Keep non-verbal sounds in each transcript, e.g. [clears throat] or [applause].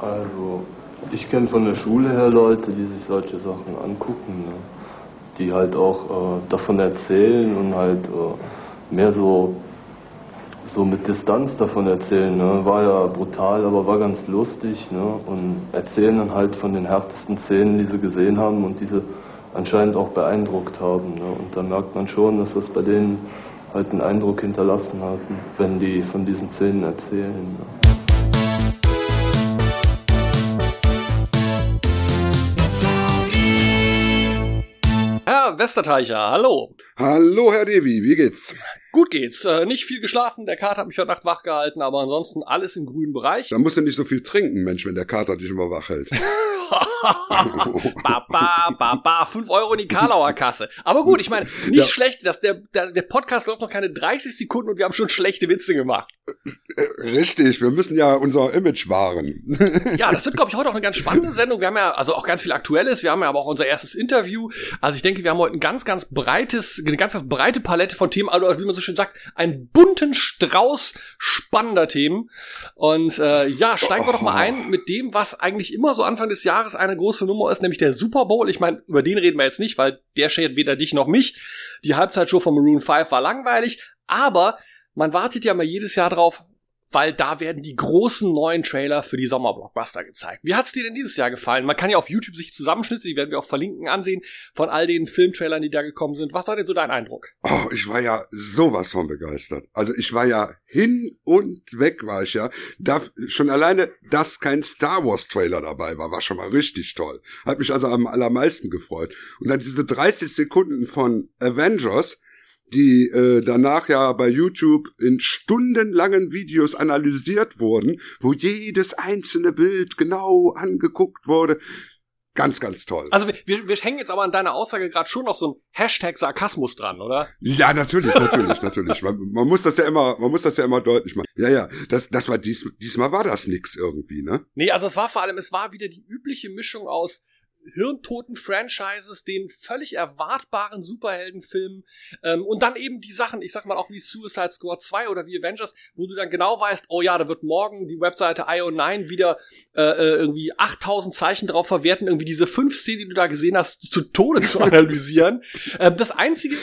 Also, ich kenne von der Schule her Leute, die sich solche Sachen angucken, ne? die halt auch äh, davon erzählen und halt äh, mehr so, so mit Distanz davon erzählen. Ne? War ja brutal, aber war ganz lustig ne? und erzählen dann halt von den härtesten Szenen, die sie gesehen haben und diese anscheinend auch beeindruckt haben. Ne? Und da merkt man schon, dass das bei denen halt einen Eindruck hinterlassen hat, wenn die von diesen Szenen erzählen. Ne? Westerteicher, hallo. Hallo, Herr Devi, wie geht's? Gut geht's. Äh, nicht viel geschlafen, der Kater hat mich heute Nacht wach gehalten, aber ansonsten alles im grünen Bereich. Da musst du nicht so viel trinken, Mensch, wenn der Kater dich immer wach hält. [laughs] [laughs] ba, ba, ba, ba, 5 Euro in die Karlauer Kasse. Aber gut, ich meine, nicht ja. schlecht, dass der, der, der Podcast läuft noch keine 30 Sekunden und wir haben schon schlechte Witze gemacht. Äh, richtig, wir müssen ja unser Image wahren. ja, das wird, [laughs] glaube ich, heute auch eine ganz spannende Sendung. Wir haben ja also auch ganz viel Aktuelles, wir haben ja aber auch unser erstes Interview. Also ich denke, wir haben heute ein ganz, ganz breites, eine ganz, ganz breite Palette von Themen, also wie man so schön sagt, einen bunten Strauß spannender Themen. Und äh, ja, steigen wir doch mal ein mit dem, was eigentlich immer so Anfang des Jahres eine große Nummer ist, nämlich der Super Bowl. Ich meine, über den reden wir jetzt nicht, weil der schert weder dich noch mich. Die Halbzeitshow von Maroon 5 war langweilig, aber man wartet ja mal jedes Jahr drauf, weil da werden die großen neuen Trailer für die Sommerblockbuster gezeigt. Wie hat's dir denn dieses Jahr gefallen? Man kann ja auf YouTube sich Zusammenschnitte, die werden wir auch verlinken, ansehen, von all den Filmtrailern, die da gekommen sind. Was war denn so dein Eindruck? Oh, ich war ja sowas von begeistert. Also ich war ja hin und weg war ich ja. Da, schon alleine, dass kein Star Wars Trailer dabei war, war schon mal richtig toll. Hat mich also am allermeisten gefreut. Und dann diese 30 Sekunden von Avengers, die äh, danach ja bei YouTube in stundenlangen Videos analysiert wurden, wo jedes einzelne Bild genau angeguckt wurde. Ganz, ganz toll. Also wir, wir hängen jetzt aber an deiner Aussage gerade schon noch so ein Hashtag Sarkasmus dran, oder? Ja, natürlich, natürlich, natürlich. Man, man, muss das ja immer, man muss das ja immer deutlich machen. Ja, ja, das, das war dies, diesmal war das nix irgendwie, ne? Nee, also es war vor allem, es war wieder die übliche Mischung aus hirntoten Franchises, den völlig erwartbaren Superheldenfilmen ähm, und dann eben die Sachen, ich sag mal auch wie Suicide Squad 2 oder wie Avengers, wo du dann genau weißt, oh ja, da wird morgen die Webseite IO9 wieder äh, äh irgendwie 8000 Zeichen drauf verwerten, irgendwie diese fünf Szenen, die du da gesehen hast, zu Tode zu [laughs] analysieren. ähm, das einzige,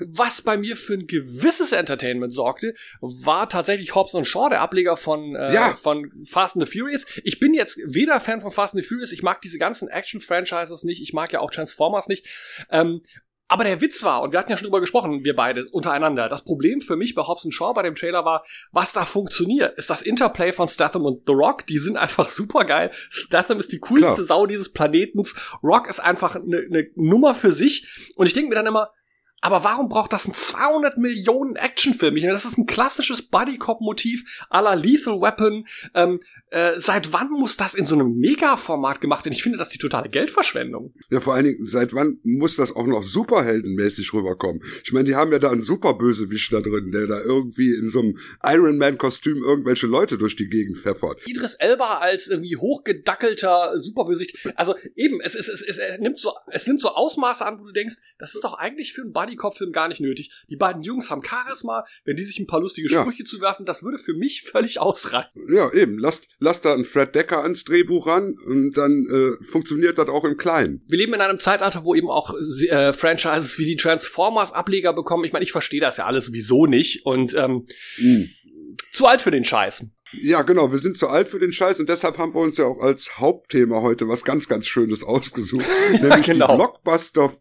was bei mir für ein gewisses Entertainment sorgte, war tatsächlich Hobbs und Shaw, der Ableger von, äh, ja. von Fast and the Furious. Ich bin jetzt weder Fan von Fast and the Furious, ich mag diese ganzen Action-Franchises nicht, ich mag ja auch Transformers nicht. Ähm, aber der Witz war, und wir hatten ja schon drüber gesprochen, wir beide untereinander, das Problem für mich bei Hobbs Shaw bei dem Trailer war, was da funktioniert, ist das Interplay von Statham und The Rock. Die sind einfach super geil. Statham ist die coolste Klar. Sau dieses Planetens. Rock ist einfach eine ne Nummer für sich. Und ich denke mir dann immer, aber warum braucht das ein 200 Millionen Actionfilm? Ich meine, das ist ein klassisches Buddy-Cop-Motiv à la Lethal Weapon. Ähm, äh, seit wann muss das in so einem Mega-Format gemacht werden? Ich finde das die totale Geldverschwendung. Ja, vor allen Dingen, seit wann muss das auch noch superheldenmäßig rüberkommen? Ich meine, die haben ja da einen Superbösewicht da drin, der da irgendwie in so einem Iron Man-Kostüm irgendwelche Leute durch die Gegend pfeffert. Idris Elba als irgendwie hochgedackelter Superbösewicht. Also eben, es, es, es, es, es, nimmt so, es nimmt so Ausmaße an, wo du denkst, das ist doch eigentlich für einen Buddy-Cop-Film gar nicht nötig. Die beiden Jungs haben Charisma, wenn die sich ein paar lustige Sprüche ja. zuwerfen, das würde für mich völlig ausreichen. Ja, eben. Lasst, lass da einen Fred Decker ans Drehbuch ran und dann äh, funktioniert das auch im Kleinen. Wir leben in einem Zeitalter, wo eben auch äh, Franchises wie die Transformers Ableger bekommen. Ich meine, ich verstehe das ja alles sowieso nicht und ähm, mm. zu alt für den Scheiß. Ja, genau, wir sind zu alt für den Scheiß und deshalb haben wir uns ja auch als Hauptthema heute was ganz, ganz Schönes ausgesucht. ja, [laughs] nämlich genau. die Blockbuster,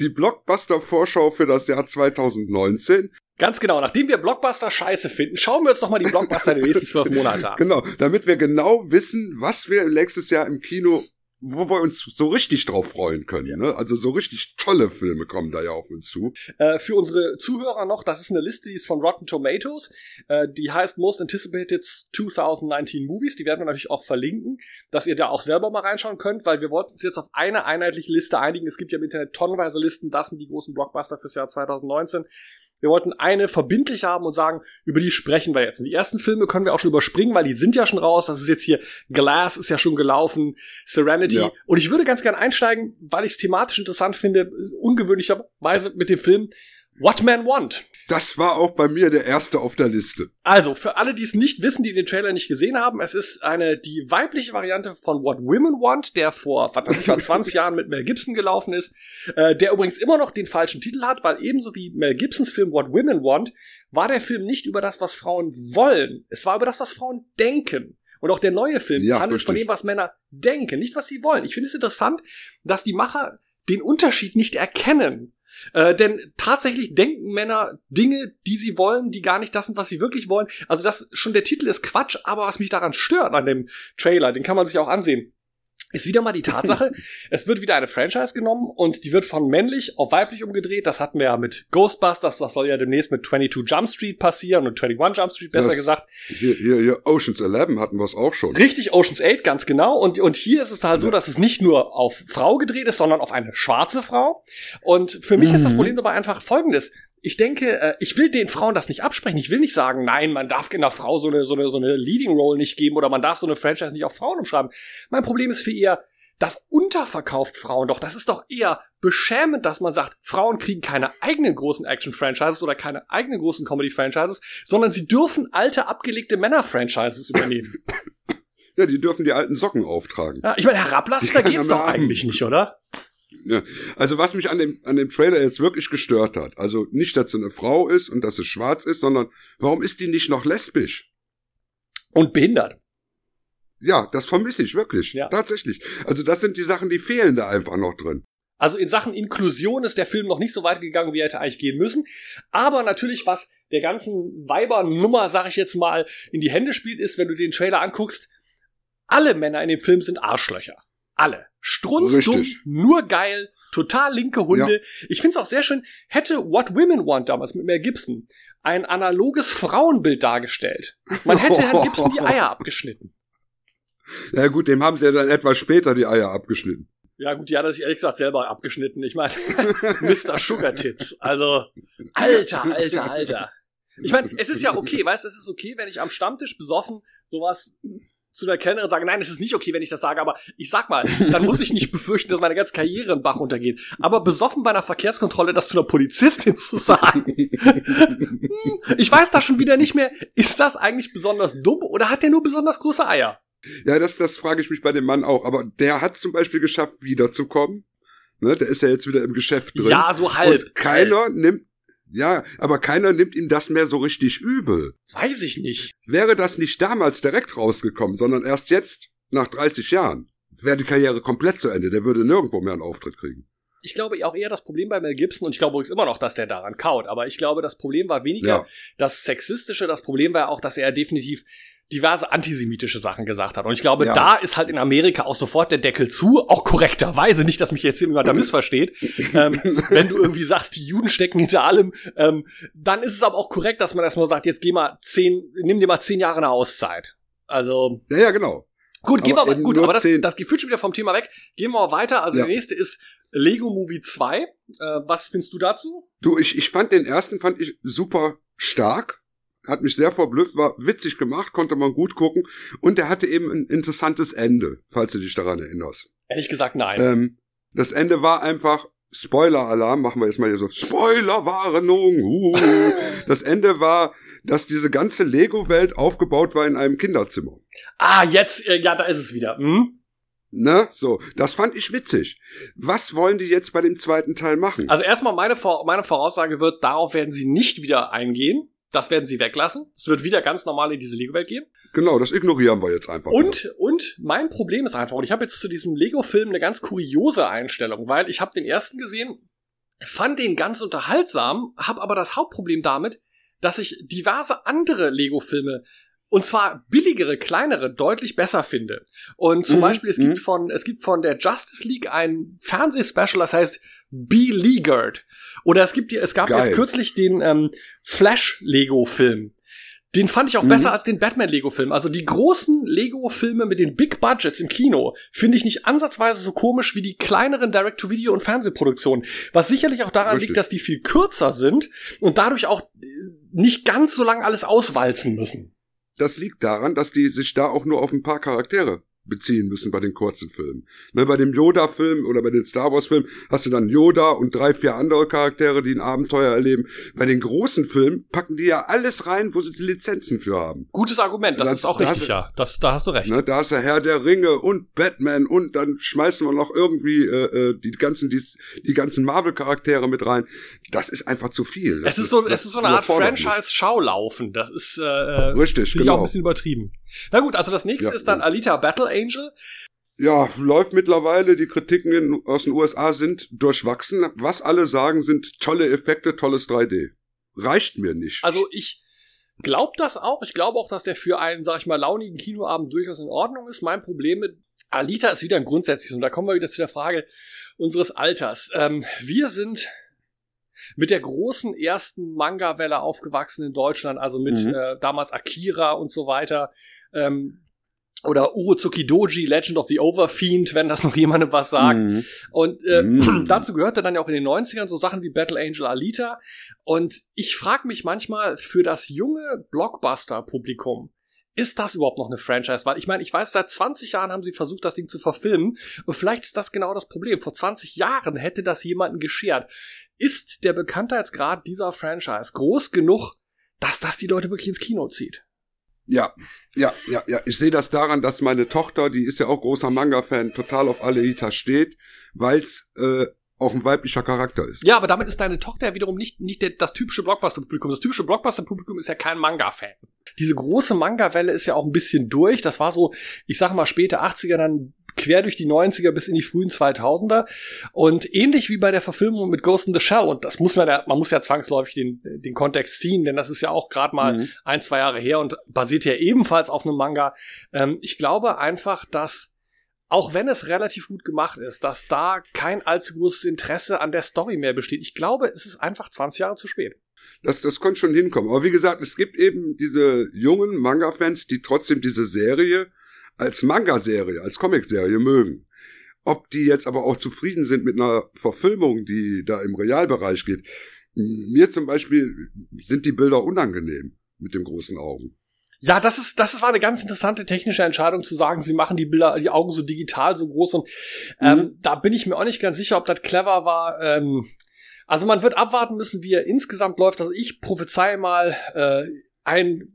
die Blockbuster-Vorschau für das Jahr 2019. Ganz genau. Nachdem wir Blockbuster scheiße finden, schauen wir uns doch mal die Blockbuster der nächsten zwölf Monate an. [laughs] Genau, damit wir genau wissen, was wir nächstes Jahr im Kino wo wir uns so richtig drauf freuen können. Ja. Ne? Also so richtig tolle Filme kommen da ja auf uns zu. Äh, für unsere Zuhörer noch, das ist eine Liste, die ist von Rotten Tomatoes. Äh, die heißt Most Anticipated 2019 Movies. Die werden wir natürlich auch verlinken, dass ihr da auch selber mal reinschauen könnt, weil wir wollten uns jetzt auf eine einheitliche Liste einigen. Es gibt ja im Internet tonnenweise Listen. Das sind die großen Blockbuster fürs Jahr 2019. Wir wollten eine verbindlich haben und sagen, über die sprechen wir jetzt. Und die ersten Filme können wir auch schon überspringen, weil die sind ja schon raus. Das ist jetzt hier Glass ist ja schon gelaufen, Serenity. Ja. Und ich würde ganz gern einsteigen, weil ich es thematisch interessant finde, ungewöhnlicherweise mit dem Film What Men Want. Das war auch bei mir der erste auf der Liste. Also, für alle, die es nicht wissen, die den Trailer nicht gesehen haben, es ist eine, die weibliche Variante von What Women Want, der vor, was weiß ich, vor 20 [laughs] Jahren mit Mel Gibson gelaufen ist, äh, der übrigens immer noch den falschen Titel hat, weil ebenso wie Mel Gibsons Film What Women Want, war der Film nicht über das, was Frauen wollen. Es war über das, was Frauen denken. Und auch der neue Film ja, handelt richtig. von dem, was Männer denken, nicht was sie wollen. Ich finde es interessant, dass die Macher den Unterschied nicht erkennen äh, denn tatsächlich denken Männer Dinge, die sie wollen, die gar nicht das sind, was sie wirklich wollen. Also das schon der Titel ist Quatsch, aber was mich daran stört an dem Trailer, den kann man sich auch ansehen ist wieder mal die Tatsache, [laughs] es wird wieder eine Franchise genommen und die wird von männlich auf weiblich umgedreht. Das hatten wir ja mit Ghostbusters, das soll ja demnächst mit 22 Jump Street passieren und 21 Jump Street besser das, gesagt. Hier, hier, hier Oceans 11 hatten wir es auch schon. Richtig, Oceans 8, ganz genau. Und, und hier ist es halt so, dass es nicht nur auf Frau gedreht ist, sondern auf eine schwarze Frau. Und für mich mhm. ist das mhm. Problem dabei einfach folgendes ich denke, äh, ich will den Frauen das nicht absprechen. Ich will nicht sagen, nein, man darf einer Frau so eine, so eine, so eine Leading Role nicht geben oder man darf so eine Franchise nicht auf Frauen umschreiben. Mein Problem ist für ihr, das unterverkauft Frauen doch. Das ist doch eher beschämend, dass man sagt, Frauen kriegen keine eigenen großen Action-Franchises oder keine eigenen großen Comedy-Franchises, sondern sie dürfen alte, abgelegte Männer-Franchises übernehmen. [laughs] Ja, die dürfen die alten Socken auftragen. Ja, ich meine, herablassen, da geht's doch eigentlich nicht, oder? Ja. Also was mich an dem, an dem Trailer jetzt wirklich gestört hat, also nicht, dass sie eine Frau ist und dass sie schwarz ist, sondern warum ist die nicht noch lesbisch? Und behindert. Ja, das vermisse ich wirklich. Ja. Tatsächlich. Also das sind die Sachen, die fehlen da einfach noch drin. Also in Sachen Inklusion ist der Film noch nicht so weit gegangen, wie er hätte eigentlich gehen müssen. Aber natürlich, was der ganzen Weibernummer, sag ich jetzt mal, in die Hände spielt, ist, wenn du den Trailer anguckst, alle Männer in dem Film sind Arschlöcher. Alle. Strunzdumm, nur geil, total linke Hunde. Ja. Ich find's auch sehr schön, hätte What Women Want damals mit Mel Gibson ein analoges Frauenbild dargestellt. Man hätte Herrn Gibson die Eier abgeschnitten. [laughs] Ja gut, dem haben sie ja dann etwas später die Eier abgeschnitten. Ja gut, die hat er sich ehrlich gesagt selber abgeschnitten. Ich meine, [laughs] Mr. Sugar Tits. Also, alter, alter, alter. Ich meine, es ist ja okay, weißt du, es ist okay, wenn ich am Stammtisch besoffen sowas zu der Kellnerin sage, nein, es ist nicht okay, wenn ich das sage, aber ich sag mal, [laughs] dann muss ich nicht befürchten, dass meine ganze Karriere im Bach untergeht. Aber besoffen bei einer Verkehrskontrolle das zu einer Polizistin zu sagen, [laughs] ich weiß da schon wieder nicht mehr, ist das eigentlich besonders dumm oder hat der nur besonders große Eier? Ja, das, das frage ich mich bei dem Mann auch. Aber der hat zum Beispiel geschafft, wiederzukommen. Ne, der ist ja jetzt wieder im Geschäft drin. Ja, so halb. Und keiner halb. nimmt, ja, aber keiner nimmt ihm das mehr so richtig übel. Weiß ich nicht. Wäre das nicht damals direkt rausgekommen, sondern erst jetzt, nach 30 Jahren, wäre die Karriere komplett zu Ende. Der würde nirgendwo mehr einen Auftritt kriegen. Ich glaube auch eher das Problem bei Mel Gibson, und ich glaube übrigens immer noch, dass der daran kaut, aber ich glaube, das Problem war weniger ja. das Sexistische, das Problem war auch, dass er definitiv diverse antisemitische Sachen gesagt hat. Und ich glaube, ja. da ist halt in Amerika auch sofort der Deckel zu, auch korrekterweise, nicht, dass mich jetzt jemand da missversteht. ähm, wenn du irgendwie sagst, die Juden stecken hinter allem, ähm, dann ist es aber auch korrekt, dass man erstmal sagt, jetzt geh mal zehn, nimm dir mal zehn Jahre eine Auszeit. Also. Ja, ja, genau. Gut, gehen wir, gut, aber das, das gefühlt schon wieder vom Thema weg. Gehen wir mal weiter. Also ja. der nächste ist Lego Movie 2. Äh, was findest du dazu? Du, ich, ich fand den ersten fand ich super stark hat mich sehr verblüfft, war witzig gemacht, konnte man gut gucken und er hatte eben ein interessantes Ende, falls du dich daran erinnerst. Ehrlich gesagt, nein. Ähm, das Ende war einfach Spoiler-Alarm, machen wir jetzt mal hier so, Spoiler-Warnung. Uh. [laughs] das Ende war, dass diese ganze Lego-Welt aufgebaut war in einem Kinderzimmer. Ah, jetzt, äh, ja, da ist es wieder. Hm? Ne, so, das fand ich witzig. Was wollen die jetzt bei dem zweiten Teil machen? Also erstmal meine, meine Voraussage wird, darauf werden sie nicht wieder eingehen. Das werden sie weglassen. Es wird wieder ganz normal in diese Lego-Welt gehen. Genau, das ignorieren wir jetzt einfach. Und, mal. und mein Problem ist einfach, und ich habe jetzt zu diesem Lego-Film eine ganz kuriose Einstellung, weil ich habe den ersten gesehen, fand den ganz unterhaltsam, habe aber das Hauptproblem damit, dass ich diverse andere Lego-Filme und zwar billigere, kleinere, deutlich besser finde. Und zum mhm. Beispiel, es gibt mhm. von, es gibt von der Justice League ein Fernsehspecial, das heißt Beleaguered. Oder es gibt, es gab Geil. jetzt kürzlich den ähm, Flash-Lego-Film. Den fand ich auch mhm. besser als den Batman-Lego-Film. Also die großen Lego-Filme mit den Big Budgets im Kino finde ich nicht ansatzweise so komisch wie die kleineren Direct-to-Video- und Fernsehproduktionen. Was sicherlich auch daran Richtig. liegt, dass die viel kürzer sind und dadurch auch nicht ganz so lang alles auswalzen müssen. Das liegt daran, dass die sich da auch nur auf ein paar Charaktere beziehen müssen bei den kurzen Filmen. Ne, bei dem Yoda-Film oder bei den Star Wars-Filmen hast du dann Yoda und drei, vier andere Charaktere, die ein Abenteuer erleben. Bei den großen Filmen packen die ja alles rein, wo sie die Lizenzen für haben. Gutes Argument, das, das ist auch richtig, hast, ja. Das, da hast du recht. Ne, da ist der Herr der Ringe und Batman und dann schmeißen wir noch irgendwie äh, äh die ganzen die, die ganzen Marvel-Charaktere mit rein. Das ist einfach zu viel. Das es ist, so, es ist so eine Art Franchise-Schaulaufen. Das ist äh, äh richtig, genau. auch ein bisschen übertrieben. Na gut, also das nächste ja, ist dann ja. Alita Battle Angel. Ja, läuft mittlerweile. Die Kritiken in, aus den USA sind durchwachsen. Was alle sagen, sind tolle Effekte, tolles 3D. Reicht mir nicht. Also ich glaube das auch. Ich glaube auch, dass der für einen, sag ich mal, launigen Kinoabend durchaus in Ordnung ist. Mein Problem mit Alita ist wieder ein grundsätzliches. Und da kommen wir wieder zu der Frage unseres Alters. Ähm, wir sind mit der großen ersten Manga-Welle aufgewachsen in Deutschland, also mit mhm. äh, damals Akira und so weiter. Ähm, oder Urozuki Doji, Legend of the Overfiend, wenn das noch jemandem was sagt. Mhm. Und äh, mhm. [clears throat] dazu gehörte dann ja auch in den 90ern so Sachen wie Battle Angel Alita. Und ich frage mich manchmal für das junge Blockbuster-Publikum, ist das überhaupt noch eine Franchise? Weil ich meine, ich weiß, seit 20 Jahren haben sie versucht, das Ding zu verfilmen. Und vielleicht ist das genau das Problem. Vor 20 Jahren hätte das jemanden geschert. Ist der Bekanntheitsgrad dieser Franchise groß genug, dass das die Leute wirklich ins Kino zieht? Ja, ja, ja, ja. Ich sehe das daran, dass meine Tochter, die ist ja auch großer Manga-Fan, total auf Aleita steht, weil's äh, auch ein weiblicher Charakter ist. Ja, aber damit ist deine Tochter ja wiederum nicht, nicht der, das typische Blockbuster-Publikum. Das typische Blockbuster-Publikum ist ja kein Manga-Fan. Diese große Manga-Welle ist ja auch ein bisschen durch. Das war so, ich sag mal, späte 80er dann quer durch die 90er bis in die frühen 2000er. Und ähnlich wie bei der Verfilmung mit Ghost in the Shell, und das muss man ja, man muss ja zwangsläufig den, den Kontext ziehen, denn das ist ja auch gerade mal mhm. ein, zwei Jahre her und basiert ja ebenfalls auf einem Manga. Ähm, ich glaube einfach, dass auch wenn es relativ gut gemacht ist, dass da kein allzu großes Interesse an der Story mehr besteht. Ich glaube, es ist einfach 20 Jahre zu spät. Das, das könnte schon hinkommen. Aber wie gesagt, es gibt eben diese jungen Manga-Fans, die trotzdem diese Serie als Manga-Serie, als Comic-Serie mögen. Ob die jetzt aber auch zufrieden sind mit einer Verfilmung, die da im Realbereich geht. Mir zum Beispiel sind die Bilder unangenehm mit den großen Augen. Ja, das ist, das war eine ganz interessante technische Entscheidung zu sagen, sie machen die Bilder, die Augen so digital, so groß und ähm, mhm. da bin ich mir auch nicht ganz sicher, ob das clever war. Ähm, also man wird abwarten müssen, wie er insgesamt läuft. Also ich prophezei mal äh, ein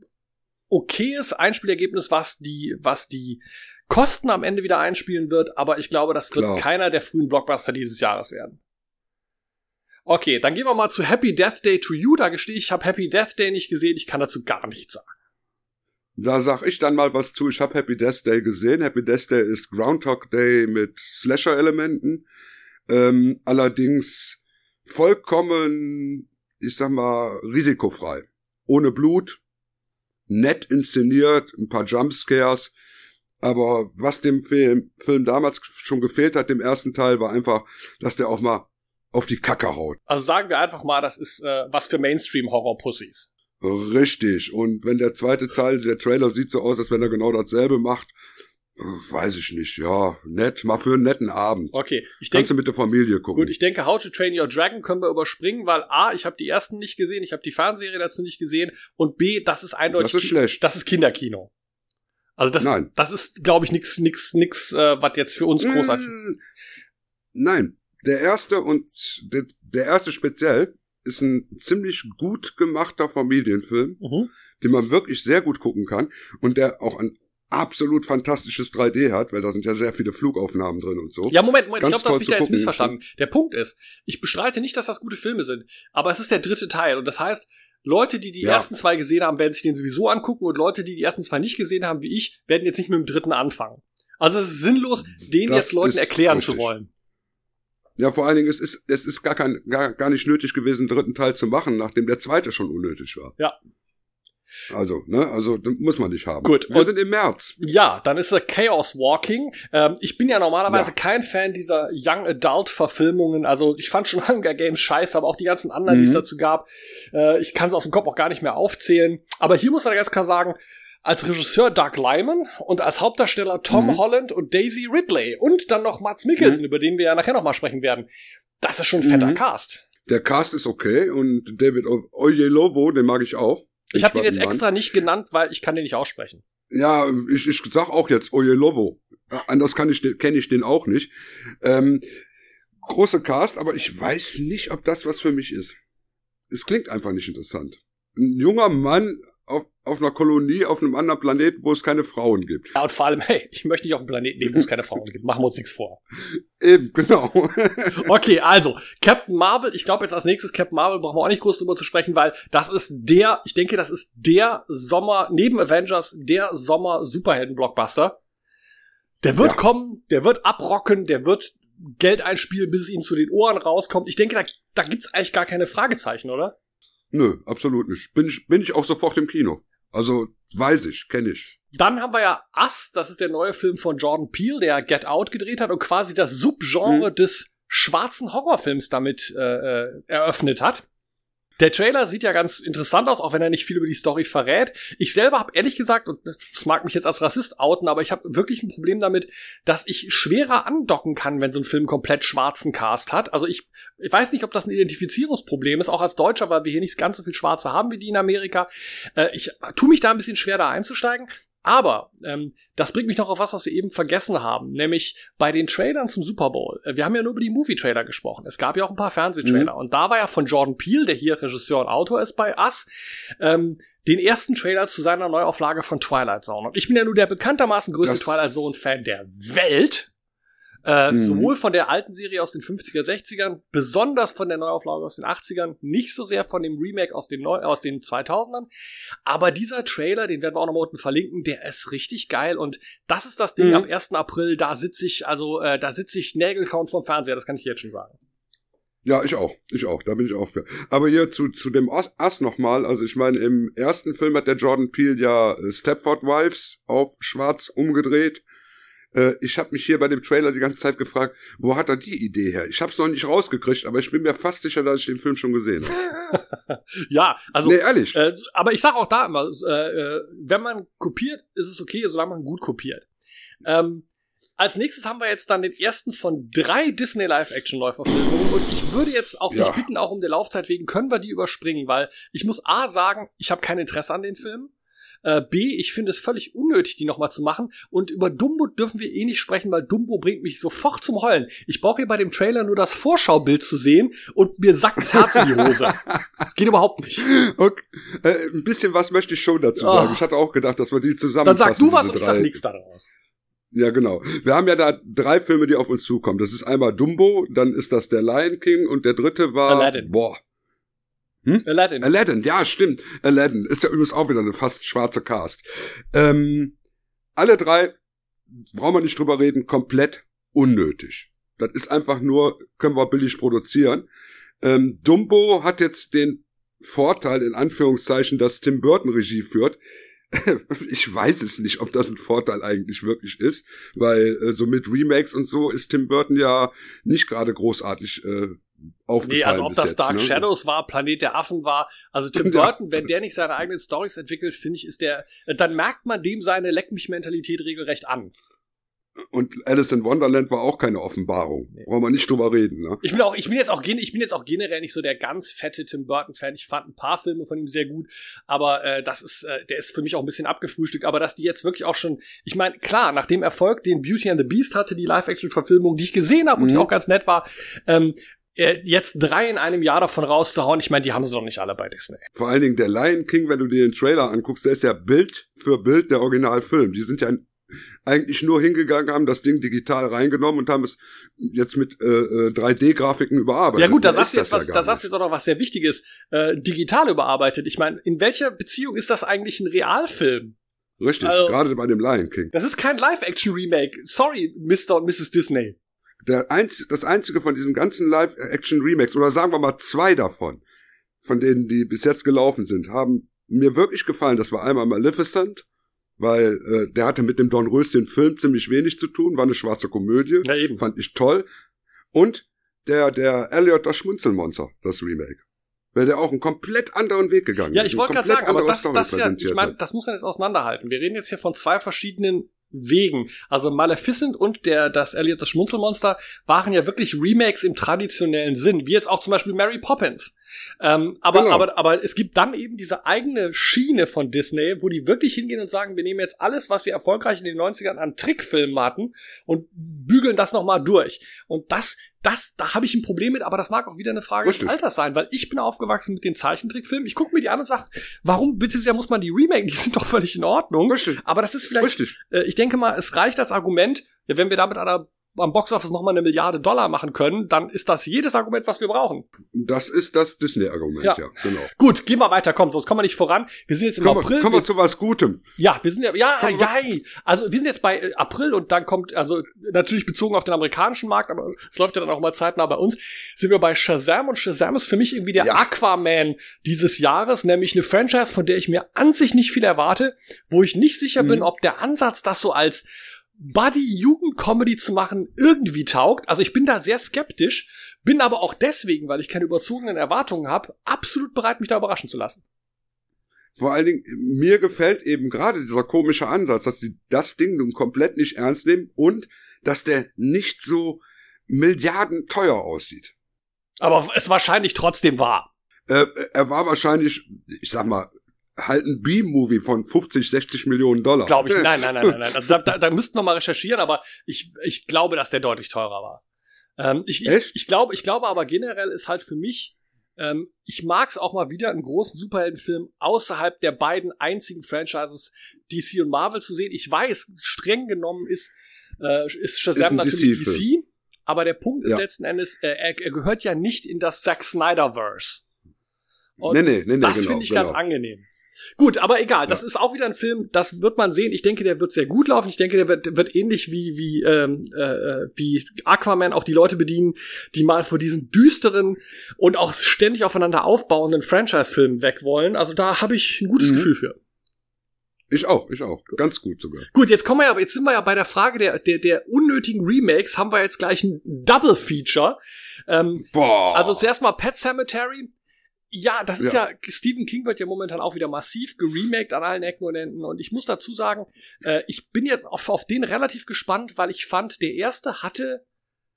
okayes Einspielergebnis, was die, was die Kosten am Ende wieder einspielen wird, aber ich glaube, das wird Klar. keiner der frühen Blockbuster dieses Jahres werden. Okay, dann gehen wir mal zu Happy Death Day to You. Da gestehe ich, ich habe Happy Death Day nicht gesehen, ich kann dazu gar nichts sagen. Da sag ich dann mal was zu. Ich habe Happy Death Day gesehen. Happy Death Day ist Groundhog Day mit Slasher-Elementen. Ähm, allerdings vollkommen, ich sag mal, risikofrei. Ohne Blut, nett inszeniert, ein paar Jumpscares. Aber was dem Film, Film damals schon gefehlt hat, dem ersten Teil, war einfach, dass der auch mal auf die Kacke haut. Also sagen wir einfach mal, das ist äh, was für Mainstream-Horror-Pussys. Richtig. Und wenn der zweite Teil, der Trailer sieht so aus, als wenn er genau dasselbe macht, Weiß ich nicht, ja, nett, mal für einen netten Abend. Okay, ich denke. Kannst du mit der Familie gucken. Gut, ich denke, How to Train Your Dragon können wir überspringen, weil A, ich habe die ersten nicht gesehen, ich habe die Fernserie dazu nicht gesehen und B, das ist eindeutig. Das ist schlecht. Das ist Kinderkino. Also das, Nein. das ist, glaube ich, nix, nix, nix, äh, was jetzt für uns großartig. Nein, der erste und der, der erste speziell ist ein ziemlich gut gemachter Familienfilm, mhm. den man wirklich sehr gut gucken kann und der auch an absolut fantastisches 3D hat, weil da sind ja sehr viele Flugaufnahmen drin und so. Ja, Moment, Moment, Ganz ich glaube, du hast mich da jetzt missverstanden. Der Punkt ist, ich bestreite nicht, dass das gute Filme sind, aber es ist der dritte Teil und das heißt, Leute, die die ja. ersten zwei gesehen haben, werden sich den sowieso angucken und Leute, die die ersten zwei nicht gesehen haben, wie ich, werden jetzt nicht mit dem dritten anfangen. Also es ist sinnlos, den das jetzt Leuten erklären richtig. zu wollen. Ja, vor allen Dingen, es ist, es ist gar, kein, gar, gar nicht nötig gewesen, einen dritten Teil zu machen, nachdem der zweite schon unnötig war. Ja, also, ne, also muss man nicht haben. Gut. Wir sind im März. Ja, dann ist er Chaos Walking. Ähm, ich bin ja normalerweise ja. kein Fan dieser Young Adult Verfilmungen. Also ich fand schon [laughs] Hunger Games scheiße, aber auch die ganzen anderen, mhm. die es mhm. dazu gab. Äh, ich kann es aus dem Kopf auch gar nicht mehr aufzählen. Aber hier muss man ganz klar sagen, als Regisseur Doug Lyman und als Hauptdarsteller Tom mhm. Holland und Daisy Ridley und dann noch Mats Mikkelsen, mhm. über den wir ja nachher noch mal sprechen werden. Das ist schon ein fetter mhm. Cast. Der Cast ist okay und David Oyelowo, den mag ich auch. Ich habe den jetzt extra nicht genannt, weil ich kann den nicht aussprechen. Ja, ich, ich sag auch jetzt Oyelowo. Anders kann ich, kenne ich den auch nicht. Ähm, große Cast, aber ich weiß nicht, ob das was für mich ist. Es klingt einfach nicht interessant. Ein junger Mann auf, auf einer Kolonie auf einem anderen Planeten, wo es keine Frauen gibt. Ja, und vor allem, [laughs] hey, ich möchte nicht auf einem Planeten leben, wo es keine Frauen gibt. Machen wir uns nichts vor. [laughs] Eben, genau. [laughs] okay, also, Captain Marvel, ich glaube jetzt als nächstes Captain Marvel brauchen wir auch nicht groß drüber zu sprechen, weil das ist der, ich denke, das ist der Sommer, neben Avengers, der Sommer-Superhelden-Blockbuster. Der wird ja. kommen, der wird abrocken, der wird Geld einspielen, bis es ihnen zu den Ohren rauskommt. Ich denke, da, da gibt's eigentlich gar keine Fragezeichen, oder? Nö, absolut nicht. Bin ich, bin ich auch sofort im Kino. Also weiß ich, kenne ich. Dann haben wir ja Us, das ist der neue Film von Jordan Peele, der Get Out gedreht hat und quasi das Subgenre mhm. des schwarzen Horrorfilms damit äh, äh eröffnet hat. Der Trailer sieht ja ganz interessant aus, auch wenn er nicht viel über die Story verrät. Ich selber habe ehrlich gesagt, und das mag mich jetzt als Rassist outen, aber ich habe wirklich ein Problem damit, dass ich schwerer andocken kann, wenn so ein Film komplett schwarzen Cast hat. Also ich, ich weiß nicht, ob das ein Identifizierungsproblem ist, auch als Deutscher, weil wir hier nicht ganz so viel Schwarze haben wie die in Amerika. Äh, ich tue mich da ein bisschen schwer, da einzusteigen. Aber ähm, das bringt mich noch auf was, was wir eben vergessen haben, nämlich bei den Trailern zum Super Bowl. Äh, wir haben ja nur über die Movie-Trailer gesprochen. Es gab ja auch ein paar Fernsehtrailer. Mhm. Und da war ja von Jordan Peele, der hier Regisseur und Autor ist bei Us, ähm, den ersten Trailer zu seiner Neuauflage von Twilight Zone. Und ich bin ja nur der bekanntermaßen größte das Twilight Zone-Fan der Welt. Äh, mhm. Sowohl von der alten Serie aus den 50er, 60ern, besonders von der Neuauflage aus den 80ern, nicht so sehr von dem Remake aus den, Neu aus den 2000ern. Aber dieser Trailer, den werden wir auch noch mal unten verlinken, der ist richtig geil. Und das ist das Ding mhm. am 1. April, da sitze ich, also äh, da sitze ich Nägelcount vom Fernseher, das kann ich jetzt schon sagen. Ja, ich auch. Ich auch. Da bin ich auch für. Aber hier zu, zu dem Ass nochmal. Also ich meine, im ersten Film hat der Jordan Peele ja äh, Stepford Wives auf schwarz umgedreht. Äh, ich habe mich hier bei dem Trailer die ganze Zeit gefragt, wo hat er die Idee her? Ich habe es noch nicht rausgekriegt, aber ich bin mir fast sicher, dass ich den Film schon gesehen habe. [laughs] ja, also. Nee, ehrlich. Äh, aber ich sag auch da immer, äh, äh, wenn man kopiert, ist es okay, solange man gut kopiert. Ähm, als nächstes haben wir jetzt dann den ersten von drei Disney Live-Action-Neuverfilmungen und ich würde jetzt auch ja. dich bitten, auch um der Laufzeit wegen, können wir die überspringen, weil ich muss A sagen, ich habe kein Interesse an den Filmen. Äh, B, ich finde es völlig unnötig, die nochmal zu machen. Und über Dumbo dürfen wir eh nicht sprechen, weil Dumbo bringt mich sofort zum Heulen. Ich brauche hier bei dem Trailer nur das Vorschaubild zu sehen und mir sackt das Herz in die Hose. Das geht überhaupt nicht. [laughs] Okay. Äh, ein bisschen was möchte ich schon dazu sagen. Oh. Ich hatte auch gedacht, dass wir die zusammen. Dann sag du was und ich sag nichts daraus. Ja, genau. Wir haben ja da drei Filme, die auf uns zukommen. Das ist einmal Dumbo, dann ist das der Lion King und der dritte war. Aladdin. Boah, hm? Aladdin. Aladdin, ja, stimmt. Aladdin ist ja übrigens auch wieder eine fast schwarze Cast. Ähm, alle drei, brauchen wir nicht drüber reden, komplett unnötig. Das ist einfach nur, können wir billig produzieren. Ähm, Dumbo hat jetzt den Vorteil, in Anführungszeichen, dass Tim Burton Regie führt. [laughs] ich weiß es nicht, ob das ein Vorteil eigentlich wirklich ist, weil äh, so mit Remakes und so ist Tim Burton ja nicht gerade großartig äh, aufgefallen. Nee, also ob das jetzt, Dark ne? Shadows war, Planet der Affen war, also Tim [laughs] Burton, wenn der nicht seine eigenen Stories entwickelt, finde ich, ist der, dann merkt man dem seine Leck mich Mentalität regelrecht an. Und Alice in Wonderland war auch keine Offenbarung. Nee. Wollen wir nicht drüber reden, ne? Ich bin auch, ich bin jetzt auch, ich bin jetzt auch generell nicht so der ganz fette Tim Burton Fan. Ich fand ein paar Filme von ihm sehr gut, aber äh, das ist, äh, der ist für mich auch ein bisschen abgefrühstückt. Aber dass die jetzt wirklich auch schon, ich meine, klar, nach dem Erfolg, den Beauty and the Beast hatte, die Live-Action-Verfilmung, die ich gesehen habe und mhm. die auch ganz nett war, ähm, äh, jetzt drei in einem Jahr davon rauszuhauen, ich meine, die haben sie doch nicht alle bei Disney. Vor allen Dingen der Lion King, wenn du dir den Trailer anguckst, der ist ja Bild für Bild der Originalfilm. Die sind ja eigentlich nur hingegangen, haben das Ding digital reingenommen und haben es jetzt mit äh, 3D-Grafiken äh, überarbeitet. Ja gut, da sagst du jetzt was, ja da sagst du jetzt auch noch was sehr Wichtiges. Äh, digital überarbeitet. Ich meine, in welcher Beziehung ist das eigentlich ein Realfilm? Richtig, also, gerade bei dem Lion King. Das ist kein Live-Action-Remake. Sorry, Mr. und Mrs. Disney der einz das einzige von diesen ganzen Live-Action-Remakes, oder sagen wir mal zwei davon, von denen, die bis jetzt gelaufen sind, haben mir wirklich gefallen. Das war einmal Maleficent, weil äh, der hatte mit dem Don Röschen Film ziemlich wenig zu tun, war eine schwarze Komödie, ja, eben. fand ich toll. Und der, der Elliot das Schmunzelmonster, das Remake. Weil der auch einen komplett anderen Weg gegangen ja, ist. Ja, ich wollte gerade sagen, aber das, das, ja, ich mein, das muss man jetzt auseinanderhalten. Wir reden jetzt hier von zwei verschiedenen Wegen. Also Maleficent und der, das Elliot das Schmunzelmonster waren ja wirklich Remakes im traditionellen Sinn, wie jetzt auch zum Beispiel Mary Poppins. Ähm, aber, Genau. aber, aber es gibt dann eben diese eigene Schiene von Disney, wo die wirklich hingehen und sagen, wir nehmen jetzt alles, was wir erfolgreich in den 90ern an Trickfilmen hatten und bügeln das nochmal durch. Und das, das, da habe ich ein Problem mit, aber das mag auch wieder eine Frage Richtig. des Alters sein, weil ich bin aufgewachsen mit den Zeichentrickfilmen. Ich gucke mir die an und sage, warum bitte sehr muss man die remaken? Die sind doch völlig in Ordnung. Richtig, Aber das ist vielleicht richtig. äh, ich denke mal, es reicht als Argument, wenn wir damit einer am Boxoffice nochmal eine Milliarde Dollar machen können, dann ist das jedes Argument, was wir brauchen. Das ist das Disney-Argument, Ja. ja. genau. Gut, gehen wir weiter, komm, sonst kommen wir nicht voran. Wir sind jetzt im Kommen April. wir, kommen wir zu was Gutem. ja, wir sind ja, ja, Kommen ja, also wir sind jetzt bei äh, April und dann kommt, also natürlich bezogen auf den amerikanischen Markt, aber es läuft ja dann auch mal zeitnah bei uns, sind wir bei Shazam und Shazam ist für mich irgendwie der Ja. Aquaman dieses Jahres, nämlich eine Franchise, von der ich mir an sich nicht viel erwarte, wo ich nicht sicher bin, Mhm. ob der Ansatz, das so als Buddy-Jugend-Comedy zu machen, irgendwie taugt. Also ich bin da sehr skeptisch, bin aber auch deswegen, weil ich keine überzogenen Erwartungen habe, absolut bereit, mich da überraschen zu lassen. Vor allen Dingen, mir gefällt eben gerade dieser komische Ansatz, dass die das Ding nun komplett nicht ernst nehmen und dass der nicht so Milliarden teuer aussieht. Aber es wahrscheinlich trotzdem war. Äh, er war wahrscheinlich, ich sag mal, halt ein B-Movie von 50, 60 Millionen Dollar. Glaube ich. Nein, nein, nein, nein, nein. [laughs] Also da, da, da müssten wir mal recherchieren, aber ich, ich glaube, dass der deutlich teurer war. Ähm, ich, ich, Echt? ich glaube, ich glaube aber generell ist halt für mich, ähm, ich mag es auch mal wieder, einen großen Superheldenfilm außerhalb der beiden einzigen Franchises DC und Marvel zu sehen. Ich weiß, streng genommen ist, äh, ist Shazam Ist natürlich DC-Film. DC, aber der Punkt ist Ja. letzten Endes, äh, er, er gehört ja nicht in das Zack Snyder-Verse. Und Nee, nee, nee, nee, das genau, finde ich genau. ganz angenehm. Gut, aber egal, das ist auch wieder ein Film, das wird man sehen. Ich denke, der wird sehr gut laufen. Ich denke, der wird, wird ähnlich wie, wie, ähm, äh, wie Aquaman auch die Leute bedienen, die mal vor diesen düsteren und auch ständig aufeinander aufbauenden Franchise-Filmen weg wollen. Also da habe ich ein gutes Mhm. Gefühl für. Ich auch, ich auch. Ganz gut sogar. Gut, jetzt kommen wir ja, jetzt sind wir ja bei der Frage der, der, der unnötigen Remakes, haben wir jetzt gleich ein Double Feature. Ähm, Boah. Also zuerst mal Pet Cemetery. Ja, das ist ja. Stephen King wird ja momentan auch wieder massiv geremaked an allen Ecken und Enden. Und ich muss dazu sagen, äh, ich bin jetzt auf, auf den relativ gespannt, weil ich fand, der erste hatte,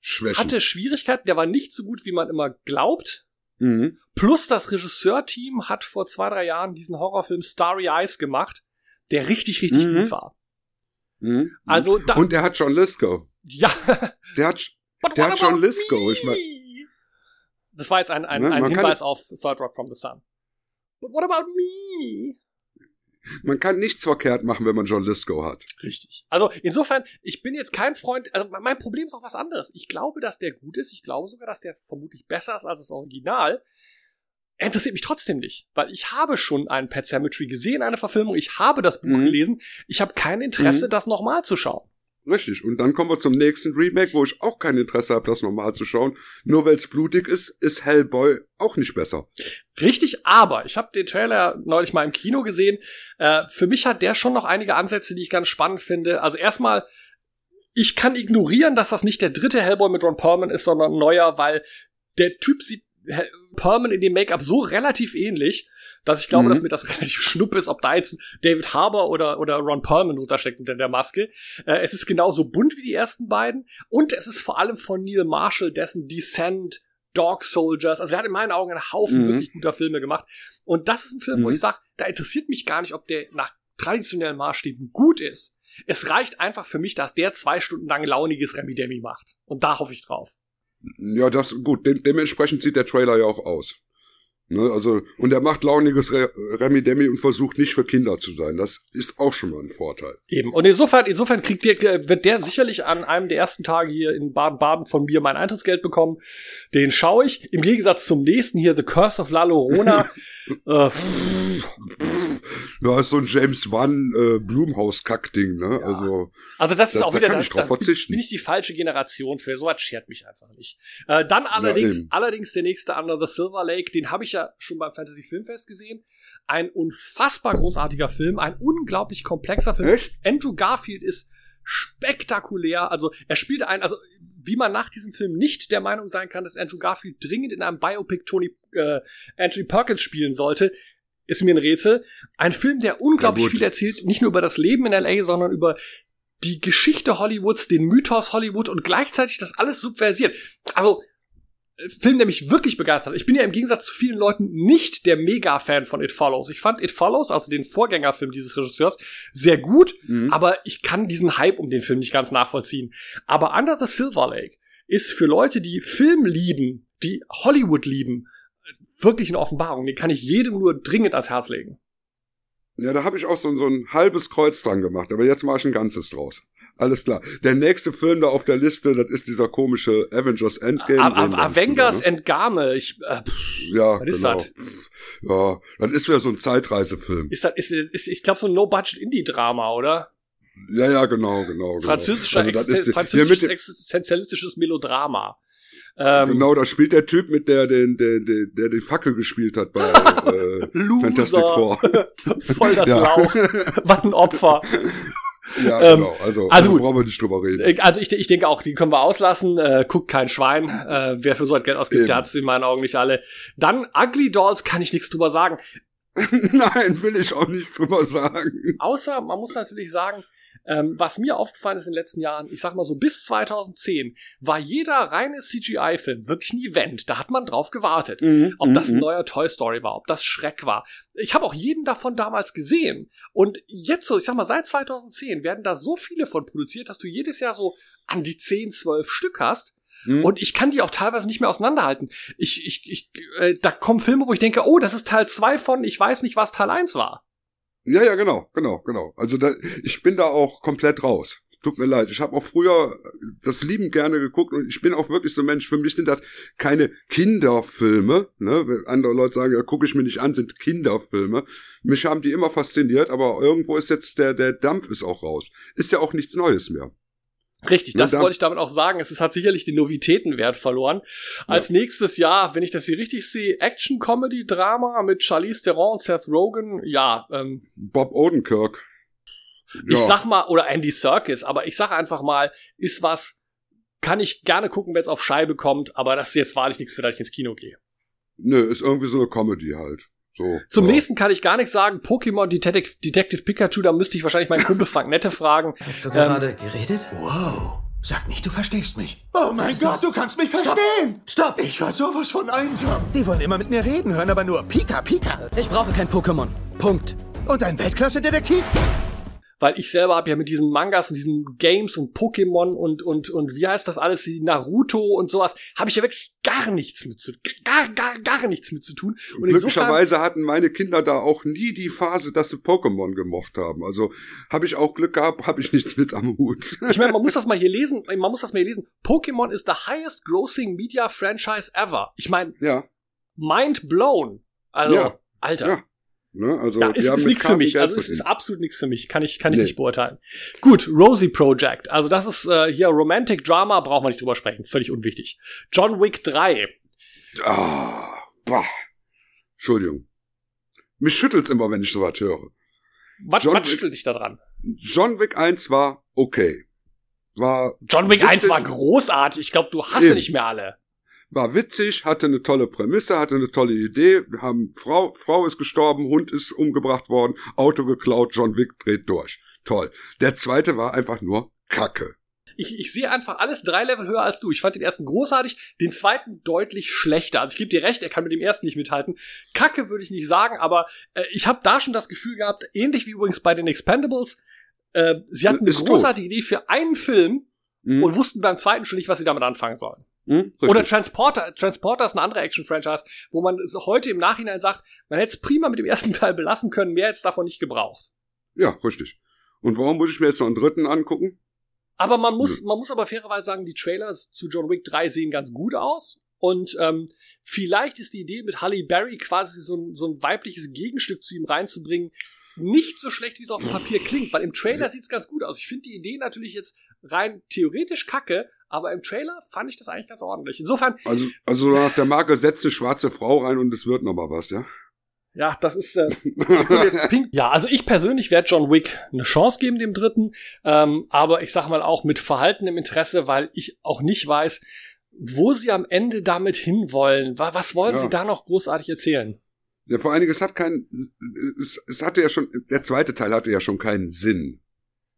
Schwächen. hatte Schwierigkeiten, der war nicht so gut, wie man immer glaubt. mhm. Plus das Regisseurteam hat vor zwei, drei Jahren diesen Horrorfilm Starry Eyes gemacht, der richtig, richtig Mhm. gut war. Mhm. Also da, Und der hat John Lithgow. ja. Der hat, But Der hat John Lithgow, ich mein- me? Das war jetzt ein, ein, ein Hinweis auf Third Rock from the Sun. But what about me? man kann nichts verkehrt machen, wenn man John Lithgow hat. Richtig. Also insofern, ich bin jetzt kein Freund, also mein Problem ist auch was anderes. Ich glaube, dass der gut ist. Ich glaube sogar, dass der vermutlich besser ist als das Original. Er interessiert mich trotzdem nicht, weil ich habe schon einen Pet Cemetery gesehen, eine Verfilmung. Ich habe das Buch Mhm. gelesen. Ich habe kein Interesse, Mhm. das nochmal zu schauen. Richtig. Und dann kommen wir zum nächsten Remake, wo ich auch kein Interesse habe, das nochmal zu schauen. Nur weil es blutig ist, ist Hellboy auch nicht besser. Richtig, aber ich habe den Trailer neulich mal im Kino gesehen. Äh, für mich hat der schon noch einige Ansätze, die ich ganz spannend finde. Also erstmal, ich kann ignorieren, dass das nicht der dritte Hellboy mit Ron Perlman ist, sondern ein neuer, weil der Typ sieht Perlman in dem Make-up so relativ ähnlich, dass ich glaube, Mhm. dass mir das [laughs] relativ schnupp ist, ob da jetzt David Harbour oder, oder Ron Perlman druntersteckt unter der Maske. Äh, es ist genauso bunt wie die ersten beiden und es ist vor allem von Neil Marshall, dessen Descent, Dog Soldiers, also er hat in meinen Augen einen Haufen Mhm. wirklich guter Filme gemacht. Und das ist ein Film, wo Mhm. ich sage, da interessiert mich gar nicht, ob der nach traditionellen Maßstäben gut ist. Es reicht einfach für mich, dass der zwei Stunden lang launiges Remi Demi macht. Und da hoffe ich drauf. Ja, das gut. Dem, dementsprechend sieht der Trailer ja auch aus. Ne, also und er macht launiges Re Remi Demi und versucht nicht für Kinder zu sein. Das ist auch schon mal ein Vorteil. Eben. Und insofern, insofern kriegt der, wird der sicherlich an einem der ersten Tage hier in Baden-Baden von mir mein Eintrittsgeld bekommen. Den schaue ich. Im Gegensatz zum nächsten hier, The Curse of La Llorona. [laughs] äh, Ja, ist so ein James Wan äh, Blumhaus-Kack-Ding, ne? Ja. Also also das ist Da- auch wieder, kann da, ich drauf da verzichten. bin ich die falsche Generation für. So was schert mich einfach nicht. Äh, dann allerdings, eben. allerdings der nächste Under the Silver Lake, den habe ich ja schon beim Fantasy Filmfest gesehen. Ein unfassbar großartiger Film, ein unglaublich komplexer Film. echt? Andrew Garfield ist spektakulär. Also er spielt ein, also wie man nach diesem Film nicht der Meinung sein kann, dass Andrew Garfield dringend in einem Biopic Tony äh, Anthony Perkins spielen sollte, ist mir ein Rätsel. Ein Film, der unglaublich viel erzählt, nicht nur über das Leben in LA, sondern über die Geschichte Hollywoods, den Mythos Hollywood und gleichzeitig das alles subversiert. Also Film, der mich wirklich begeistert hat. Ich bin ja im Gegensatz zu vielen Leuten nicht der Mega-Fan von It Follows. Ich fand It Follows, also den Vorgängerfilm dieses Regisseurs, sehr gut, mhm. aber ich kann diesen Hype um den Film nicht ganz nachvollziehen. Aber Under the Silver Lake ist für Leute, die Film lieben, die Hollywood lieben, wirklich eine Offenbarung. Den kann ich jedem nur dringend ans Herz legen. Ja, da habe ich auch so, so ein halbes Kreuz dran gemacht, aber jetzt mache ich ein ganzes draus. Alles klar. Der nächste Film da auf der Liste, das ist dieser komische Avengers Endgame. A A Avengers ne? Endgame. Ich, äh, pff, ja, was genau. ist das? Ja, das ist wieder so ein Zeitreisefilm. Ist das, ist, ist ich glaube so ein No-Budget-Indie-Drama, oder? Ja, ja, genau, genau. Französischer genau. also, Existen französisches existenzialistisches Melodrama. Ähm, genau, da spielt der Typ mit der, der, der, der, der die Fackel gespielt hat bei [laughs] äh, Fantastic Four. [laughs] Voll das Lauch. Was ein Opfer. Ja, ähm, genau. Also, also, also brauchen wir nicht drüber reden. Äh, also ich, ich denke auch, die können wir auslassen. Äh, guckt kein Schwein. Äh, wer für so ein Geld ausgibt, Eben. der hat es in meinen Augen nicht alle. Dann Ugly Dolls kann ich nichts drüber sagen. [laughs] Nein, will ich auch nichts drüber sagen. Außer, man muss natürlich sagen, ähm, was mir aufgefallen ist in den letzten Jahren, ich sag mal so bis 2010, war jeder reine CGI-Film wirklich ein Event. Da hat man drauf gewartet. Mhm. Ob das ein mhm. neuer Toy Story war, ob das Schreck war. Ich habe auch jeden davon damals gesehen. Und jetzt so, ich sag mal, seit 2010 werden da so viele von produziert, dass du jedes Jahr so an die 10, 12 Stück hast. Mhm. Und ich kann die auch teilweise nicht mehr auseinanderhalten. Ich, ich, ich, äh, da kommen Filme, wo ich denke, oh, das ist Teil 2 von, ich weiß nicht, was Teil 1 war. Ja, ja, genau, genau, genau. Also da, ich bin da auch komplett raus. Tut mir leid. Ich habe auch früher das liebend gerne geguckt und ich bin auch wirklich so ein Mensch. Für mich sind das keine Kinderfilme. Ne? Wenn andere Leute sagen, ja, gucke ich mir nicht an, sind Kinderfilme. Mich haben die immer fasziniert, aber irgendwo ist jetzt der, der Dampf ist auch raus. Ist ja auch nichts Neues mehr. Richtig, das wollte ich damit auch sagen. Es hat sicherlich den Novitätenwert verloren. Als ja. nächstes Jahr, wenn ich das hier richtig sehe, Action-Comedy-Drama mit Charlize Theron und Seth Rogen. Ja, ähm, Bob Odenkirk. Ich sag mal, oder Andy Serkis, aber ich sag einfach mal, ist was, kann ich gerne gucken, wenn es auf Scheibe kommt, aber das ist jetzt wahrlich nichts, für das ich ins Kino gehe. Nö, ist irgendwie so eine Comedy halt. So, Zum ja. nächsten kann ich gar nichts sagen. Pokémon Detective, Detective Pikachu, da müsste ich wahrscheinlich meinen Kumpel Frank Nette fragen. Hast du gerade ähm, geredet? Wow. Sag nicht, du verstehst mich. Oh mein Gott, du kannst mich verstehen. Stopp. Stopp. Ich war sowas von einsam. Die wollen immer mit mir reden, hören aber nur Pika Pika. Ich brauche kein Pokémon. Punkt. Und ein Weltklasse-Detektiv? Weil ich selber habe ja mit diesen Mangas und diesen Games und Pokémon und und und wie heißt das alles, die Naruto und sowas, habe ich ja wirklich gar nichts mit zu gar gar gar nichts mit zu tun. Und glücklicherweise hatten meine Kinder da auch nie die Phase, dass sie Pokémon gemocht haben. Also habe ich auch Glück gehabt, habe ich nichts mit am Hut. Ich meine, man muss [laughs] das mal hier lesen, man muss das mal hier lesen. Pokémon ist the highest grossing media franchise ever. Ich meine, ja. mind blown. Also, ja. Alter. Ja. Ne? Also, ja, ist, ist nichts für mich. Also es ist absolut nichts für mich. Kann ich, kann ich nee. nicht beurteilen. Gut, Rosie Project. Also das ist äh, hier Romantic Drama, brauchen wir nicht drüber sprechen. Völlig unwichtig. John Wick 3. Ah, bah. Entschuldigung. Mich schüttelt's immer, wenn ich sowas höre. Was, was schüttelt dich da dran? John Wick 1 war okay. War John Wick witzig. 1 war großartig. Ich glaube, du hast nicht mehr alle war witzig, hatte eine tolle Prämisse, hatte eine tolle Idee, haben Frau, Frau ist gestorben, Hund ist umgebracht worden, Auto geklaut, John Wick dreht durch. Toll. Der zweite war einfach nur Kacke. Ich, ich sehe einfach alles drei Level höher als du. Ich fand den ersten großartig, den zweiten deutlich schlechter. Also ich gebe dir recht, er kann mit dem ersten nicht mithalten. Kacke würde ich nicht sagen, aber äh, ich habe da schon das Gefühl gehabt, ähnlich wie übrigens bei den Expendables, äh, sie hatten eine großartige tot. Idee für einen Film mhm. und wussten beim zweiten schon nicht, was sie damit anfangen sollen. Hm, Oder Transporter. Transporter ist eine andere Action-Franchise, wo man heute im Nachhinein sagt, man hätte es prima mit dem ersten [laughs] Teil belassen können, mehr jetzt davon nicht gebraucht. Ja, richtig. Und warum muss ich mir jetzt noch einen dritten angucken? Aber man muss, man muss aber fairerweise sagen, die Trailers zu John Wick 3 sehen ganz gut aus. Und ähm, vielleicht ist die Idee mit Halle Berry quasi so ein, so ein weibliches Gegenstück zu ihm reinzubringen, nicht so schlecht, wie es auf dem Papier klingt, weil im Trailer sieht's ganz gut aus. Ich finde die Idee natürlich jetzt rein theoretisch kacke, aber im Trailer fand ich das eigentlich ganz ordentlich. Insofern. Also, also nach der Marke setzt eine schwarze Frau rein und es wird noch mal was, ja? Ja, das ist äh, pink. [laughs] Ja, also ich persönlich werde John Wick eine Chance geben, dem dritten, ähm, aber ich sag mal auch mit verhaltenem Interesse, weil ich auch nicht weiß, wo sie am Ende damit hinwollen. Was wollen ja. sie da noch großartig erzählen? Ja, vor allen Dingen, es hat keinen, es, es hatte ja schon, der zweite Teil hatte ja schon keinen Sinn.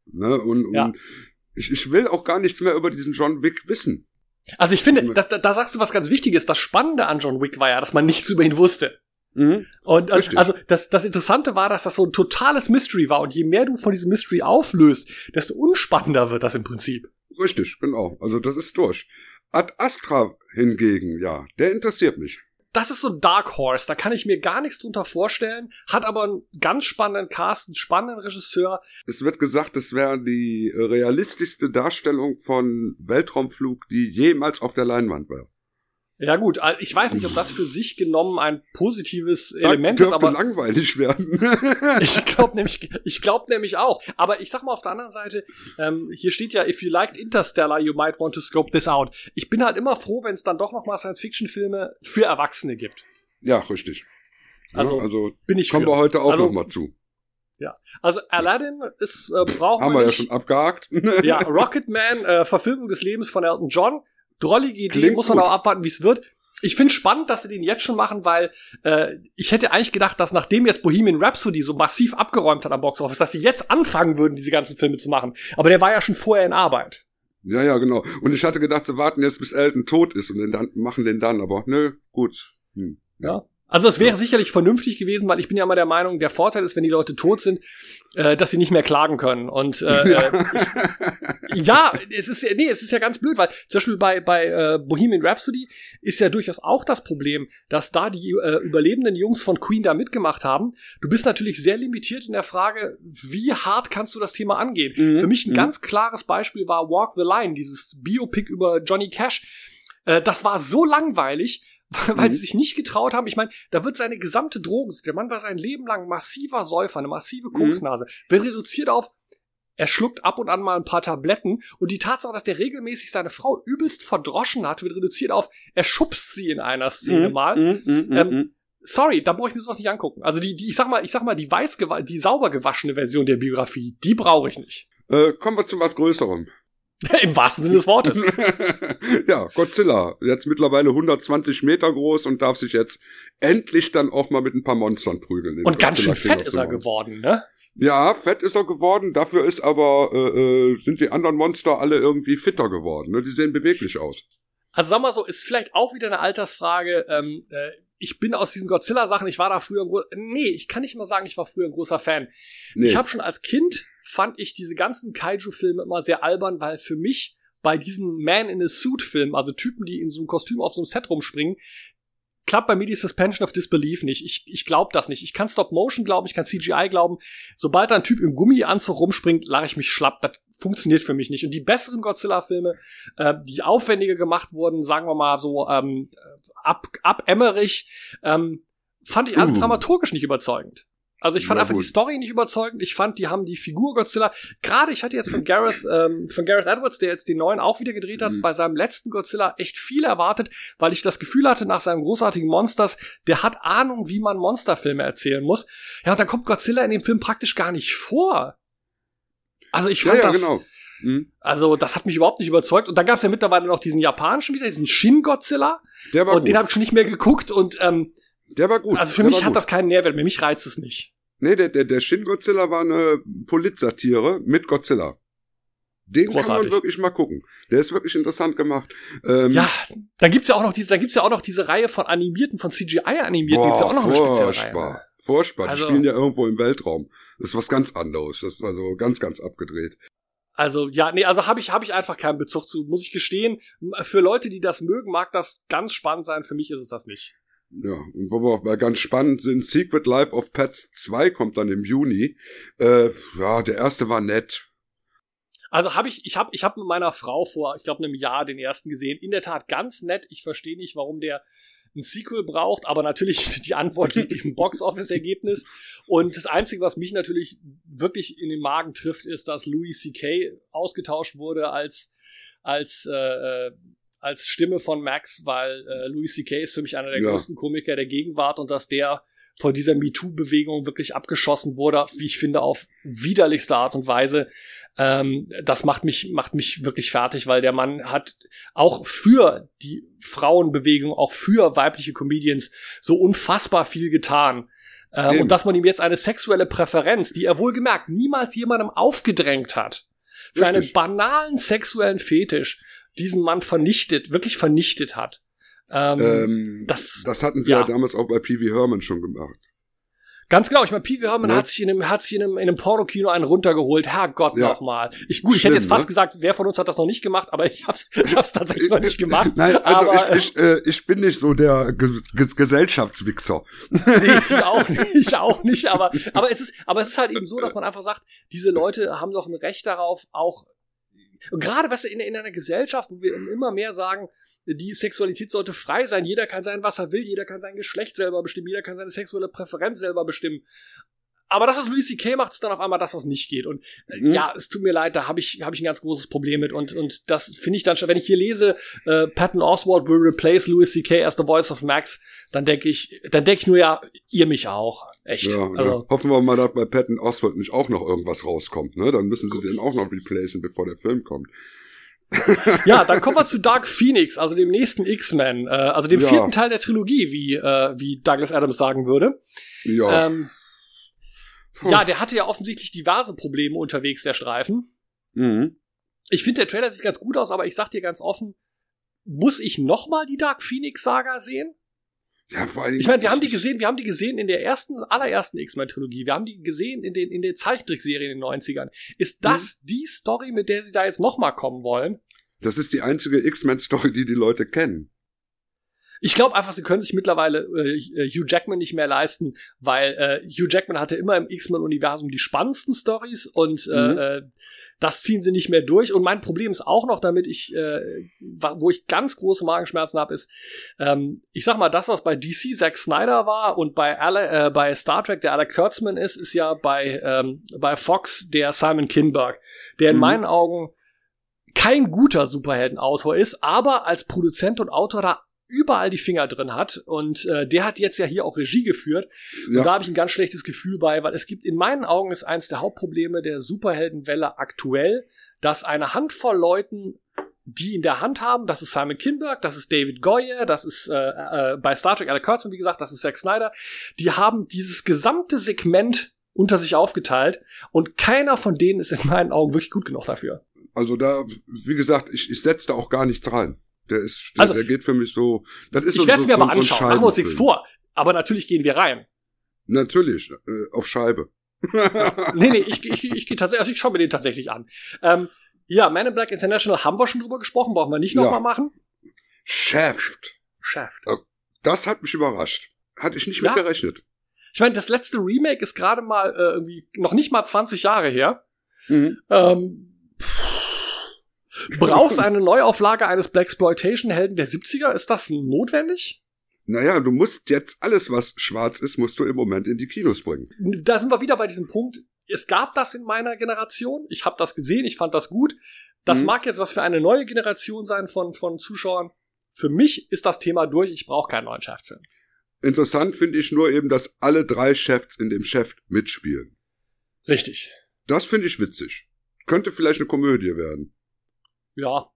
Ne? Und, ja. Ich, ich will auch gar nichts mehr über diesen John Wick wissen. Also ich finde, da, da, da sagst du was ganz Wichtiges. Das Spannende an John Wick war ja, dass man nichts über ihn wusste. Mhm. Und Richtig. also das, das Interessante war, dass das so ein totales Mystery war. Und je mehr du von diesem Mystery auflöst, desto unspannender wird das im Prinzip. Richtig, genau. Also das ist durch. Ad Astra hingegen, ja, der interessiert mich. Das ist so ein Dark Horse, da kann ich mir gar nichts drunter vorstellen, hat aber einen ganz spannenden Cast, einen spannenden Regisseur. Es wird gesagt, es wäre die realistischste Darstellung von Weltraumflug, die jemals auf der Leinwand war. Ja gut, also ich weiß nicht, ob das für sich genommen ein positives Element ist, aber langweilig werden. [laughs] ich glaube nämlich, ich glaube nämlich auch. Aber ich sag mal auf der anderen Seite, ähm, hier steht ja, if you liked Interstellar, you might want to scope this out. Ich bin halt immer froh, wenn es dann doch noch mal Science-Fiction-Filme für Erwachsene gibt. ja, richtig. Ja, Also, also Bin ich kommen für. wir heute auch Also- noch mal zu. Ja, also Aladdin ist äh, brauchen Haben wir wir ja schon abgehakt. Ja, [laughs] Rocketman, äh, Verfilmung des Lebens von Elton John. Drollige Idee, Klingt muss man gut. auch abwarten, wie es wird. Ich finde spannend, dass sie den jetzt schon machen, weil äh, ich hätte eigentlich gedacht, dass nachdem jetzt Bohemian Rhapsody so massiv abgeräumt hat am Boxoffice, dass sie jetzt anfangen würden, diese ganzen Filme zu machen. Aber der war ja schon vorher in Arbeit. Ja, ja, genau. Und ich hatte gedacht, sie warten jetzt, bis Elton tot ist und dann, machen den dann, aber nö, gut. Hm. Ja. Also es wäre sicherlich vernünftig gewesen, weil ich bin ja immer der Meinung, der Vorteil ist, wenn die Leute tot sind, äh, dass sie nicht mehr klagen können. Und äh, äh, ja, es ist ja, nee, es ist ja ganz blöd, weil zum Beispiel bei, bei äh, Bohemian Rhapsody ist ja durchaus auch das Problem, dass da die äh, überlebenden Jungs von Queen da mitgemacht haben. Du bist natürlich sehr limitiert in der Frage, wie hart kannst du das Thema angehen. Mhm. Für mich ein Mhm. ganz klares Beispiel war Walk the Line, dieses Biopic über Johnny Cash. Äh, das war so langweilig, [laughs] weil Mhm. sie sich nicht getraut haben. Ich meine, da wird seine gesamte Drogen, der Mann war sein Leben lang massiver Säufer, eine massive Koksnase, wird reduziert auf, er schluckt ab und an mal ein paar Tabletten und die Tatsache, dass der regelmäßig seine Frau übelst verdroschen hat, wird reduziert auf, er schubst sie in einer Szene Mhm, mal. mhm, mhm, Ähm, mhm. Sorry, da brauche ich mir sowas nicht angucken. Also die, die, ich sag mal, ich sag mal, die weiß, die sauber gewaschene Version der Biografie, die brauche ich nicht. Äh, kommen wir zu was Größerem. [laughs] Im wahrsten Sinne des Wortes. [laughs] ja, Godzilla. Jetzt mittlerweile 120 Meter groß und darf sich jetzt endlich dann auch mal mit ein paar Monstern prügeln. Und ganz schön fett ist er geworden, ne? Ja, fett ist er geworden. Dafür ist aber äh, äh, sind die anderen Monster alle irgendwie fitter geworden. Ne? Die sehen beweglich aus. Also sag mal so, ist vielleicht auch wieder eine Altersfrage. Ähm, äh, ich bin aus diesen Godzilla-Sachen, ich war da früher ein gro- Nee, ich kann nicht mal sagen, ich war früher ein großer Fan. Nee. Ich habe schon als Kind, fand ich diese ganzen Kaiju-Filme immer sehr albern, weil für mich bei diesen Man in a Suit-Filmen, also Typen, die in so einem Kostüm auf so einem Set rumspringen, klappt bei mir die Suspension of Disbelief nicht. Ich, ich glaube das nicht. Ich kann Stop-Motion glauben, ich kann CGI glauben. Sobald da ein Typ im Gummianzug rumspringt, lache ich mich schlapp. Das funktioniert für mich nicht. Und die besseren Godzilla-Filme, äh, die aufwendiger gemacht wurden, sagen wir mal so ähm, ab, ab Emmerich, ähm, fand ich alle Uh. dramaturgisch nicht überzeugend. Also ich fand Na einfach gut. die Story nicht überzeugend. Ich fand, die haben die Figur Godzilla. Gerade ich hatte jetzt von Gareth, ähm, von Gareth Edwards, der jetzt den neuen auch wieder gedreht hat, Mhm. bei seinem letzten Godzilla echt viel erwartet, weil ich das Gefühl hatte nach seinem großartigen Monsters, der hat Ahnung, wie man Monsterfilme erzählen muss. Ja, und dann kommt Godzilla in dem Film praktisch gar nicht vor. Also ich ja, fand ja, das, genau. Mhm. also das hat mich überhaupt nicht überzeugt. Und dann gab es ja mittlerweile noch diesen japanischen wieder, diesen Shin Godzilla. Der war Und gut. den habe ich schon nicht mehr geguckt. Und ähm, der war gut. also für der mich hat gut. das keinen Nährwert mehr. Mich reizt es nicht. Nee, der, der, der Shin Godzilla war eine Polizsatire mit Godzilla. Den kann Großartig. man wirklich mal gucken. Der ist wirklich interessant gemacht. Ähm, Ja, dann gibt's ja auch noch diese, dann gibt's ja auch noch diese Reihe von animierten, von CGI animierten, gibt's ja auch noch eine spezielle Reihe. furchtbar. Furchtbar. Also- die spielen ja irgendwo im Weltraum. Das ist was ganz anderes. Das ist also ganz, ganz abgedreht. Also ja, nee, also habe ich habe ich einfach keinen Bezug zu, muss ich gestehen. Für Leute, die das mögen, mag das ganz spannend sein. Für mich ist es das nicht. Ja, und wo wir auch mal ganz spannend sind, Secret Life of Pets 2 kommt dann im Juni. Äh, ja, der erste war nett. Also habe ich ich habe ich habe mit meiner Frau vor, ich glaube einem Jahr den ersten gesehen. In der Tat ganz nett. Ich verstehe nicht, warum der ein Sequel braucht, aber natürlich [laughs] die Antwort liegt im Box-Office-Ergebnis. Und das Einzige, was mich natürlich wirklich in den Magen trifft, ist, dass Louis C.K. ausgetauscht wurde als als äh, äh, als Stimme von Max, weil äh, Louis C.K. ist für mich einer der Ja. größten Komiker der Gegenwart und dass der von dieser MeToo-Bewegung wirklich abgeschossen wurde, wie ich finde, auf widerlichste Art und Weise. Ähm, das macht mich, macht mich wirklich fertig, weil der Mann hat auch für die Frauenbewegung, auch für weibliche Comedians so unfassbar viel getan. Ähm, und dass man ihm jetzt eine sexuelle Präferenz, die er wohlgemerkt niemals jemandem aufgedrängt hat, für einen Richtig. banalen sexuellen Fetisch, diesen Mann vernichtet, wirklich vernichtet hat. Ähm, Ähm, das- das, hatten sie ja. ja. damals auch bei P.V. Herman schon gemacht. Ganz genau, ich meine, Pee Wee Herman Ne? hat sich in einem, hat sich in einem, in einem Pornokino einen runtergeholt. Herrgott Ja. nochmal. Ich, gut, ich Schlimm, hätte jetzt fast ne? gesagt, wer von uns hat das noch nicht gemacht, aber ich hab's, ich hab's tatsächlich noch nicht gemacht. [laughs] Nein, also aber, ich, ich, äh, ich bin nicht so der Ge Ge Gesellschaftswichser. [laughs] Nee, ich [laughs] auch nicht, ich auch nicht, aber, aber es ist, aber es ist halt eben so, dass man einfach sagt, diese Leute haben doch ein Recht darauf, auch, gerade, was in, in einer Gesellschaft, wo wir immer mehr sagen, die Sexualität sollte frei sein, jeder kann sein, was er will, jeder kann sein Geschlecht selber bestimmen, jeder kann seine sexuelle Präferenz selber bestimmen. Aber das, was Louis C.K. macht, ist dann auf einmal das, was nicht geht. Und äh, Mhm. ja, es tut mir leid, da habe ich, hab ich ein ganz großes Problem mit. Und, und das finde ich dann schon, wenn ich hier lese, äh, Patton Oswald will replace Louis C.K. as the voice of Max, dann denke ich, dann denke ich nur, ja, ihr mich auch. Echt. Ja, also. Hoffen wir mal, dass bei Patton Oswald nicht auch noch irgendwas rauskommt. Ne? Dann müssen sie den auch noch replacen, bevor der Film kommt. [laughs] ja, dann kommen wir zu Dark Phoenix, also dem nächsten X-Men, äh, also dem Ja. vierten Teil der Trilogie, wie, äh, wie Douglas Adams sagen würde. Ja. Ähm, Puh. ja, der hatte ja offensichtlich diverse Probleme unterwegs, der Streifen. Mhm. Ich finde, der Trailer sieht ganz gut aus, aber ich sag dir ganz offen, muss ich noch mal die Dark Phoenix Saga sehen? Ja, vor allem. Ich meine, wir haben die gesehen, wir haben die gesehen in der ersten, allerersten X-Men-Trilogie. Wir haben die gesehen in den, in den Zeichentrickserien in den 90ern. Ist das die Story, mit der sie da jetzt noch mal kommen wollen? Das ist die einzige X-Men-Story, die die Leute kennen. Ich glaube einfach, sie können sich mittlerweile äh, Hugh Jackman nicht mehr leisten, weil äh, Hugh Jackman hatte immer im X-Men-Universum die spannendsten Stories und Mhm. äh, äh, das ziehen sie nicht mehr durch. Und mein Problem ist auch noch, damit ich, äh, wo ich ganz große Magenschmerzen habe, ist, ähm, ich sag mal, das, was bei DC Zack Snyder war und bei, Ale, äh, bei Star Trek der Alec Kurtzman ist, ist ja bei, ähm, bei Fox der Simon Kinberg, der in Mhm. meinen Augen kein guter Superheldenautor ist, aber als Produzent und Autor da überall die Finger drin hat und äh, der hat jetzt ja hier auch Regie geführt Ja. und da habe ich ein ganz schlechtes Gefühl bei, weil es gibt in meinen Augen ist eins der Hauptprobleme der Superheldenwelle aktuell, dass eine Handvoll Leuten die in der Hand haben, das ist Simon Kinberg, das ist David Goyer, das ist äh, äh, bei Star Trek Alec Kurtzman, wie gesagt, das ist Zack Snyder, die haben dieses gesamte Segment unter sich aufgeteilt und keiner von denen ist in meinen Augen wirklich gut genug dafür. Also da, wie gesagt, ich, ich setze da auch gar nichts rein. Der ist, der, Also- der geht für mich so. Das ist Ich werde es so, mir so, aber anschauen, machen wir uns nichts vor. Aber natürlich gehen wir rein. Natürlich, äh, auf Scheibe. Nee, nee, ich, ich, ich gehe tatsächlich, also ich schaue mir den tatsächlich an. Ähm, ja, Man in Black International haben wir schon drüber gesprochen, brauchen wir nicht Ja. nochmal machen. Shaft. Shaft. Das hat mich überrascht. Hatte ich nicht Ja. mit gerechnet. Ich meine, das letzte Remake ist gerade mal äh, irgendwie noch nicht mal 20 Jahre her. Mhm. Ähm, brauchst du eine Neuauflage eines Blaxploitation-Helden der 70er? Ist das notwendig? Naja, du musst jetzt alles, was schwarz ist, musst du im Moment in die Kinos bringen. Da sind wir wieder bei diesem Punkt. Es gab das in meiner Generation. Ich habe das gesehen, ich fand das gut. Das Mhm. mag jetzt was für eine neue Generation sein von, von Zuschauern. Für mich ist das Thema durch. Ich brauche keinen neuen Shaft-Film. Interessant finde ich nur eben, dass alle drei Chefs in dem Chef mitspielen. Richtig. Das finde ich witzig. Könnte vielleicht eine Komödie werden. Ja.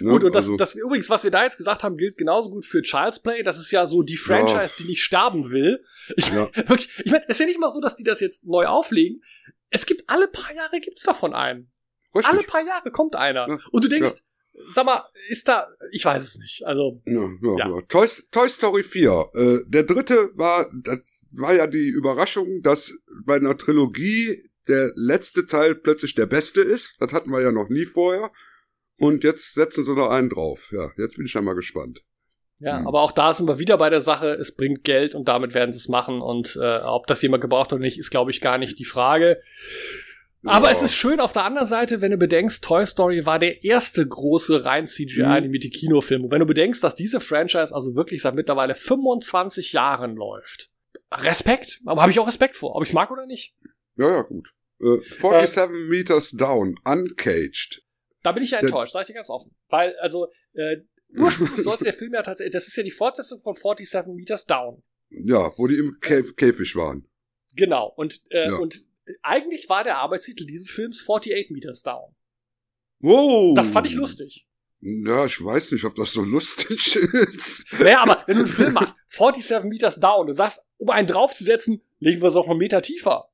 Ne? Gut, und das, Also, das übrigens, was wir da jetzt gesagt haben, gilt genauso gut für Child's Play. Das ist ja so die Franchise, die nicht sterben will. Ich, Ja. [laughs] wirklich, ich meine, es ist ja nicht mal so, dass die das jetzt neu auflegen. Es gibt alle paar Jahre gibt's davon einen. richtig. Alle paar Jahre kommt einer. Ja. Und du denkst, sag mal, ist da, ich weiß es nicht. Also, Ja, ja, Ja. ja. Toy, Toy Story 4. Äh, der dritte war, das war ja die Überraschung, dass bei einer Trilogie der letzte Teil plötzlich der beste ist. Das hatten wir ja noch nie vorher. Und jetzt setzen sie noch einen drauf. Ja, jetzt bin ich dann mal gespannt. ja, Hm. aber auch da sind wir wieder bei der Sache, es bringt Geld und damit werden sie es machen. Und äh, ob das jemand gebraucht oder nicht, ist, glaube ich, gar nicht die Frage. Aber Ja. es ist schön auf der anderen Seite, wenn du bedenkst, Toy Story war der erste große rein CGI-animierte Kinofilm. Und wenn du bedenkst, dass diese Franchise also wirklich seit mittlerweile 25 Jahren läuft. Respekt, aber habe ich auch Respekt vor, ob ich es mag oder nicht. Ja, ja, gut. Äh, 47 Meters Down, Uncaged. Da bin ich ja enttäuscht, sag ich dir ganz offen. Weil, also, äh, ursprünglich sollte der Film ja tatsächlich, das ist ja die Fortsetzung von 47 Meters Down. Ja, wo die im Käf Käfig waren. Genau. Und, äh, Ja. und eigentlich war der Arbeitstitel dieses Films 48 Meters Down. Wow. Das fand ich lustig. Ja, ich weiß nicht, ob das so lustig [laughs] ist. Naja, aber wenn du einen Film machst, 47 Meters Down, du sagst, um einen draufzusetzen, legen wir es auch einen Meter tiefer.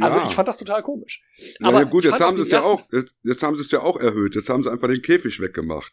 Also ich fand das total komisch. Aber ja, gut, jetzt haben sie es ja auch, jetzt, jetzt haben sie es ja auch erhöht. Jetzt haben sie einfach den Käfig weggemacht.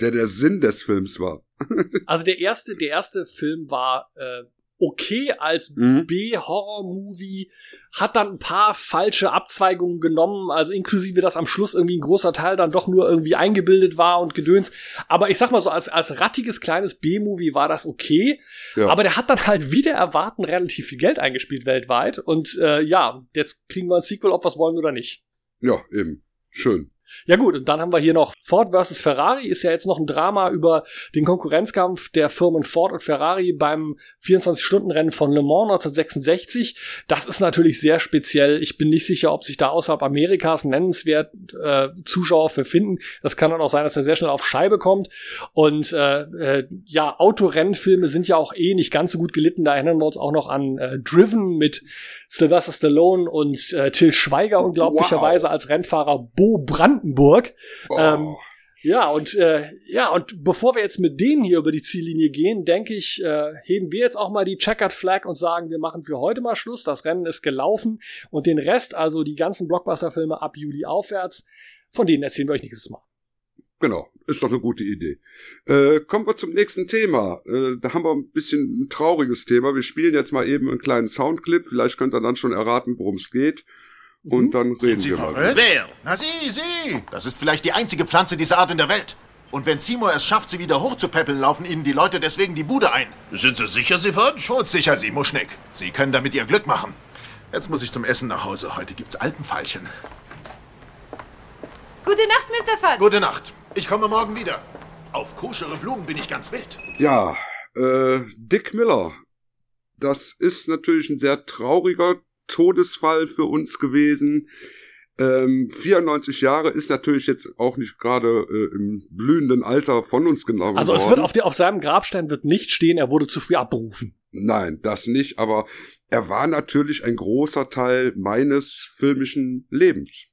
der der Sinn des Films war. [laughs] Also der erste, der erste Film war äh, okay als Mhm. B-Horror-Movie, hat dann ein paar falsche Abzweigungen genommen, also inklusive, dass am Schluss irgendwie ein großer Teil dann doch nur irgendwie eingebildet war und gedöns. Aber ich sag mal so, als, als rattiges kleines B-Movie war das okay. Ja. Aber der hat dann halt wieder erwarten relativ viel Geld eingespielt weltweit. Und äh, ja, jetzt kriegen wir ein Sequel, ob wir es wollen oder nicht. Ja, eben. Schön. Ja gut, und dann haben wir hier noch Ford versus Ferrari, ist ja jetzt noch ein Drama über den Konkurrenzkampf der Firmen Ford und Ferrari beim 24-Stunden-Rennen von Le Mans 1966. Das ist natürlich sehr speziell. Ich bin nicht sicher, ob sich da außerhalb Amerikas nennenswert äh, Zuschauer für finden. Das kann dann auch sein, dass er sehr schnell auf Scheibe kommt. Und äh, äh, ja, Autorennfilme sind ja auch eh nicht ganz so gut gelitten. Da erinnern wir uns auch noch an äh, Driven mit Sylvester Stallone und äh, Till Schweiger unglaublicherweise als Rennfahrer Bo Brandenburg. Oh. Ähm, ja, und äh, ja, und bevor wir jetzt mit denen hier über die Ziellinie gehen, denke ich, äh, heben wir jetzt auch mal die Checkered Flag und sagen, wir machen für heute mal Schluss. Das Rennen ist gelaufen und den Rest, also die ganzen Blockbuster-Filme ab Juli aufwärts, von denen erzählen wir euch nächstes Mal. Genau, ist doch eine gute Idee. Äh, kommen wir zum nächsten Thema. Äh, da haben wir ein bisschen ein trauriges Thema. Wir spielen jetzt mal eben einen kleinen Soundclip. Vielleicht könnt ihr dann schon erraten, worum es geht. Und dann reden wir mal. verrückt? Wer? Na sie, sie. Das ist vielleicht die einzige Pflanze dieser Art in der Welt. Und wenn Seymour es schafft, sie wieder hochzupäppeln, laufen ihnen die Leute deswegen die Bude ein. Sind Sie sicher, Sie fahren? Todsicher, Sie, Muschnick. Sie können damit Ihr Glück machen. Jetzt muss ich zum Essen nach Hause. Heute gibt's Alpenfeilchen. Gute Nacht, Mr. Fudge. Gute Nacht. Ich komme morgen wieder. Auf koschere Blumen bin ich ganz wild. Ja, äh, Dick Miller. Das ist natürlich ein sehr trauriger Todesfall für uns gewesen. Ähm, 94 Jahre ist natürlich jetzt auch nicht gerade äh, im blühenden Alter von uns genommen Also es wird auf, der, auf seinem Grabstein wird nicht stehen, er wurde zu früh abberufen. Nein, das nicht, aber er war natürlich ein großer Teil meines filmischen Lebens.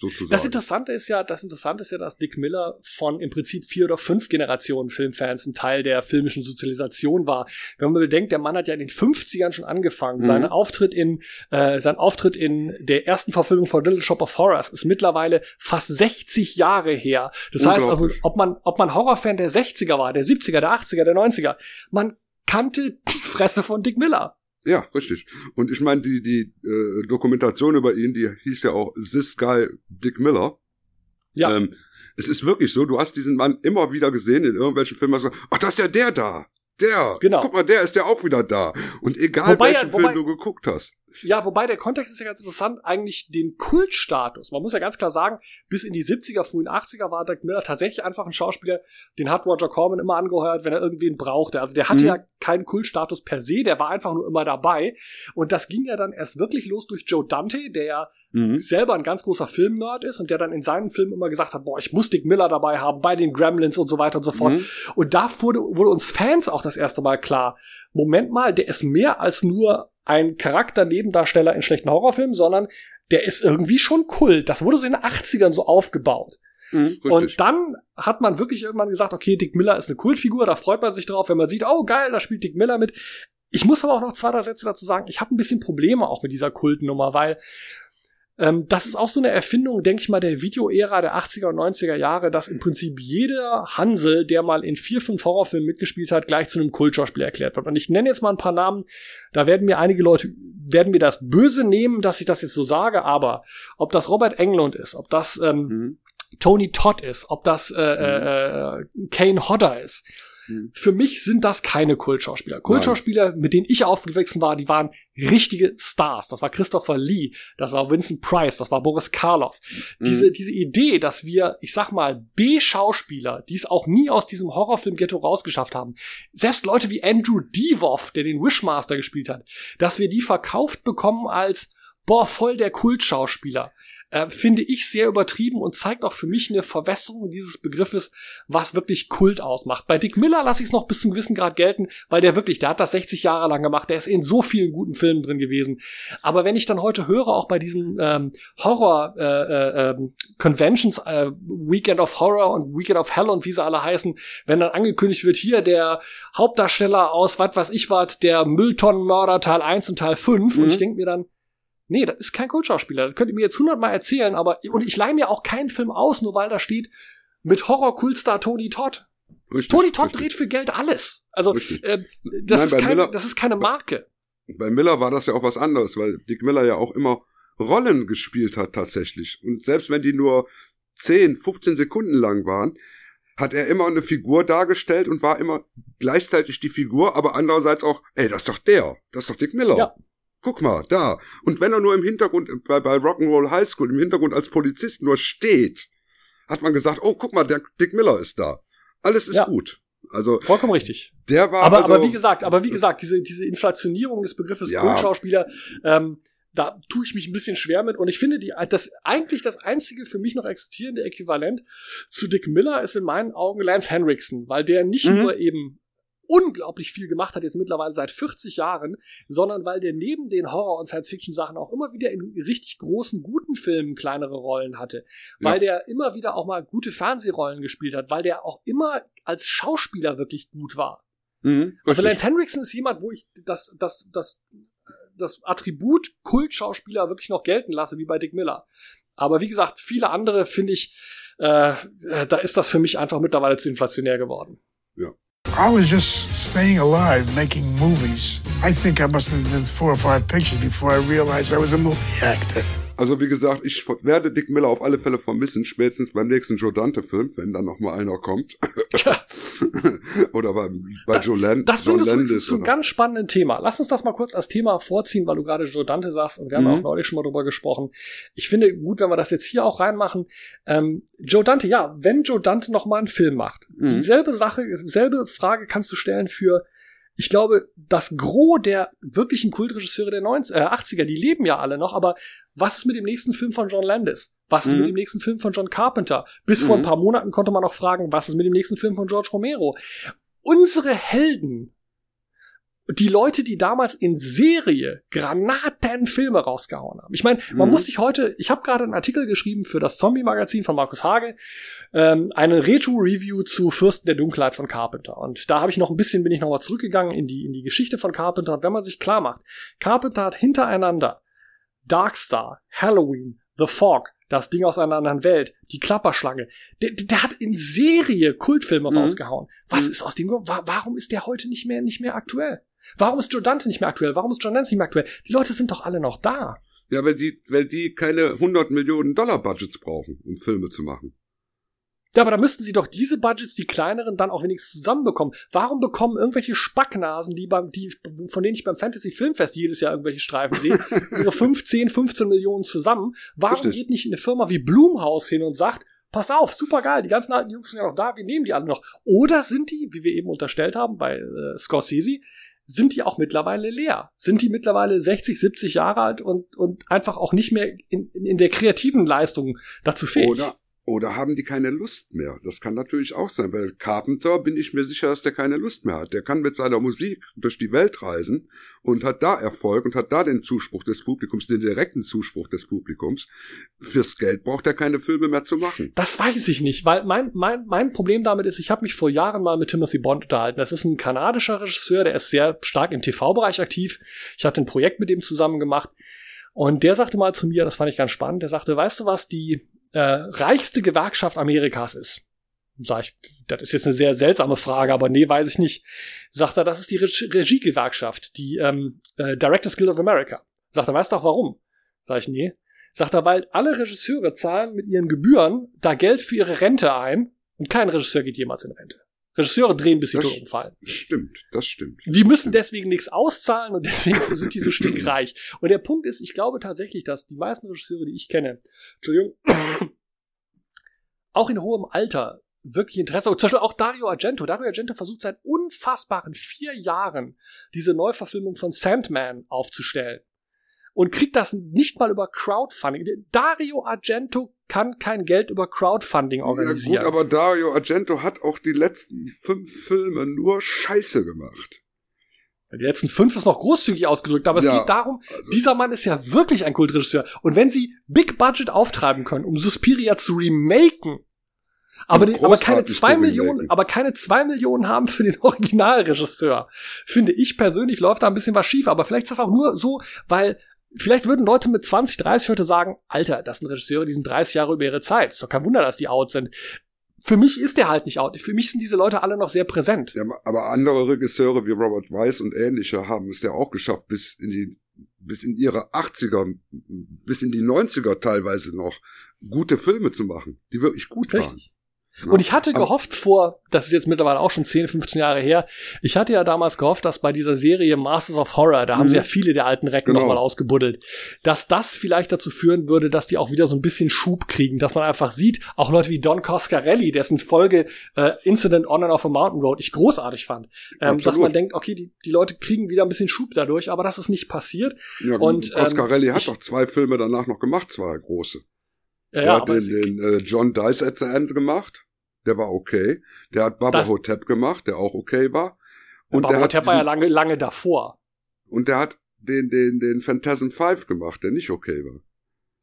Sozusagen. Das Interessante ist ja, das Interessante ist ja, dass Dick Miller von im Prinzip vier oder fünf Generationen Filmfans ein Teil der filmischen Sozialisation war. Wenn man bedenkt, der Mann hat ja in den 50ern schon angefangen. Mhm. Sein Auftritt in, äh, sein Auftritt in der ersten Verfilmung von Little Shop of Horrors ist mittlerweile fast 60 Jahre her. Das heißt also, ob man, ob man Horrorfan der 60er war, der 70er, der 80er, der 90er, man kannte die Fresse von Dick Miller. Ja, richtig. Und ich meine, die, die äh, Dokumentation über ihn, die hieß ja auch This Guy Dick Miller. Ja. Ähm, es ist wirklich so, du hast diesen Mann immer wieder gesehen in irgendwelchen Filmen, so, ach, das ist ja der da. Der. Genau. Guck mal, der ist ja auch wieder da. Und egal Wobei welchen er- wobei- Film du geguckt hast. Ja, wobei der Kontext ist ja ganz interessant, eigentlich den Kultstatus. Man muss ja ganz klar sagen, bis in die 70er, frühen 80er war Dick Miller tatsächlich einfach ein Schauspieler, den hat Roger Corman immer angeheuert, wenn er irgendwen brauchte. Also der hatte Mhm. ja keinen Kultstatus per se, der war einfach nur immer dabei. Und das ging ja dann erst wirklich los durch Joe Dante, der ja Mhm. selber ein ganz großer Filmnerd ist und der dann in seinen Filmen immer gesagt hat, boah, ich muss Dick Miller dabei haben, bei den Gremlins und so weiter und so fort. Mhm. Und da wurde, wurde uns Fans auch das erste Mal klar, Moment mal, der ist mehr als nur ein Charakternebendarsteller in schlechten Horrorfilmen, sondern der ist irgendwie schon Kult. Das wurde so in den 80ern so aufgebaut. Mhm. Und dann hat man wirklich irgendwann gesagt, okay, Dick Miller ist eine Kultfigur, da freut man sich drauf, wenn man sieht, oh geil, da spielt Dick Miller mit. Ich muss aber auch noch zwei, drei Sätze dazu sagen, ich habe ein bisschen Probleme auch mit dieser Kultnummer, weil ähm, das ist auch so eine Erfindung, denke ich mal, der Videoära der 80er und 90er Jahre, dass im Prinzip jeder Hansel, der mal in vier, fünf Horrorfilmen mitgespielt hat, gleich zu einem Kultschauspieler erklärt wird. Und ich nenne jetzt mal ein paar Namen, da werden mir einige Leute, werden mir das böse nehmen, dass ich das jetzt so sage, aber ob das Robert Englund ist, ob das ähm, Mhm. Tony Todd ist, ob das äh, äh, äh, Kane Hodder ist. Mhm. Für mich sind das keine Kultschauspieler. Kultschauspieler, mit denen ich aufgewachsen war, die waren richtige Stars. Das war Christopher Lee, das war Vincent Price, das war Boris Karloff. Diese, diese Idee, dass wir, ich sag mal, B-Schauspieler, die es auch nie aus diesem Horrorfilm-Ghetto rausgeschafft haben, selbst Leute wie Andrew Devoff, der den Wishmaster gespielt hat, dass wir die verkauft bekommen als, boah, voll der Kultschauspieler äh, finde ich sehr übertrieben und zeigt auch für mich eine Verwässerung dieses Begriffes, was wirklich Kult ausmacht. Bei Dick Miller lasse ich es noch bis zum gewissen Grad gelten, weil der wirklich, der hat das 60 Jahre lang gemacht, der ist in so vielen guten Filmen drin gewesen. Aber wenn ich dann heute höre, auch bei diesen ähm, Horror äh, äh, ähm, Conventions, äh, Weekend of Horror und Weekend of Hell und wie sie alle heißen, wenn dann angekündigt wird, hier der Hauptdarsteller aus was weiß ich was, der Mülltonnenmörder Teil 1 und Teil 5 und Mhm. ich denke mir dann, Nee, das ist kein Kultschauspieler. Das könnt ihr mir jetzt hundertmal erzählen, aber und ich leihe mir auch keinen Film aus, nur weil da steht mit Horror-Kultstar Tony Todd. Richtig, Tony Todd richtig. dreht für Geld alles. Also äh, das, Nein, ist kein, Miller- das ist keine Marke. Bei Miller war das ja auch was anderes, weil Dick Miller ja auch immer Rollen gespielt hat tatsächlich. Und selbst wenn die nur 10, 15 Sekunden lang waren, hat er immer eine Figur dargestellt und war immer gleichzeitig die Figur, aber andererseits auch, ey, das ist doch der, das ist doch Dick Miller. Ja. Guck mal, da. Und wenn er nur im Hintergrund, bei, bei Rock'n'Roll High School, im Hintergrund als Polizist nur steht, hat man gesagt, oh, guck mal, der Dick Miller ist da. Alles ist Ja. gut. Also, Vollkommen richtig. der war aber, also, aber wie gesagt, aber wie gesagt, diese, diese Inflationierung des Begriffes Ja. Kultschauspieler, ähm, da tue ich mich ein bisschen schwer mit. Und ich finde, die, das eigentlich das einzige für mich noch existierende Äquivalent zu Dick Miller ist in meinen Augen Lance Henriksen, weil der nicht Mhm. nur eben unglaublich viel gemacht hat, jetzt mittlerweile seit 40 Jahren, sondern weil der neben den Horror- und Science-Fiction-Sachen auch immer wieder in richtig großen, guten Filmen kleinere Rollen hatte. Weil Ja. der immer wieder auch mal gute Fernsehrollen gespielt hat, weil der auch immer als Schauspieler wirklich gut war. Mhm, Also. Lance Henriksen ist jemand, wo ich das, das, das, das Attribut Kultschauspieler wirklich noch gelten lasse, wie bei Dick Miller. Aber wie gesagt, viele andere finde ich, äh, da ist das für mich einfach mittlerweile zu inflationär geworden. I was just staying alive, making movies. I think I must have been four or five pictures before I realized I was a movie actor. Also wie gesagt, ich werde Dick Miller auf alle Fälle vermissen, spätestens beim nächsten Joe Dante-Film, wenn dann noch mal einer kommt. [laughs] oder bei, bei Joe Land Das bringt uns zu einem ganz spannenden Thema. Lass uns das mal kurz als Thema vorziehen, weil du gerade Joe Dante sagst und wir haben Mhm. auch neulich schon mal drüber gesprochen. Ich finde gut, wenn wir das jetzt hier auch reinmachen. Ähm, Joe Dante, ja, wenn Joe Dante noch mal einen Film macht, Mhm. dieselbe Sache, dieselbe Frage kannst du stellen für ich glaube, das Gros der wirklichen Kultregisseure der 90, äh, 80er, die leben ja alle noch, aber was ist mit dem nächsten Film von John Landis? Was ist Mhm. mit dem nächsten Film von John Carpenter? Bis vor ein Mhm. paar Monaten konnte man noch fragen, was ist mit dem nächsten Film von George Romero? Unsere Helden, die Leute, die damals in Serie Granatenfilme rausgehauen haben. Ich meine, man Mhm. muss sich heute, ich habe gerade einen Artikel geschrieben für das Zombie-Magazin von Markus Hage, ähm, eine Retro-Review zu Fürsten der Dunkelheit von Carpenter. Und da habe ich noch ein bisschen, bin ich nochmal zurückgegangen in die, in die Geschichte von Carpenter. Und wenn man sich klar macht, Carpenter hat hintereinander Darkstar, Halloween, The Fog, das Ding aus einer anderen Welt, die Klapperschlange. Der, der hat in Serie Kultfilme Mhm. rausgehauen. Was Mhm. ist aus dem, wa- warum ist der heute nicht mehr, nicht mehr aktuell? Warum ist Joe Dante nicht mehr aktuell? Warum ist John Lance nicht mehr aktuell? Die Leute sind doch alle noch da. Ja, weil die, weil die keine 100 Millionen Dollar Budgets brauchen, um Filme zu machen. Ja, aber da müssten sie doch diese Budgets, die kleineren, dann auch wenigstens zusammenbekommen. Warum bekommen irgendwelche Spacknasen, die beim, die, von denen ich beim Fantasy Filmfest jedes Jahr irgendwelche Streifen sehe, [laughs] ihre 5, 10, 15 Millionen zusammen? Warum Richtig. geht nicht eine Firma wie Blumhaus hin und sagt, pass auf, super geil, die ganzen alten Jungs sind ja noch da, wir nehmen die alle noch. Oder sind die, wie wir eben unterstellt haben bei äh, Scorsese, sind die auch mittlerweile leer? Sind die mittlerweile 60, 70 Jahre alt und, und einfach auch nicht mehr in, in, in der kreativen Leistung dazu fähig? Oder, oder haben die keine Lust mehr? Das kann natürlich auch sein, weil Carpenter bin ich mir sicher, dass der keine Lust mehr hat. Der kann mit seiner Musik durch die Welt reisen und hat da Erfolg und hat da den Zuspruch des Publikums, den direkten Zuspruch des Publikums. Fürs Geld braucht er keine Filme mehr zu machen. Das weiß ich nicht, weil mein, mein, mein Problem damit ist, ich habe mich vor Jahren mal mit Timothy Bond unterhalten. Das ist ein kanadischer Regisseur, der ist sehr stark im TV-Bereich aktiv. Ich hatte ein Projekt mit dem zusammen gemacht. Und der sagte mal zu mir, das fand ich ganz spannend, der sagte, weißt du, was die äh, reichste Gewerkschaft Amerikas ist? Sag ich, das ist jetzt eine sehr seltsame Frage, aber nee, weiß ich nicht. Sagt er, das ist die Reg Regiegewerkschaft, die ähm, äh, Directors Guild of America. Sagt er, weißt du auch warum? Sag ich, nee. Sagt er, weil alle Regisseure zahlen mit ihren Gebühren da Geld für ihre Rente ein und kein Regisseur geht jemals in Rente. Regisseure drehen, bis sie Das- umfallen. Stimmt, das stimmt. Die müssen deswegen nichts auszahlen und [laughs] deswegen sind die so stinkreich. Und der Punkt ist, ich glaube tatsächlich, dass die meisten Regisseure, die ich kenne, Entschuldigung, auch in hohem Alter wirklich Interesse, zum Beispiel auch Dario Argento. Dario Argento versucht seit unfassbaren vier Jahren diese Neuverfilmung von Sandman aufzustellen. Und kriegt das nicht mal über Crowdfunding. Dario Argento kann kein Geld über Crowdfunding Ja organisieren. gut, aber Dario Argento hat auch die letzten fünf Filme nur Scheiße gemacht. Die letzten fünf ist noch großzügig ausgedrückt, aber es Ja, geht darum, also- dieser Mann ist ja wirklich ein Kultregisseur. Und wenn sie Big Budget auftreiben können, um Suspiria zu remaken, aber, die, aber keine zwei Millionen, aber keine zwei Millionen haben für den [laughs] Originalregisseur, finde ich persönlich läuft da ein bisschen was schief. Aber vielleicht ist das auch nur so, weil vielleicht würden Leute mit 20, 30 heute sagen, Alter, das sind Regisseure, die sind 30 Jahre über ihre Zeit. Ist doch kein Wunder, dass die out sind. für mich ist der halt nicht out. Für mich sind diese Leute alle noch sehr präsent. Ja, aber andere Regisseure wie Robert Weiss und ähnliche haben es ja auch geschafft, bis in die bis in ihre 80er, bis in die 90er teilweise noch gute Filme zu machen, die wirklich gut Richtig. waren. Und ich hatte gehofft vor, das ist jetzt mittlerweile auch schon 10, 15 Jahre her, ich hatte ja damals gehofft, dass bei dieser Serie Masters of Horror, da haben Mhm. sie ja viele der alten Recken Genau. nochmal ausgebuddelt, dass das vielleicht dazu führen würde, dass die auch wieder so ein bisschen Schub kriegen, dass man einfach sieht, auch Leute wie Don Coscarelli, dessen Folge äh, Incident on and off a Mountain Road ich großartig fand, ähm, dass man denkt, okay, die, die Leute kriegen wieder ein bisschen Schub dadurch, aber das ist nicht passiert. Ja, Und, und Coscarelli ähm, hat ich- doch zwei Filme danach noch gemacht, zwei große. Ja, Der ja, hat aber den, den äh, John Dice at the End gemacht. Der war okay. Der hat Baba Das- Hotep gemacht, der auch okay war. Und aber der hat Hotep war ja lange, lange davor. und der hat den den den Phantasm 5 gemacht, der nicht okay war.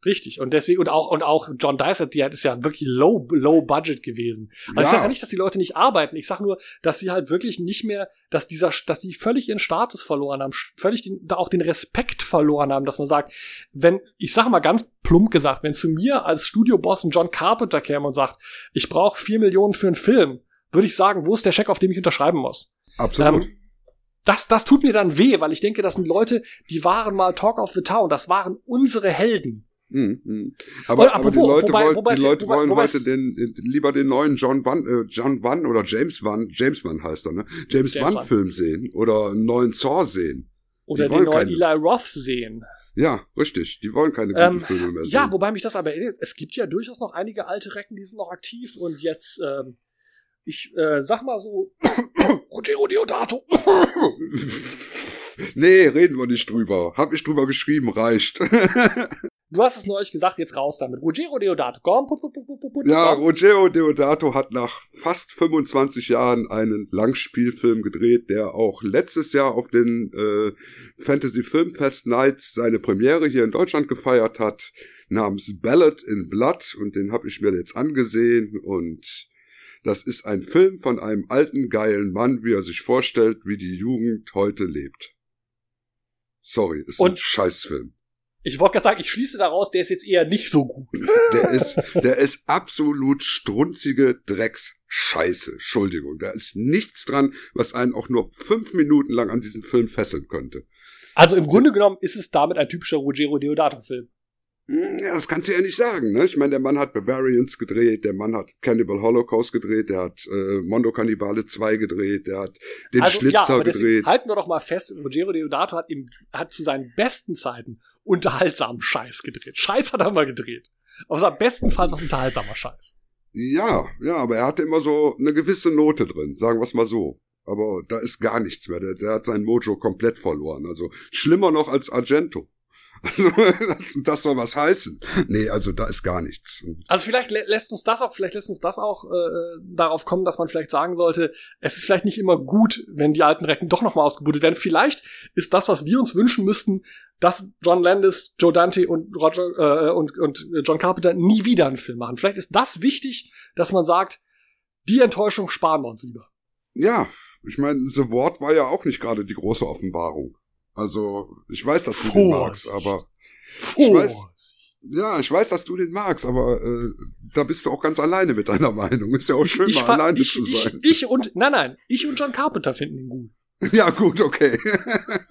Richtig. Und deswegen, und auch, und auch John Dysart, die hat, ist ja wirklich low, low budget gewesen. Also ich Ja. sage ja nicht, dass die Leute nicht arbeiten. Ich sage nur, dass sie halt wirklich nicht mehr, dass dieser, dass die völlig ihren Status verloren haben, völlig den, da auch den Respekt verloren haben, dass man sagt, wenn, ich sage mal ganz plump gesagt, wenn zu mir als Studioboss ein John Carpenter käme und sagt, ich brauche vier Millionen für einen Film, würde ich sagen, wo ist der Scheck, auf dem ich unterschreiben muss? Absolut. Ähm, das, das tut mir dann weh, weil ich denke, das sind Leute, die waren mal Talk of the Town, das waren unsere Helden. Mhm, mhm. Aber, Und aber die apropos, Leute, wobei- wollen, wobei die Leute wobei- wollen heute den, äh, lieber den neuen John Wan, äh, John Wan oder James Wan, James Wan heißt er, ne? James, James Wan. Film sehen oder einen neuen Saw sehen. Oder den neuen keine. Eli Roth sehen. Ja, richtig. Die wollen keine guten Ähm, Filme mehr sehen. Ja, wobei mich das aber erinnert, es gibt ja durchaus noch einige alte Recken, die sind noch aktiv und jetzt, ähm, ich äh, sag mal so, Rogero Deodato. Nee, reden wir nicht drüber. Hab ich drüber geschrieben, reicht. [laughs] Du hast es neulich gesagt, jetzt raus damit. Rogero Deodato, komm, put, put, put, put, put, ja. Ruggero Deodato hat nach fast 25 Jahren einen Langspielfilm gedreht, der auch letztes Jahr auf den äh, Fantasy Filmfest Nights seine Premiere hier in Deutschland gefeiert hat, namens Ballad in Blood und den habe ich mir jetzt angesehen und das ist ein Film von einem alten geilen Mann, wie er sich vorstellt, wie die Jugend heute lebt. Sorry, ist ein Und- Scheißfilm. Ich wollte gerade sagen, ich schließe daraus, der ist jetzt eher nicht so gut. Der ist, [laughs] der ist absolut strunzige Drecksscheiße. Entschuldigung. Da ist nichts dran, was einen auch nur fünf Minuten lang an diesen Film fesseln könnte. Also im Grunde genommen ist es damit ein typischer Rogero Deodato-Film. Hm, Ja, das kannst du ja nicht sagen, ne? Ich meine, der Mann hat Barbarians gedreht, der Mann hat Cannibal Holocaust gedreht, der hat äh, Mondo Cannibale 2 gedreht, der hat den also, Schlitzer ja, deswegen gedreht. halten wir doch mal fest, Rogero Deodato hat, im, hat zu seinen besten Zeiten unterhaltsamen Scheiß gedreht. Scheiß hat er mal gedreht. Aber es war bestenfalls was unterhaltsamer Scheiß. Ja, ja, aber er hatte immer so eine gewisse Note drin, sagen wir es mal so. Aber da ist gar nichts mehr. Der, der hat sein Mojo komplett verloren. Also schlimmer noch als Argento. Also, das, das soll was heißen. Nee, also da ist gar nichts. Also vielleicht lä lässt uns das auch, vielleicht lässt uns das auch äh, darauf kommen, dass man vielleicht sagen sollte, es ist vielleicht nicht immer gut, wenn die alten Recken doch nochmal ausgebuddelt werden. Vielleicht ist das, was wir uns wünschen müssten, dass John Landis, Joe Dante und Roger äh, und, und John Carpenter nie wieder einen Film machen. Vielleicht ist das wichtig, dass man sagt, die Enttäuschung sparen wir uns lieber. Ja, ich meine, The Wort war ja auch nicht gerade die große Offenbarung. Also, ich weiß, dass du den magst, aber ich weiß, ja, ich weiß, dass du den magst, aber äh, da bist du auch ganz alleine mit deiner Meinung. Ist ja auch schön, ich, mal alleine ich, zu ich, sein. ich und nein, nein, ich und John Carpenter finden ihn gut. [laughs] Ja, gut, okay.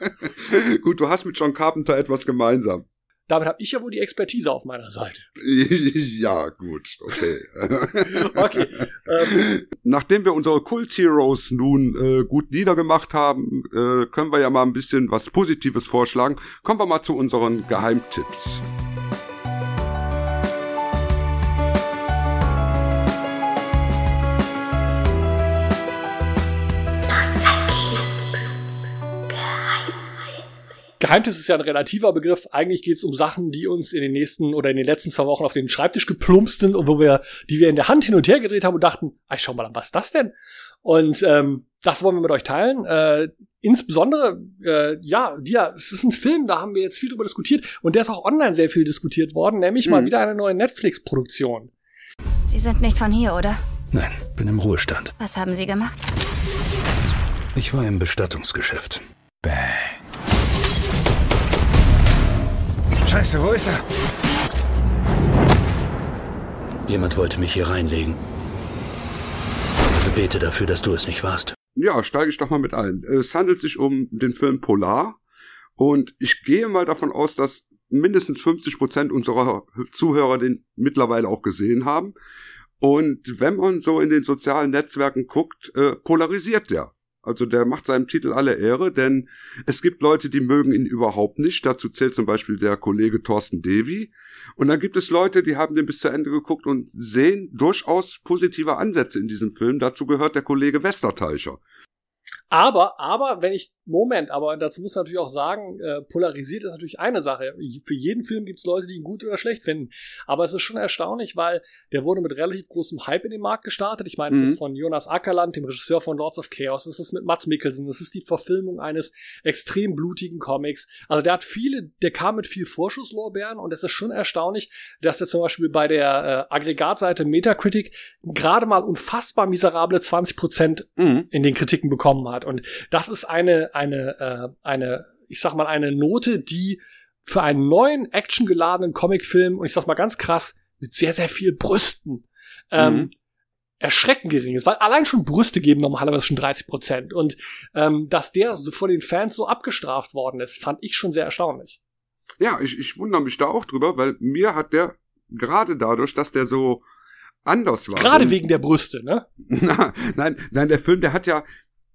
[laughs] gut, du hast mit John Carpenter etwas gemeinsam. Damit habe ich ja wohl die Expertise auf meiner Seite. [laughs] ja, gut, okay. [laughs] Okay. Ähm, Nachdem wir unsere Kult Heroes nun äh, gut niedergemacht haben, äh, können wir ja mal ein bisschen was Positives vorschlagen. Kommen wir mal zu unseren Geheimtipps. Geheimtipps ist ja ein relativer Begriff. Eigentlich geht es um Sachen, die uns in den nächsten oder in den letzten zwei Wochen auf den Schreibtisch geplumpst sind und wo wir, die wir in der Hand hin und her gedreht haben und dachten, ey, schau mal an, was ist das denn? Und ähm, das wollen wir mit euch teilen. Äh, insbesondere, äh, ja, ja, es ist ein Film, da haben wir jetzt viel drüber diskutiert und der ist auch online sehr viel diskutiert worden, nämlich mal Mhm. wieder eine neue Netflix-Produktion. Sie sind nicht von hier, oder? Nein, bin im Ruhestand. Was haben Sie gemacht? Ich war im Bestattungsgeschäft. Bang. Scheiße, wo ist er? Jemand wollte mich hier reinlegen. Also bete dafür, dass du es nicht warst. Ja, steige ich doch mal mit ein. Es handelt sich um den Film Polar und ich gehe mal davon aus, dass mindestens 50 Prozent unserer Zuhörer den mittlerweile auch gesehen haben. Und wenn man so in den sozialen Netzwerken guckt, äh, polarisiert der. Also der macht seinem Titel alle Ehre, denn es gibt Leute, die mögen ihn überhaupt nicht. Dazu zählt zum Beispiel der Kollege Thorsten Devi. Und dann gibt es Leute, die haben den bis zu Ende geguckt und sehen durchaus positive Ansätze in diesem Film. Dazu gehört der Kollege Westerteicher. Aber, aber, wenn ich, Moment, aber dazu muss man natürlich auch sagen, äh, polarisiert ist natürlich eine Sache. Für jeden Film gibt es Leute, die ihn gut oder schlecht finden. Aber es ist schon erstaunlich, weil der wurde mit relativ großem Hype in den Markt gestartet. Ich meine, mhm. es ist von Jonas Ackerland, dem Regisseur von Lords of Chaos. Es ist mit Mats Mikkelsen. Es ist die Verfilmung eines extrem blutigen Comics. Also der hat viele, der kam mit viel Vorschusslorbeeren und es ist schon erstaunlich, dass er zum Beispiel bei der äh, Aggregatseite Metacritic gerade mal unfassbar miserable 20 Prozent mhm. in den Kritiken bekommen hat. Und das ist eine, eine, äh, eine, ich sag mal, eine Note, die für einen neuen actiongeladenen Comicfilm, und ich sag mal ganz krass, mit sehr, sehr viel Brüsten, ähm, mhm. erschreckend gering ist, weil allein schon Brüste geben normalerweise schon 30 Prozent. Und ähm, dass der so von den Fans so abgestraft worden ist, fand ich schon sehr erstaunlich. Ja, ich, ich wundere mich da auch drüber, weil mir hat der gerade dadurch, dass der so anders war. Gerade wegen der Brüste, ne? [laughs] nein, nein, der Film, der hat ja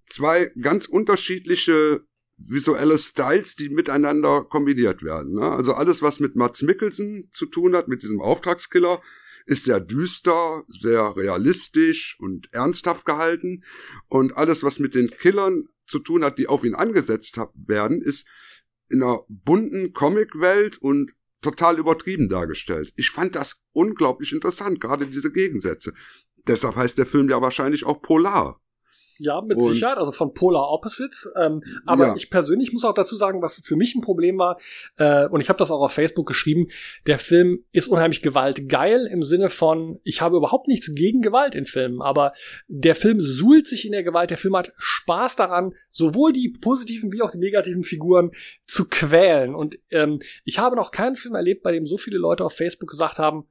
zwei ganz unterschiedliche visuelle Styles, die miteinander kombiniert werden. Ne? Also alles, was mit Mats Mikkelsen zu tun hat, mit diesem Auftragskiller, ist sehr düster, sehr realistisch und ernsthaft gehalten. Und alles, was mit den Killern zu tun hat, die auf ihn angesetzt werden, ist in einer bunten Comicwelt und total übertrieben dargestellt. Ich fand das unglaublich interessant, gerade diese Gegensätze. Deshalb heißt der Film ja wahrscheinlich auch Polar. Ja, mit und, Sicherheit, also von Polar Opposites. Ähm, aber ja. ich persönlich muss auch dazu sagen, was für mich ein Problem war, äh, und ich habe das auch auf Facebook geschrieben, der Film ist unheimlich gewaltgeil im Sinne von, ich habe überhaupt nichts gegen Gewalt in Filmen, aber der Film suhlt sich in der Gewalt, der Film hat Spaß daran, sowohl die positiven wie auch die negativen Figuren zu quälen. Und ähm, ich habe noch keinen Film erlebt, bei dem so viele Leute auf Facebook gesagt haben,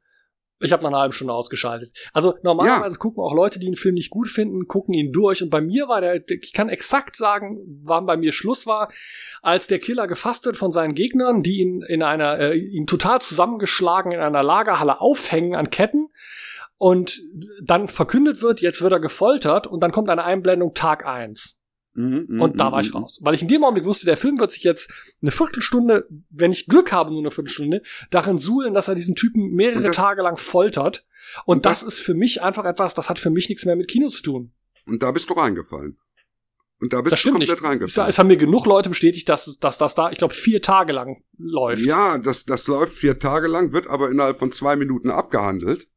ich habe nach einer halben Stunde ausgeschaltet. Also normalerweise ja. gucken auch Leute, die einen Film nicht gut finden, gucken ihn durch. Und bei mir war der, ich kann exakt sagen, wann bei mir Schluss war, als der Killer gefasst wird von seinen Gegnern, die ihn in einer, äh, ihn total zusammengeschlagen in einer Lagerhalle aufhängen an Ketten. Und dann verkündet wird, jetzt wird er gefoltert und dann kommt eine Einblendung Tag eins. Mhm, und da war ich mhm, raus. Weil ich in dem Augenblick wusste, der Film wird sich jetzt eine Viertelstunde, wenn ich Glück habe, nur eine Viertelstunde, darin suhlen, dass er diesen Typen mehrere das, Tage lang foltert. Und, und das, das, ist für mich einfach etwas, das hat für mich nichts mehr mit Kino zu tun. Und da bist du reingefallen. Und da bist das du komplett nicht. reingefallen. Es haben mir genug Leute bestätigt, dass, dass das da, ich glaube, vier Tage lang läuft. Ja, das, das läuft vier Tage lang, wird aber innerhalb von zwei Minuten abgehandelt.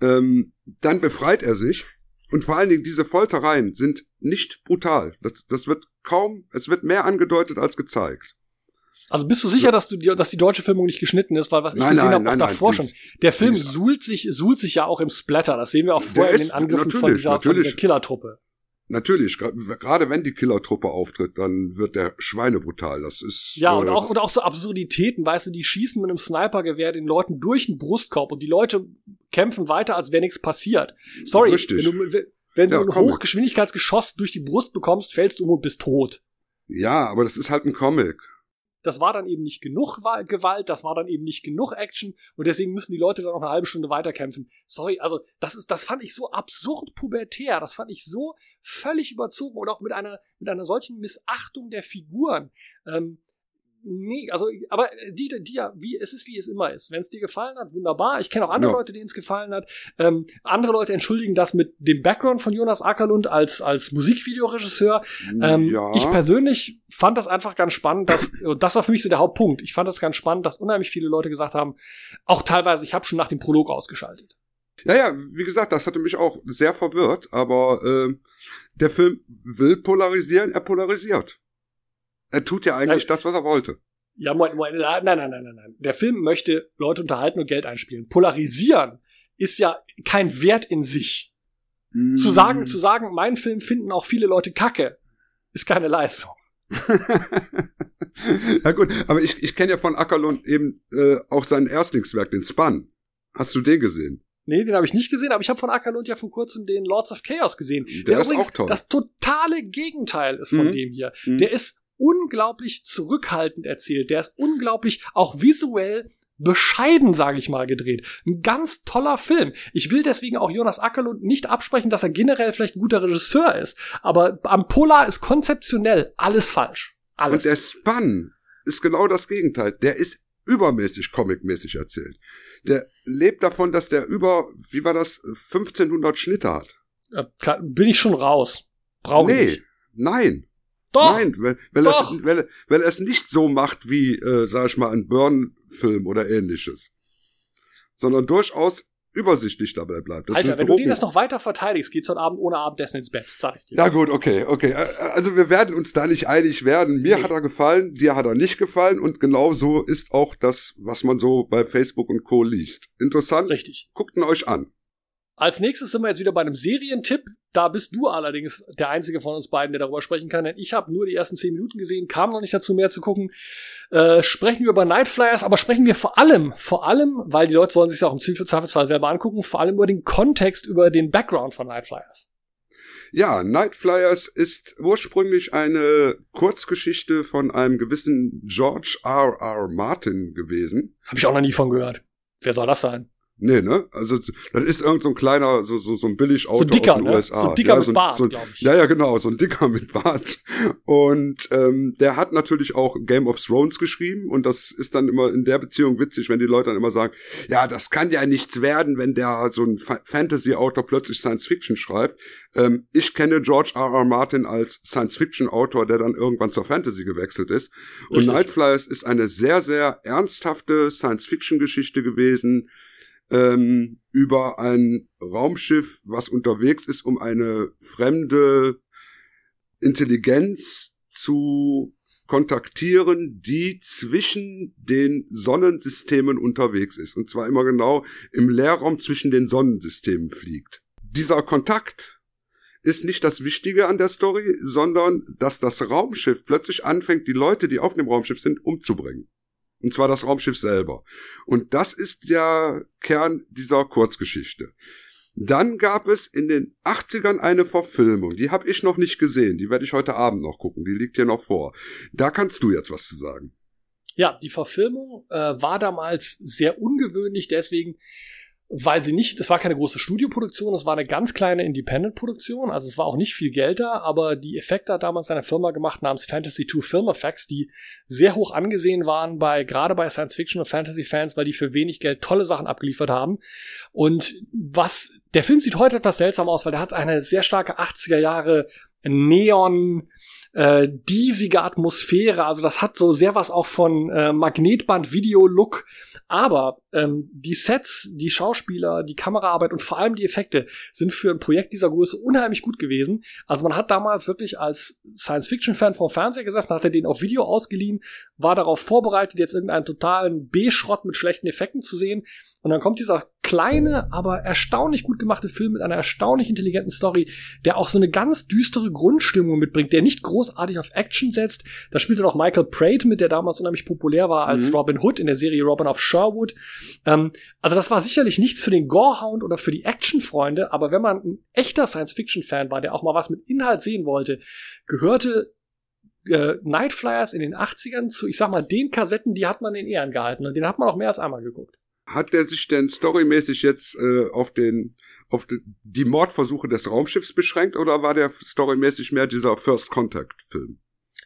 Ähm, dann befreit er sich und vor allen Dingen diese Foltereien sind nicht brutal. Das, das wird kaum, es wird mehr angedeutet als gezeigt. Also bist du sicher, dass du dass die deutsche Filmung nicht geschnitten ist, weil was ich nein, gesehen habe, auch davor schon. Der Film suhlt sich, suhlt sich ja auch im Splatter. Das sehen wir auch vorher in den Angriffen von dieser, von dieser Killertruppe. Natürlich, gerade wenn die Killertruppe auftritt, dann wird der Schweine brutal. Das ist ja und äh, auch und auch so Absurditäten, weißt du, die schießen mit einem Snipergewehr den Leuten durch den Brustkorb und die Leute kämpfen weiter, als wäre nichts passiert. Sorry, Richtig. wenn du, wenn ja, du ein Hochgeschwindigkeitsgeschoss durch die Brust bekommst, fällst du um und bist tot. Ja, aber das ist halt ein Comic. Das war dann eben nicht genug Gewalt, das war dann eben nicht genug Action und deswegen müssen die Leute dann noch eine halbe Stunde weiterkämpfen. Sorry, also das ist, das fand ich so absurd pubertär, das fand ich so völlig überzogen und auch mit einer, mit einer solchen Missachtung der Figuren. Ähm, nee, also, aber die, die ja, wie, es ist wie es immer ist. Wenn es dir gefallen hat, wunderbar. Ich kenne auch andere ja. Leute, denen es gefallen hat. Ähm, andere Leute entschuldigen das mit dem Background von Jonas Ackerlund als, als Musikvideoregisseur. Ähm, ja. Ich persönlich fand das einfach ganz spannend, dass, [laughs] und das war für mich so der Hauptpunkt. Ich fand das ganz spannend, dass unheimlich viele Leute gesagt haben, auch teilweise, ich habe schon nach dem Prolog ausgeschaltet. Ja, ja, wie gesagt, das hatte mich auch sehr verwirrt, aber äh, der Film will polarisieren, er polarisiert. Er tut ja eigentlich das, was er wollte. Ja, nein, nein, nein, nein, nein, nein. Der Film möchte Leute unterhalten und Geld einspielen. Polarisieren ist ja kein Wert in sich. Mm. Zu sagen, zu sagen, meinen Film finden auch viele Leute kacke, ist keine Leistung. [laughs] ja gut, aber ich, ich kenne ja von Ackerlund eben äh, auch sein Erstlingswerk, den Span. Hast du den gesehen? Nee, den habe ich nicht gesehen, aber ich habe von Akalund ja vor kurzem den Lords of Chaos gesehen. Der, ist auch toll. das totale Gegenteil ist von Mhm. dem hier. Mhm. Der ist unglaublich zurückhaltend erzählt. Der ist unglaublich auch visuell bescheiden, sage ich mal, gedreht. Ein ganz toller Film. Ich will deswegen auch Jonas Ackerlund nicht absprechen, dass er generell vielleicht ein guter Regisseur ist. Aber am Polar ist konzeptionell alles falsch. Alles. Und der Spun ist genau das Gegenteil. Der ist übermäßig comicmäßig erzählt. Der lebt davon, dass der über, wie war das, 1500 Schnitte hat. Klar, bin ich schon raus. Brauche ich nee, nicht. nein. Doch. Nein, weil, weil, Doch. Es, weil, weil er es nicht so macht wie, äh, sag ich mal, ein Burn-Film oder ähnliches. Sondern durchaus übersichtlich dabei bleibt. Das Alter, wenn du Drogen- den jetzt noch weiter verteidigst, geht's heute Abend ohne Abendessen ins Bett, sag ich dir. Ja gut, okay, okay. Also wir werden uns da nicht einig werden. Mir Nee. hat er gefallen, dir hat er nicht gefallen und genau so ist auch das, was man so bei Facebook und Co. liest. Interessant. Richtig. Guckt ihn euch an. Als nächstes sind wir jetzt wieder bei einem Serientipp. Da bist du allerdings der einzige von uns beiden, der darüber sprechen kann, denn ich habe nur die ersten zehn Minuten gesehen, kam noch nicht dazu, mehr zu gucken. Äh, sprechen wir über Night Flyers, aber sprechen wir vor allem, vor allem, weil die Leute sollen sich auch im Zweifelsfall selber angucken, vor allem über den Kontext, über den Background von Night Flyers. Ja, Night Flyers ist ursprünglich eine Kurzgeschichte von einem gewissen George R. R. Martin gewesen. Habe ich auch noch nie von gehört. Wer soll das sein? Nee, ne? Also das ist irgend so ein kleiner, so, so, so ein Billigauto So ein dicker, aus den ne? USA. So ein dicker mit ein- Bart, so, glaub ich. Ja, ja, genau, so ein dicker mit Bart. Und ähm, der hat natürlich auch Game of Thrones geschrieben und das ist dann immer in der Beziehung witzig, wenn die Leute dann immer sagen, ja, das kann ja nichts werden, wenn der so ein Fa- Fantasy-Autor plötzlich Science-Fiction schreibt. Ähm, ich kenne George R. R. Martin als Science-Fiction-Autor, der dann irgendwann zur Fantasy gewechselt ist. Und Richtig. Night Flyers ist eine sehr, sehr ernsthafte Science-Fiction-Geschichte gewesen ähm, über ein Raumschiff, was unterwegs ist, um eine fremde Intelligenz zu kontaktieren, die zwischen den Sonnensystemen unterwegs ist. Und zwar immer genau im Leerraum zwischen den Sonnensystemen fliegt. Dieser Kontakt ist nicht das Wichtige an der Story, sondern dass das Raumschiff plötzlich anfängt, die Leute, die auf dem Raumschiff sind, umzubringen. Und zwar das Raumschiff selber. Und das ist der Kern dieser Kurzgeschichte. Dann gab es in den 80ern eine Verfilmung, die habe ich noch nicht gesehen, die werde ich heute Abend noch gucken, die liegt hier noch vor. Da kannst du jetzt was zu sagen. Ja, die Verfilmung äh, war damals sehr ungewöhnlich, deswegen, weil sie nicht, das war keine große Studioproduktion, es war eine ganz kleine Independent-Produktion, also es war auch nicht viel Geld da, aber die Effekte hat damals eine Firma gemacht namens Fantasy 2 Film Effects, die sehr hoch angesehen waren bei, gerade bei Science-Fiction und Fantasy-Fans, weil die für wenig Geld tolle Sachen abgeliefert haben. Und was, der Film sieht heute etwas seltsam aus, weil der hat eine sehr starke 80er Jahre Neon, äh, diesige Atmosphäre. Also das hat so sehr was auch von äh, Magnetband-Video-Look. Aber ähm, die Sets, die Schauspieler, die Kameraarbeit und vor allem die Effekte sind für ein Projekt dieser Größe unheimlich gut gewesen. Also man hat damals wirklich als Science-Fiction-Fan vom Fernseher gesessen, hat er den auf Video ausgeliehen, war darauf vorbereitet, jetzt irgendeinen totalen B-Schrott mit schlechten Effekten zu sehen. Und dann kommt dieser kleine, aber erstaunlich gut gemachte Film mit einer erstaunlich intelligenten Story, der auch so eine ganz düstere Grundstimmung mitbringt, der nicht großartig auf Action setzt. Da spielte noch Michael Prate mit, der damals unheimlich populär war als Mhm. Robin Hood in der Serie Robin of Sherwood. Ähm, also das war sicherlich nichts für den Gorehound oder für die Actionfreunde, aber wenn man ein echter Science-Fiction-Fan war, der auch mal was mit Inhalt sehen wollte, gehörte äh, Night Flyers in den 80ern zu, ich sag mal, den Kassetten, die hat man in Ehren gehalten. Und den hat man auch mehr als einmal geguckt. Hat der sich denn storymäßig jetzt äh, auf den auf die, Mordversuche des Raumschiffs beschränkt oder war der storymäßig mehr dieser First Contact Film?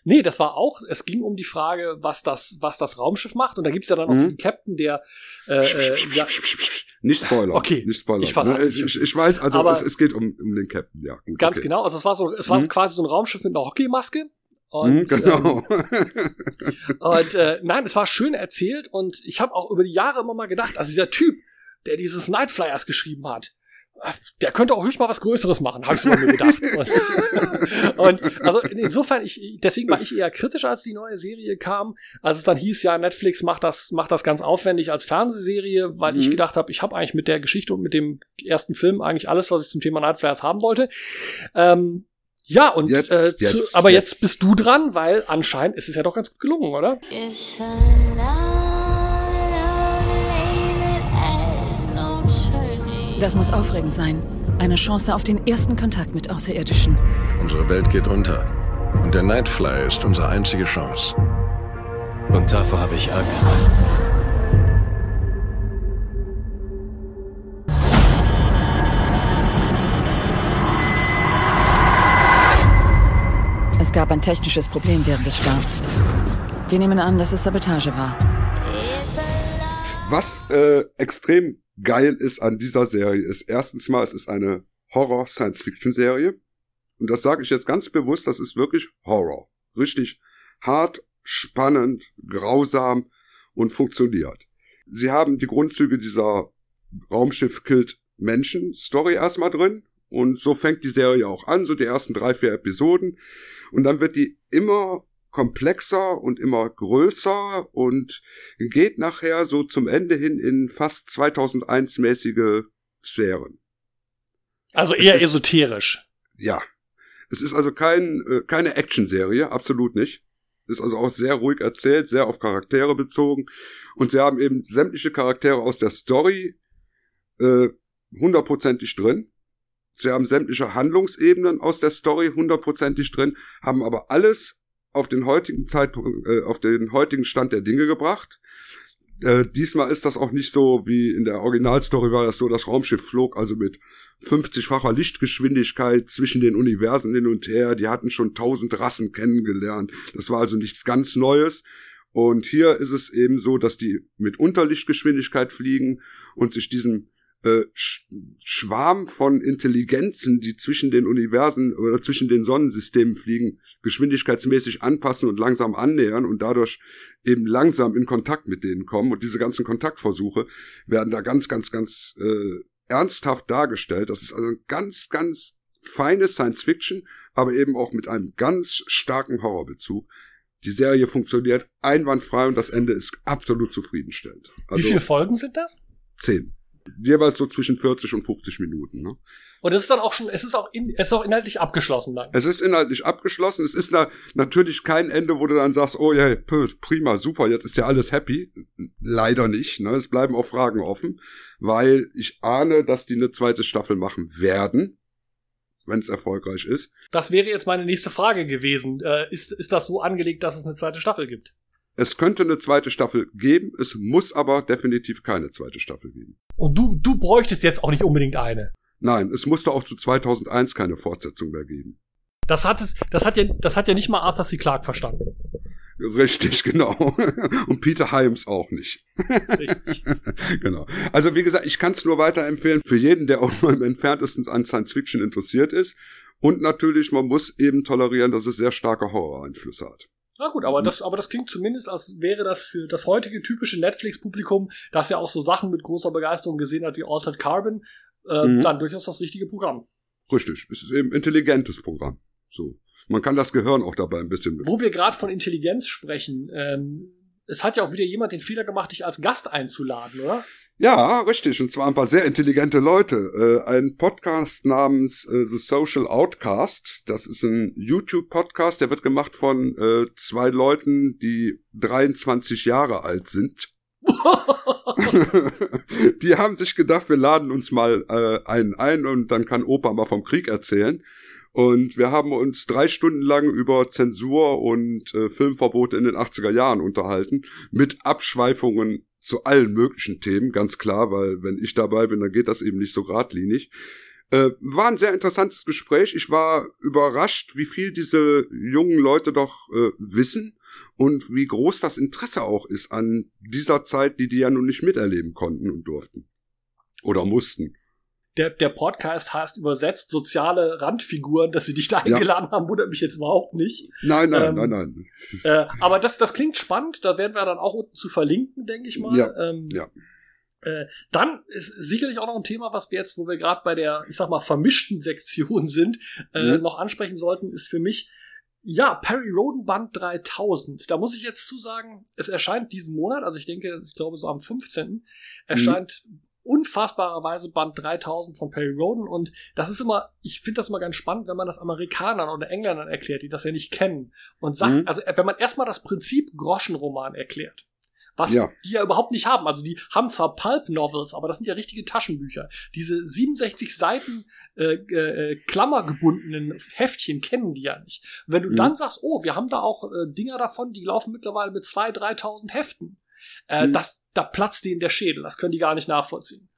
Nee, das war auch, es ging um die Frage, was das, was das Raumschiff macht. Und da gibt's ja dann auch Mhm. diesen Captain, der äh, äh, ja, Nicht Spoiler. Okay, nicht Spoiler. ich Ne, nicht. ich, ich weiß, also es, es geht um, um den Captain, ja. Gut, ganz okay. genau. Also es war so, es war Mhm. quasi so ein Raumschiff mit einer Hockeymaske. Und, Mhm, genau. Ähm, [laughs] und äh, nein, es war schön erzählt und ich habe auch über die Jahre immer mal gedacht, also dieser Typ, der dieses Night Flyers geschrieben hat, äh, der könnte auch ruhig mal was Größeres machen, habe ich so mir gedacht. [laughs] Und, und also insofern, ich, deswegen war ich eher kritisch, als die neue Serie kam. Als es dann hieß, ja, Netflix macht das, macht das ganz aufwendig als Fernsehserie, weil ich Mhm. gedacht habe, ich habe eigentlich mit der Geschichte und mit dem ersten Film eigentlich alles, was ich zum Thema Night Flyers haben wollte. Ähm, ja, und Jetzt, äh, jetzt, zu, aber jetzt. jetzt. bist du dran, weil anscheinend ist es ja doch ganz gut gelungen, oder? Das muss aufregend sein. Eine Chance auf den ersten Kontakt mit Außerirdischen. Unsere Welt geht unter. Und der Nightfly ist unsere einzige Chance. Und davor habe ich Angst. Gab ein technisches Problem während des Starts. Wir nehmen an, dass es Sabotage war. Was äh, extrem geil ist an dieser Serie ist erstens mal, es ist eine Horror-Science-Fiction-Serie. Und das sage ich jetzt ganz bewusst, das ist wirklich Horror. Richtig hart, spannend, grausam und funktioniert. Sie haben die Grundzüge dieser Raumschiff killt Menschen Story erstmal drin. Und so fängt die Serie auch an, so die ersten drei, vier Episoden. Und dann wird die immer komplexer und immer größer und geht nachher so zum Ende hin in fast 2001-mäßige Sphären. Also eher ist, esoterisch. Ja. Es ist also kein, äh, keine Action-Serie, absolut nicht. Ist also auch sehr ruhig erzählt, sehr auf Charaktere bezogen. Und sie haben eben sämtliche Charaktere aus der Story äh, hundertprozentig drin. Sie haben sämtliche Handlungsebenen aus der Story hundertprozentig drin, haben aber alles auf den heutigen Zeitpunkt, äh, auf den heutigen Stand der Dinge gebracht. Äh, diesmal ist das auch nicht so wie in der Originalstory war das so, das Raumschiff flog also mit 50-facher Lichtgeschwindigkeit zwischen den Universen hin und her. Die hatten schon tausend Rassen kennengelernt. Das war also nichts ganz Neues. Und hier ist es eben so, dass die mit Unterlichtgeschwindigkeit fliegen und sich diesem äh, Schwarm von Intelligenzen, die zwischen den Universen oder zwischen den Sonnensystemen fliegen, geschwindigkeitsmäßig anpassen und langsam annähern und dadurch eben langsam in Kontakt mit denen kommen. Und diese ganzen Kontaktversuche werden da ganz, ganz, ganz äh, ernsthaft dargestellt. Das ist also ein ganz, ganz feine Science Fiction, aber eben auch mit einem ganz starken Horrorbezug. Die Serie funktioniert einwandfrei und das Ende ist absolut zufriedenstellend. Also Wie viele Folgen sind das? Zehn jeweils so zwischen 40 und 50 Minuten. Ne? Und es ist dann auch schon, es ist auch, in, es ist auch inhaltlich abgeschlossen dann. Es ist inhaltlich abgeschlossen. Es ist na, natürlich kein Ende, wo du dann sagst, oh ja, prima, super, jetzt ist ja alles happy. Leider nicht. Ne? Es bleiben auch Fragen offen, weil ich ahne, dass die eine zweite Staffel machen werden wenn es erfolgreich ist. Das wäre jetzt meine nächste Frage gewesen. Äh, ist, ist das so angelegt, dass es eine zweite Staffel gibt? Es könnte eine zweite Staffel geben, es muss aber definitiv keine zweite Staffel geben. Und du, du bräuchtest jetzt auch nicht unbedingt eine. Nein, es musste auch zu 2001 keine Fortsetzung mehr geben. Das hat es, das hat ja, das hat ja nicht mal Arthur C. Clarke verstanden. Richtig, [laughs] genau. Und Peter Hyams auch nicht. Richtig. [laughs] genau. Also wie gesagt, ich kann es nur weiterempfehlen für jeden, der auch nur im entferntesten an Science Fiction interessiert ist. Und natürlich, man muss eben tolerieren, dass es sehr starke Horror-Einflüsse hat. Na gut, aber das, aber das klingt zumindest, als wäre das für das heutige typische Netflix-Publikum, das ja auch so Sachen mit großer Begeisterung gesehen hat wie Altered Carbon, äh, mhm. dann durchaus das richtige Programm. Richtig, es ist eben intelligentes Programm. So, man kann das Gehirn auch dabei ein bisschen. Wo wir gerade von Intelligenz sprechen, ähm, es hat ja auch wieder jemand den Fehler gemacht, dich als Gast einzuladen, oder? Ja, richtig. Und zwar ein paar sehr intelligente Leute. Äh, ein Podcast namens äh, The Social Outcast. Das ist ein YouTube-Podcast, der wird gemacht von äh, zwei Leuten, die 23 Jahre alt sind. [laughs] die haben sich gedacht, wir laden uns mal äh, einen ein und dann kann Opa mal vom Krieg erzählen. Und wir haben uns drei Stunden lang über Zensur und äh, Filmverbote in den 80er Jahren unterhalten, mit Abschweifungen zu allen möglichen Themen, ganz klar, weil wenn ich dabei bin, dann geht das eben nicht so geradlinig. Äh, war ein sehr interessantes Gespräch. Ich war überrascht, wie viel diese jungen Leute doch äh, wissen und wie groß das Interesse auch ist an dieser Zeit, die die ja nun nicht miterleben konnten und durften. Oder mussten der, der Podcast heißt übersetzt soziale Randfiguren, dass sie dich da eingeladen ja. haben, wundert mich jetzt überhaupt nicht. Nein, nein, ähm, nein, nein. Äh, aber das, das klingt spannend, da werden wir dann auch unten zu verlinken, denke ich mal. Ja, ähm, ja. Äh, dann ist sicherlich auch noch ein Thema, was wir jetzt, wo wir gerade bei der, ich sag mal, vermischten Sektion sind, äh, mhm. noch ansprechen sollten, ist für mich, ja, Perry Roden Band 3000. Da muss ich jetzt zusagen, es erscheint diesen Monat, also ich denke, ich glaube so am 15. erscheint mhm unfassbarerweise Band 3000 von Perry Roden und das ist immer, ich finde das immer ganz spannend, wenn man das Amerikanern oder Engländern erklärt, die das ja nicht kennen und sagt, mhm. also wenn man erstmal das Prinzip Groschenroman erklärt Was Ja. die ja überhaupt nicht haben. Also die haben zwar Pulp-Novels, aber das sind ja richtige Taschenbücher. Diese 67 Seiten äh, äh, klammergebundenen Heftchen kennen die ja nicht. Und wenn du Mhm. dann sagst, oh, wir haben da auch äh, Dinger davon, die laufen mittlerweile mit 2.000, 3.000 Heften, äh, Mhm. das, da platzt denen der Schädel. Das können die gar nicht nachvollziehen.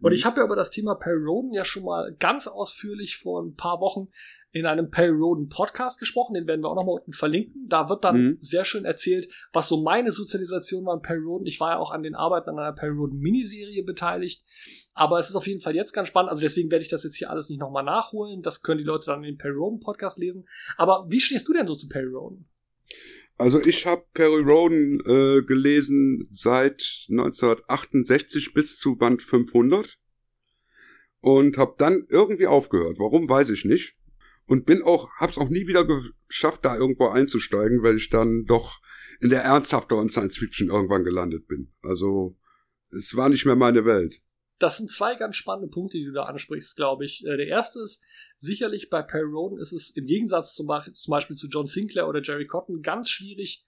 Und Mhm. ich habe ja über das Thema Perry Roden ja schon mal ganz ausführlich vor ein paar Wochen in einem Perry Roden Podcast gesprochen, den werden wir auch nochmal unten verlinken. Da wird dann Mhm. sehr schön erzählt, was so meine Sozialisation war in Perry Roden. Ich war ja auch an den Arbeiten an einer Perry Roden Miniserie beteiligt. Aber es ist auf jeden Fall jetzt ganz spannend. Also deswegen werde ich das jetzt hier alles nicht nochmal nachholen. Das können die Leute dann in den Perry Roden Podcast lesen. Aber wie stehst du denn so zu Perry Roden? Also ich habe Perry Roden äh, gelesen seit 1968 bis zu Band 500 und habe dann irgendwie aufgehört. Warum weiß ich nicht. Und bin auch, hab's auch nie wieder geschafft, da irgendwo einzusteigen, weil ich dann doch in der ernsthafteren Science Fiction irgendwann gelandet bin. Also es war nicht mehr meine Welt. Das sind zwei ganz spannende Punkte, die du da ansprichst, glaube ich. Äh, Der erste ist, sicherlich bei Perry Roden ist es im Gegensatz zum, Beispiel- zum Beispiel zu John Sinclair oder Jerry Cotton ganz schwierig,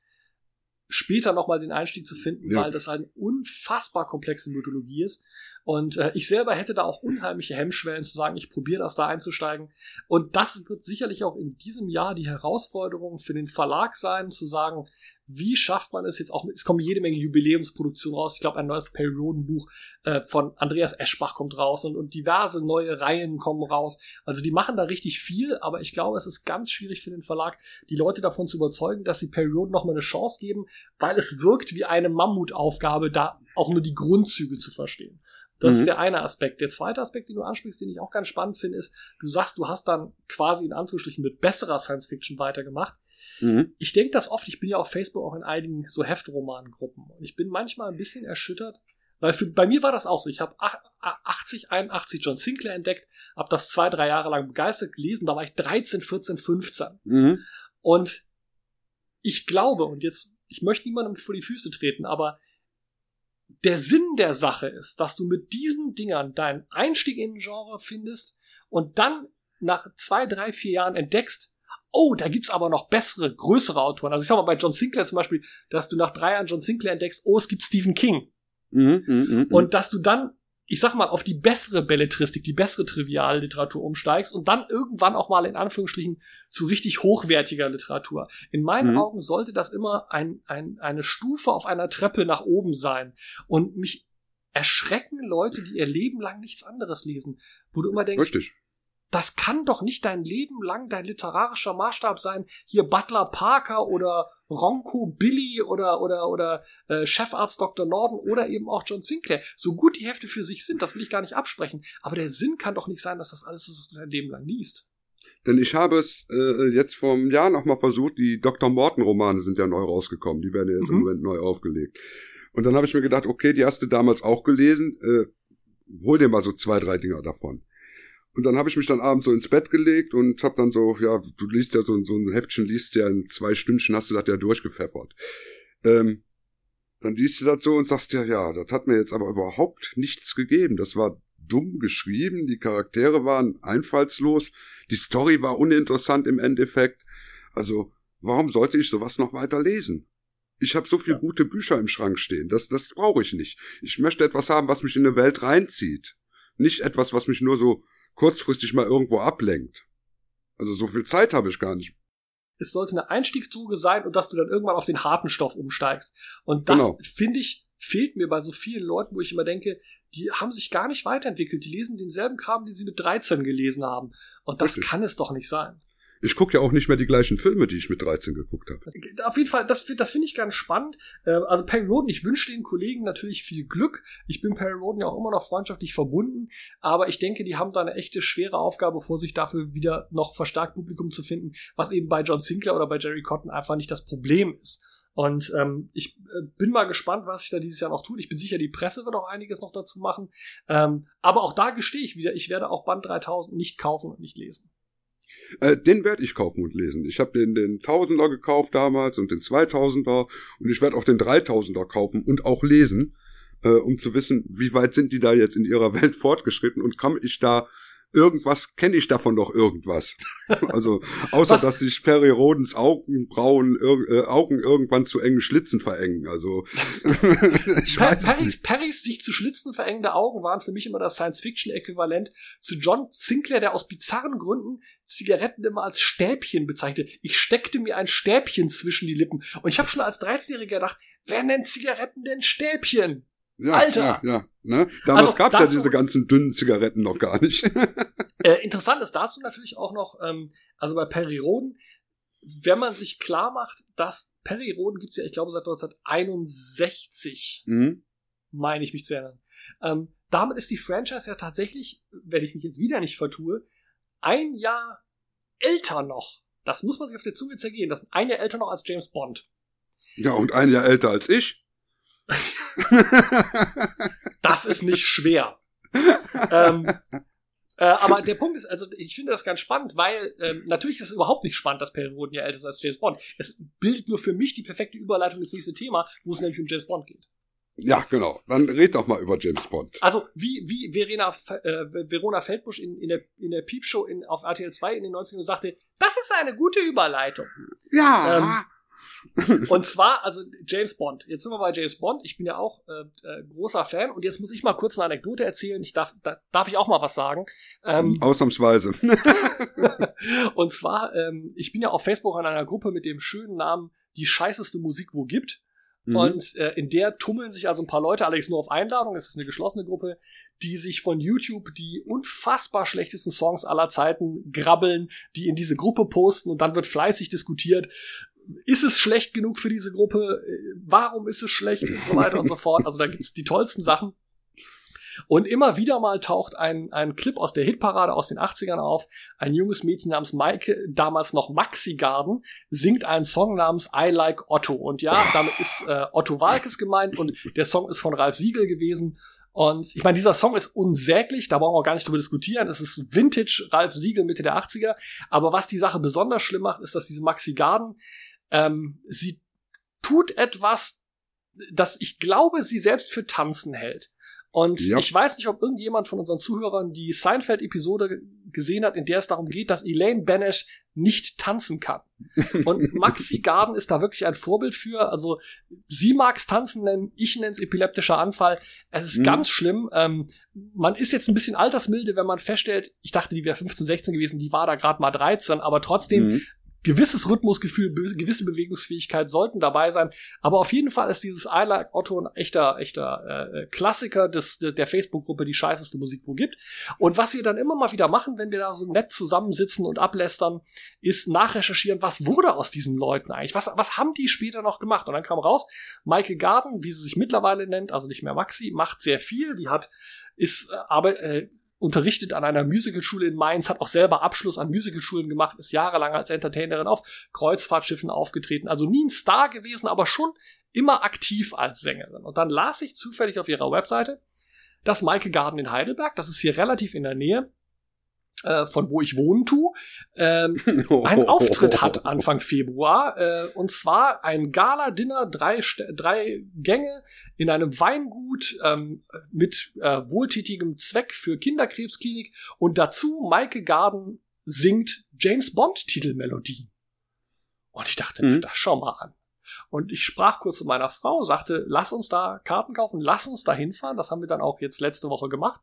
später nochmal den Einstieg zu finden, Ja. weil das eine unfassbar komplexe Mythologie ist. Und äh, ich selber hätte da auch unheimliche Hemmschwellen zu sagen, ich probiere das da einzusteigen. Und das wird sicherlich auch in diesem Jahr die Herausforderung für den Verlag sein, zu sagen, wie schafft man es jetzt auch mit, es kommen jede Menge Jubiläumsproduktionen raus. Ich glaube, ein neues Perry Roden Buch äh, von Andreas Eschbach kommt raus und, und diverse neue Reihen kommen raus. Also die machen da richtig viel, aber ich glaube, es ist ganz schwierig für den Verlag, die Leute davon zu überzeugen, dass sie Perry Roden nochmal eine Chance geben, weil es wirkt wie eine Mammutaufgabe, da auch nur die Grundzüge zu verstehen. Das Mhm. ist der eine Aspekt. Der zweite Aspekt, den du ansprichst, den ich auch ganz spannend finde, ist, du sagst, du hast dann quasi in Anführungsstrichen mit besserer Science Fiction weitergemacht. Mhm. Ich denke das oft, ich bin ja auf Facebook auch in einigen so Heftromangruppen und ich bin manchmal ein bisschen erschüttert, weil für, bei mir war das auch so. Ich habe 80, 81 John Sinclair entdeckt, habe das zwei, drei Jahre lang begeistert gelesen, da war ich 13, 14, 15. Mhm. Und ich glaube, und jetzt, ich möchte niemandem vor die Füße treten, aber der Sinn der Sache ist, dass du mit diesen Dingern deinen Einstieg in ein Genre findest und dann nach zwei, drei, vier Jahren entdeckst, oh, da gibt's aber noch bessere, größere Autoren. Also ich sag mal, bei John Sinclair zum Beispiel, dass du nach drei Jahren John Sinclair entdeckst, oh, es gibt Stephen King. Mhm. Mhm. Mhm. Und dass du dann, ich sag mal, auf die bessere Belletristik, die bessere Trivialliteratur umsteigst und dann irgendwann auch mal in Anführungsstrichen zu richtig hochwertiger Literatur. In meinen Mhm. Augen sollte das immer ein, ein, eine Stufe auf einer Treppe nach oben sein. Und mich erschrecken Leute, die ihr Leben lang nichts anderes lesen, wo du immer denkst, Richtig. Das kann doch nicht dein Leben lang dein literarischer Maßstab sein. Hier Butler Parker oder Ronco Billy oder oder oder äh, Chefarzt Dr. Norden oder eben auch John Sinclair. So gut die Hefte für sich sind, das will ich gar nicht absprechen. Aber der Sinn kann doch nicht sein, dass das alles ist, was du dein Leben lang liest. Denn ich habe es äh, jetzt vor einem Jahr noch mal versucht, die Dr. Morton-Romane sind ja neu rausgekommen, die werden ja jetzt im Mhm. Moment neu aufgelegt. Und dann habe ich mir gedacht, okay, die hast du damals auch gelesen, äh, hol dir mal so zwei, drei Dinger davon. Und dann habe ich mich dann abends so ins Bett gelegt und habe dann so, ja, du liest ja so, so ein Heftchen, liest ja in zwei Stündchen, hast du das ja durchgepfeffert. Ähm, dann liest du das so und sagst ja, ja, das hat mir jetzt aber überhaupt nichts gegeben. Das war dumm geschrieben, die Charaktere waren einfallslos, die Story war uninteressant im Endeffekt. Also, warum sollte ich sowas noch weiter lesen? Ich habe so viel gute Bücher im Schrank stehen, das, das brauche ich nicht. Ich möchte etwas haben, was mich in eine Welt reinzieht. Nicht etwas, was mich nur so kurzfristig mal irgendwo ablenkt. Also so viel Zeit habe ich gar nicht. Es sollte eine Einstiegsdroge sein und dass du dann irgendwann auf den harten Stoff umsteigst. Und das, Genau. finde ich, fehlt mir bei so vielen Leuten, wo ich immer denke, die haben sich gar nicht weiterentwickelt. Die lesen denselben Kram, den sie mit 13 gelesen haben. Und das Richtig. kann es doch nicht sein. Ich gucke ja auch nicht mehr die gleichen Filme, die ich mit 13 geguckt habe. Auf jeden Fall, das, das finde ich ganz spannend. Äh, Also Perry Roden, ich wünsche den Kollegen natürlich viel Glück. Ich bin Perry Roden ja auch immer noch freundschaftlich verbunden, aber ich denke, die haben da eine echte schwere Aufgabe vor sich, dafür wieder noch verstärkt Publikum zu finden, was eben bei John Sinclair oder bei Jerry Cotton einfach nicht das Problem ist. Und ähm, ich äh, bin mal gespannt, was sich da dieses Jahr noch tut. Ich bin sicher, die Presse wird auch einiges noch dazu machen. Ähm, aber auch da gestehe ich wieder, ich werde auch Band 3000 nicht kaufen und nicht lesen. Äh, den werde ich kaufen und lesen. Ich habe den, den Tausender gekauft damals und den 2000er und ich werde auch den 3000er kaufen und auch lesen, äh, um zu wissen, wie weit sind die da jetzt in ihrer Welt [laughs] fortgeschritten und komme ich da irgendwas kenne ich davon doch irgendwas. [laughs] Also außer Was? dass sich Perry Rodens Augenbrauen äh, Augen irgendwann zu engen Schlitzen verengen. Also [laughs] ich Per weiß Perrys, nicht. Perrys sich zu Schlitzen verengende Augen waren für mich immer das Science-Fiction-Äquivalent zu John Sinclair, der aus bizarren Gründen Zigaretten immer als Stäbchen bezeichnete. Ich steckte mir ein Stäbchen zwischen die Lippen. Und ich habe schon als 13-Jähriger gedacht, wer nennt Zigaretten denn Stäbchen? Ja, Alter! Ja, ja, ne? Damals Also, gab's ja dazu- diese ganzen dünnen Zigaretten noch gar nicht. [laughs] Äh, interessant ist dazu natürlich auch noch, ähm, also bei Perry Roden, wenn man sich klar macht, dass Perry Roden gibt's ja, ich glaube, seit 1961, mhm. meine ich mich zu erinnern. Ähm, damit ist die Franchise ja tatsächlich, wenn ich mich jetzt wieder nicht vertue, ein Jahr älter noch. Das muss man sich auf der Zunge zergehen. Das ist ein Jahr älter noch als James Bond. Ja, und ein Jahr älter als ich. [laughs] Das ist nicht schwer. ähm, äh, aber der Punkt ist, also ich finde das ganz spannend, weil ähm, natürlich ist es überhaupt nicht spannend, dass Perry Roden ja älter ist als James Bond. Es bildet nur für mich die perfekte Überleitung ins nächste Thema, wo es nämlich um James Bond geht. Ja, genau. Dann red doch mal über James Bond. Also wie, wie Verena, äh, Verona Feldbusch in, in, der, in der Piepshow in, auf RTL 2 in den 90ern sagte, das ist eine gute Überleitung. Ja. [laughs] Und zwar, also James Bond. Jetzt sind wir bei James Bond. Ich bin ja auch äh, äh, großer Fan. Und jetzt muss ich mal kurz eine Anekdote erzählen. Ich darf, da, darf ich auch mal was sagen. Ähm, [laughs] Ausnahmsweise. [laughs] und zwar, ähm, ich bin ja auf Facebook in einer Gruppe mit dem schönen Namen Die scheißeste Musik wo gibt. Mhm. Und äh, in der tummeln sich also ein paar Leute, allerdings nur auf Einladung, es ist eine geschlossene Gruppe, die sich von YouTube die unfassbar schlechtesten Songs aller Zeiten grabbeln, die in diese Gruppe posten und dann wird fleißig diskutiert. Ist es schlecht genug für diese Gruppe? Warum ist es schlecht? Und so weiter und so fort. Also da gibt's die tollsten Sachen. Und immer wieder mal taucht ein, ein Clip aus der Hitparade aus den 80ern auf. Ein junges Mädchen namens Maike, damals noch Maxi Garden, singt einen Song namens I Like Otto. Und ja, damit ist äh, Otto Walkes gemeint und der Song ist von Ralf Siegel gewesen. Und ich meine, dieser Song ist unsäglich, da brauchen wir gar nicht drüber diskutieren. Es ist Vintage Ralf Siegel Mitte der 80er. Aber was die Sache besonders schlimm macht, ist, dass diese Maxi Garden, ähm, sie tut etwas, das ich glaube, sie selbst für Tanzen hält. Und Ja. ich weiß nicht, ob irgendjemand von unseren Zuhörern die Seinfeld-Episode ge- gesehen hat, in der es darum geht, dass Elaine Benesch nicht tanzen kann. [laughs] Und Maxi Garden ist da wirklich ein Vorbild für. Also sie mag's tanzen nennen, ich nenne es epileptischer Anfall. Es ist Mhm. ganz schlimm. Ähm, man ist jetzt ein bisschen altersmilde, wenn man feststellt, ich dachte, die wäre 15, 16 gewesen, die war da gerade mal 13, aber trotzdem Mhm. Gewisses Rhythmusgefühl, gewisse Bewegungsfähigkeit sollten dabei sein. Aber auf jeden Fall ist dieses I Like Otto ein echter, echter äh, Klassiker des, de- der Facebook-Gruppe, die scheißeste Musik wo gibt. Und was wir dann immer mal wieder machen, wenn wir da so nett zusammensitzen und ablästern, ist nachrecherchieren, was wurde aus diesen Leuten eigentlich? Was, was haben die später noch gemacht? Und dann kam raus, Michael Garden, wie sie sich mittlerweile nennt, also nicht mehr Maxi, macht sehr viel. Die hat, ist äh, aber äh, unterrichtet an einer Musicalschule in Mainz, hat auch selber Abschluss an Musicalschulen gemacht, ist jahrelang als Entertainerin auf Kreuzfahrtschiffen aufgetreten. Also nie ein Star gewesen, aber schon immer aktiv als Sängerin. Und dann las ich zufällig auf ihrer Webseite, dass Maike Garden in Heidelberg, das ist hier relativ in der Nähe, äh, von wo ich wohnen tu, ähm, einen Auftritt hat [laughs] Anfang Februar. Äh, und zwar ein Gala-Dinner, drei, drei Gänge in einem Weingut ähm, mit äh, wohltätigem Zweck für Kinderkrebsklinik. Und dazu Maike Garden singt James Bond-Titelmelodie. Und ich dachte, Mhm. na, das schau mal an. Und ich sprach kurz mit meiner Frau, sagte, lass uns da Karten kaufen, lass uns da hinfahren. Das haben wir dann auch jetzt letzte Woche gemacht.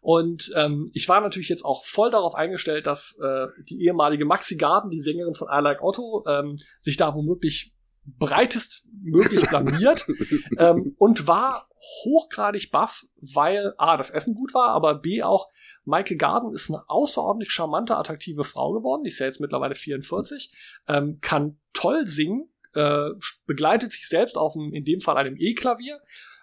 Und ähm, ich war natürlich jetzt auch voll darauf eingestellt, dass äh, die ehemalige Maxi Garden, die Sängerin von I Like Otto, ähm, sich da womöglich breitest möglich blamiert [laughs] ähm, und war hochgradig baff, weil A, das Essen gut war, aber B auch Maike Garden ist eine außerordentlich charmante, attraktive Frau geworden. Die ist ja jetzt mittlerweile 44, ähm, kann toll singen, äh, begleitet sich selbst auf einem, in dem Fall einem E-Klavier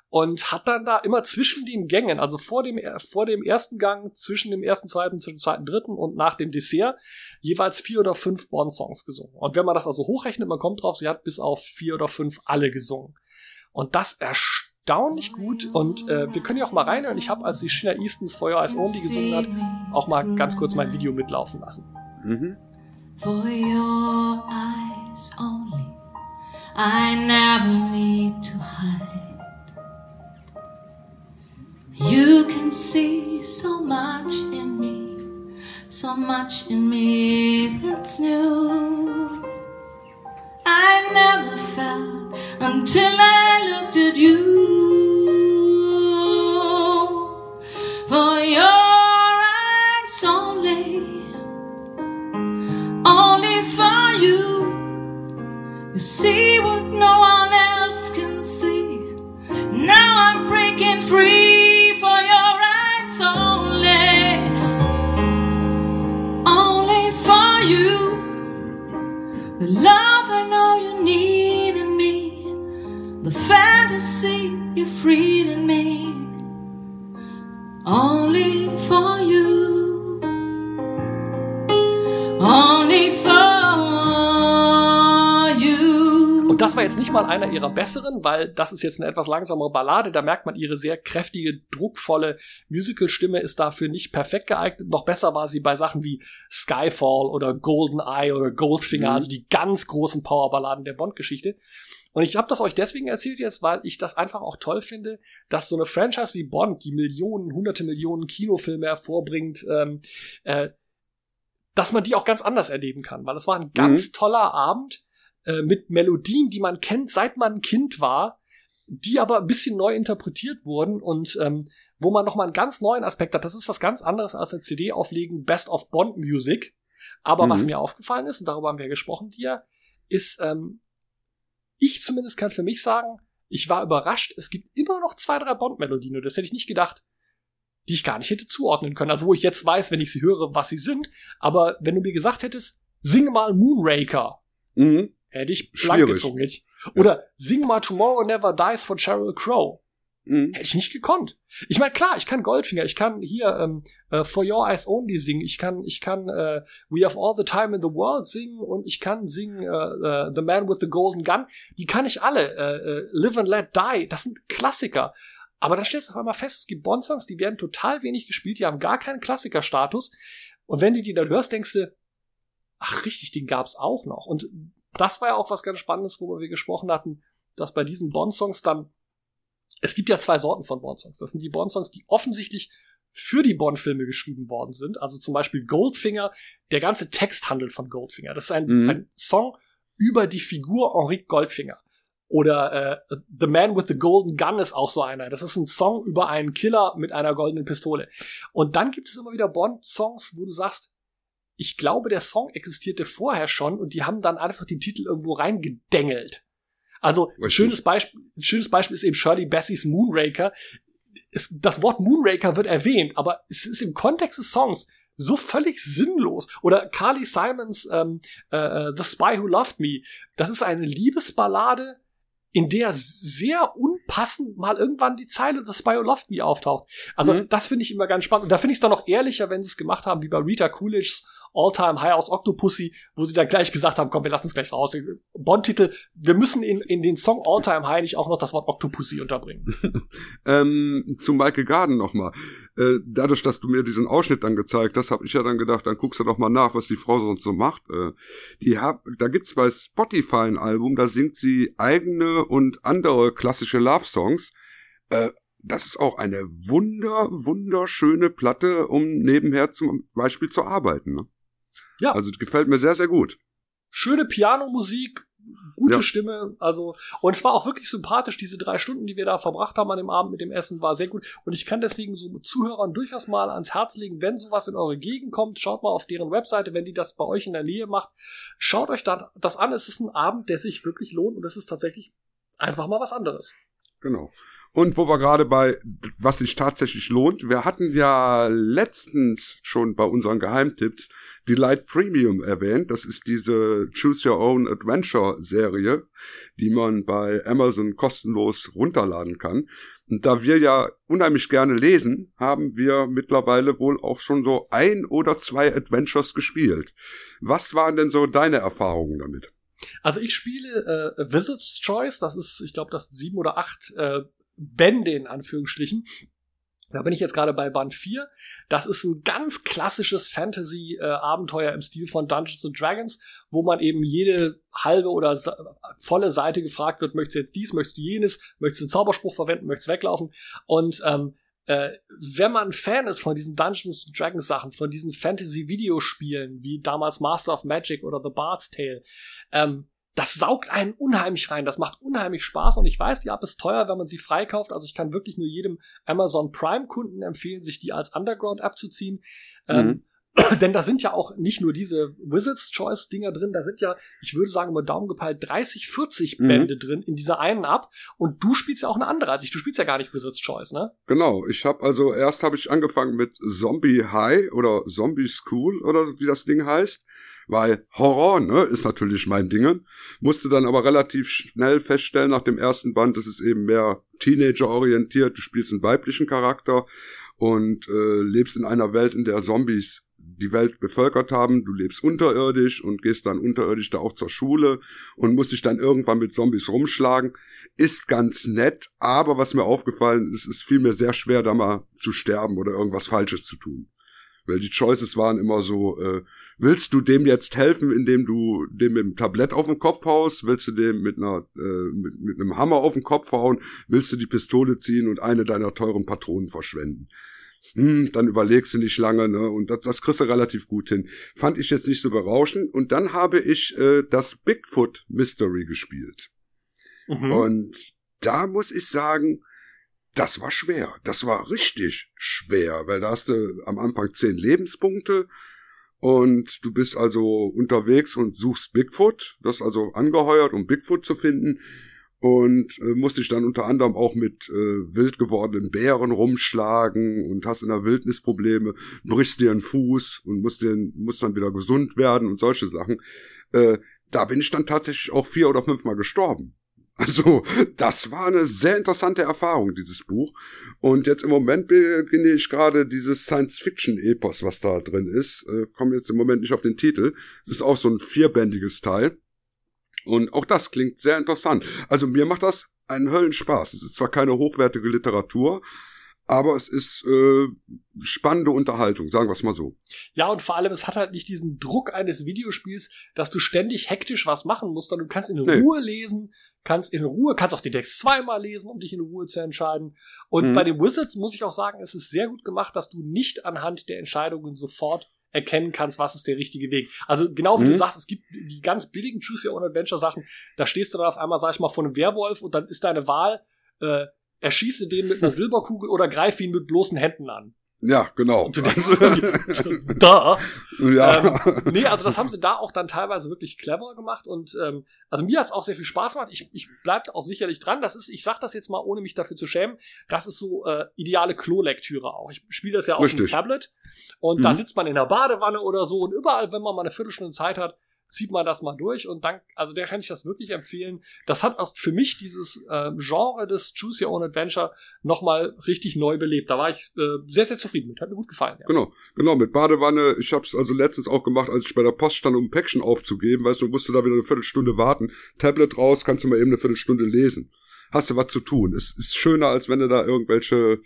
und hat dann da immer zwischen den Gängen, also vor dem, vor dem ersten Gang, zwischen dem ersten, zweiten, zwischen dem zweiten, dritten und nach dem Dessert jeweils vier oder fünf Bond-Songs gesungen. Und wenn man das also hochrechnet, man kommt drauf, sie hat bis auf vier oder fünf alle gesungen. Und das erstaunlich gut. Und äh, wir können ja auch mal reinhören. Ich habe, als die China Eastons For Your Eyes Only gesungen hat, auch mal ganz kurz mein Video mitlaufen lassen. Mhm. For your eyes only, I never need to hide. You can see so much in me so much in me that's new. I never felt until I looked at you. You see what no one else can see. Now I'm breaking free for your eyes only, only for you. The love I know you need in me, the fantasy you freed in me, jetzt nicht mal einer ihrer besseren, weil das ist jetzt eine etwas langsamere Ballade. Da merkt man, ihre sehr kräftige, druckvolle Musical-Stimme ist dafür nicht perfekt geeignet. Noch besser war sie bei Sachen wie Skyfall oder Golden Eye oder Goldfinger, Mhm. also die ganz großen Powerballaden der Bond-Geschichte. Und ich habe das euch deswegen erzählt jetzt, weil ich das einfach auch toll finde, dass so eine Franchise wie Bond, die Millionen, hunderte Millionen Kinofilme hervorbringt, ähm, äh, dass man die auch ganz anders erleben kann. Weil es war ein ganz Mhm. toller Abend äh, mit Melodien, die man kennt, seit man ein Kind war, die aber ein bisschen neu interpretiert wurden und ähm, wo man nochmal einen ganz neuen Aspekt hat. Das ist was ganz anderes als eine CD auflegen, Best of Bond Music. Aber Mhm. was mir aufgefallen ist, und darüber haben wir gesprochen hier, ist, ähm, ich zumindest kann für mich sagen, ich war überrascht, es gibt immer noch zwei, drei Bond-Melodien und das hätte ich nicht gedacht, die ich gar nicht hätte zuordnen können. Also wo ich jetzt weiß, wenn ich sie höre, was sie sind. Aber wenn du mir gesagt hättest, sing mal Moonraker, Mhm. Hätte ich blank Schwierig. gezogen. Hätte ich. Oder sing mal Tomorrow Never Dies von Sheryl Crow. Mhm. Hätte ich nicht gekonnt. Ich meine, klar, ich kann Goldfinger, ich kann hier ähm, äh, For Your Eyes Only singen, ich kann, ich kann äh, We Have All the Time in the World singen und ich kann singen äh, äh, The Man with the Golden Gun. Die kann ich alle. Äh, äh, Live and Let Die, das sind Klassiker. Aber dann stellst du auf einmal fest, es gibt Bond-Songs, die werden total wenig gespielt, die haben gar keinen Klassikerstatus. Und wenn du die dann hörst, denkst du, ach richtig, den gab's auch noch. Und das war ja auch was ganz Spannendes, worüber wir gesprochen hatten, dass bei diesen Bond-Songs dann es gibt ja zwei Sorten von Bond-Songs. Das sind die Bond-Songs, die offensichtlich für die Bond-Filme geschrieben worden sind. Also zum Beispiel Goldfinger, der ganze Text handelt von Goldfinger. Das ist ein, Mhm. ein Song über die Figur Henri Goldfinger. Oder äh, The Man with the Golden Gun ist auch so einer. Das ist ein Song über einen Killer mit einer goldenen Pistole. Und dann gibt es immer wieder Bond-Songs, wo du sagst, ich glaube, der Song existierte vorher schon und die haben dann einfach die Titel irgendwo reingedengelt. Also ein schönes Beispiel, ein schönes Beispiel ist eben Shirley Bassey's Moonraker. Es, das Wort Moonraker wird erwähnt, aber es ist im Kontext des Songs so völlig sinnlos. Oder Carly Simons ähm, äh, äh, The Spy Who Loved Me. Das ist eine Liebesballade, in der sehr unpassend mal irgendwann die Zeile The Spy Who Loved Me auftaucht. Also Mhm. das finde ich immer ganz spannend. Und da finde ich es dann noch ehrlicher, wenn sie es gemacht haben, wie bei Rita Coolidge's All-Time High aus Octopussy, wo sie dann gleich gesagt haben, komm, wir lassen es gleich raus. Bond-Titel, wir müssen in, in den Song All-Time High nicht auch noch das Wort Octopussy unterbringen. [laughs] Ähm, zu Michael Garden nochmal. Äh, dadurch, dass du mir diesen Ausschnitt dann gezeigt hast, habe ich ja dann gedacht, dann guckst du doch mal nach, was die Frau sonst so macht. Äh, die hab, da gibt's bei Spotify ein Album, da singt sie eigene und andere klassische Love-Songs. Äh, das ist auch eine wunder, wunderschöne Platte, um nebenher zum Beispiel zu arbeiten. Ne? Ja. Also gefällt mir sehr, sehr gut. Schöne Pianomusik, gute Ja. Stimme, also und es war auch wirklich sympathisch, diese drei Stunden, die wir da verbracht haben an dem Abend mit dem Essen, war sehr gut. Und ich kann deswegen so Zuhörern durchaus mal ans Herz legen, wenn sowas in eure Gegend kommt, schaut mal auf deren Webseite, wenn die das bei euch in der Nähe macht, schaut euch da das an. Es ist ein Abend, der sich wirklich lohnt und es ist tatsächlich einfach mal was anderes. Genau. Und wo wir gerade bei, was sich tatsächlich lohnt, wir hatten ja letztens schon bei unseren Geheimtipps die Light Premium erwähnt. Das ist diese Choose Your Own Adventure Serie, die man bei Amazon kostenlos runterladen kann. Und da wir ja unheimlich gerne lesen, haben wir mittlerweile wohl auch schon so ein oder zwei Adventures gespielt. Was waren denn so deine Erfahrungen damit? Also ich spiele äh, Visit's Choice, das ist, ich glaube, das sieben oder acht äh, Bände in Anführungsstrichen. Da bin ich jetzt gerade bei Band 4. Das ist ein ganz klassisches Fantasy-Abenteuer im Stil von Dungeons and Dragons, wo man eben jede halbe oder volle Seite gefragt wird, möchtest du jetzt dies, möchtest du jenes, möchtest du einen Zauberspruch verwenden, möchtest du weglaufen. Und ähm, äh, wenn man Fan ist von diesen Dungeons Dragons Sachen, von diesen Fantasy-Videospielen, wie damals Master of Magic oder The Bard's Tale, ähm, das saugt einen unheimlich rein, das macht unheimlich Spaß und ich weiß, die App ist teuer, wenn man sie freikauft, also ich kann wirklich nur jedem Amazon Prime Kunden empfehlen, sich die als Underground App zu ziehen. Ähm, mhm. Ähm, [clears throat] denn da sind ja auch nicht nur diese Wizards Choice Dinger drin, da sind ja, ich würde sagen, über Daumen gepeilt 30, 40 mhm. Bände drin in dieser einen ab und du spielst ja auch eine andere als ich. Du spielst ja gar nicht Wizards Choice, ne? Genau, ich habe also erst habe ich angefangen mit Zombie High oder Zombie School oder wie das Ding heißt. Weil Horror, ne, ist natürlich mein Ding. Musste dann aber relativ schnell feststellen nach dem ersten Band, das ist eben mehr Teenager-orientiert. Du spielst einen weiblichen Charakter und äh, lebst in einer Welt, in der Zombies die Welt bevölkert haben. Du lebst unterirdisch und gehst dann unterirdisch da auch zur Schule und musst dich dann irgendwann mit Zombies rumschlagen. Ist ganz nett, aber was mir aufgefallen ist, es fiel mir sehr schwer, da mal zu sterben oder irgendwas Falsches zu tun. Weil die Choices waren immer so, äh, willst du dem jetzt helfen, indem du dem mit dem Tablett auf den Kopf haust? Willst du dem mit einer äh, mit, mit einem Hammer auf den Kopf hauen? Willst du die Pistole ziehen und eine deiner teuren Patronen verschwenden? hm, dann überlegst du nicht lange, ne? Und das, das kriegst du relativ gut hin. Fand ich jetzt nicht so berauschend. Und dann habe ich äh, das Bigfoot Mystery gespielt. Mhm. Und da muss ich sagen, das war schwer. Das war richtig schwer, weil da hast du am Anfang zehn Lebenspunkte und du bist also unterwegs und suchst Bigfoot, das also angeheuert, um Bigfoot zu finden und äh, musst dich dann unter anderem auch mit äh, wild gewordenen Bären rumschlagen und hast in der Wildnis Probleme, brichst dir einen Fuß und musst, dir, musst dann wieder gesund werden und solche Sachen. Äh, da bin ich dann tatsächlich auch vier oder fünfmal gestorben. Also, das war eine sehr interessante Erfahrung, dieses Buch. Und jetzt im Moment beginne ich gerade dieses Science-Fiction-Epos, was da drin ist. Äh, komme jetzt im Moment nicht auf den Titel. Es ist auch so ein vierbändiges Teil. Und auch das klingt sehr interessant. Also mir macht das einen Höllenspaß. Es ist zwar keine hochwertige Literatur, aber es ist äh, spannende Unterhaltung, sagen wir es mal so. Ja, und vor allem, es hat halt nicht diesen Druck eines Videospiels, dass du ständig hektisch was machen musst, sondern du kannst in Ruhe nee. lesen, kannst in Ruhe, kannst auch die Decks zweimal lesen, um dich in Ruhe zu entscheiden. Und mhm. bei den Wizards muss ich auch sagen, es ist sehr gut gemacht, dass du nicht anhand der Entscheidungen sofort erkennen kannst, was ist der richtige Weg. Also genau wie mhm. du sagst, es gibt die ganz billigen Choose Your Own Adventure Sachen, da stehst du dann auf einmal, sag ich mal, vor einem Werwolf und dann ist deine Wahl, äh, erschieße den mit einer Silberkugel oder greif ihn mit bloßen Händen an. Ja, genau. Und du denkst, [laughs] da. Ja. Ähm, nee, also das haben sie da auch dann teilweise wirklich clever gemacht und ähm, also mir hat's auch sehr viel Spaß gemacht. Ich, ich bleib auch sicherlich dran. Das ist, ich sag das jetzt mal, ohne mich dafür zu schämen, das ist so äh, ideale Klolektüre auch. Ich spiele das ja auf dem Tablet und mhm. da sitzt man in der Badewanne oder so und überall, wenn man mal eine Viertelstunde Zeit hat, zieht man das mal durch und dann, also der kann ich das wirklich empfehlen. Das hat auch für mich dieses äh, Genre des Choose Your Own Adventure nochmal richtig neu belebt. Da war ich äh, sehr, sehr zufrieden mit. Hat mir gut gefallen. Ja. Genau, genau, mit Badewanne. Ich habe es also letztens auch gemacht, als ich bei der Post stand, um ein Päckchen aufzugeben. Weißt du, musst du da wieder eine Viertelstunde warten. Tablet raus, kannst du mal eben eine Viertelstunde lesen. Hast du was zu tun. Es ist schöner, als wenn du da irgendwelche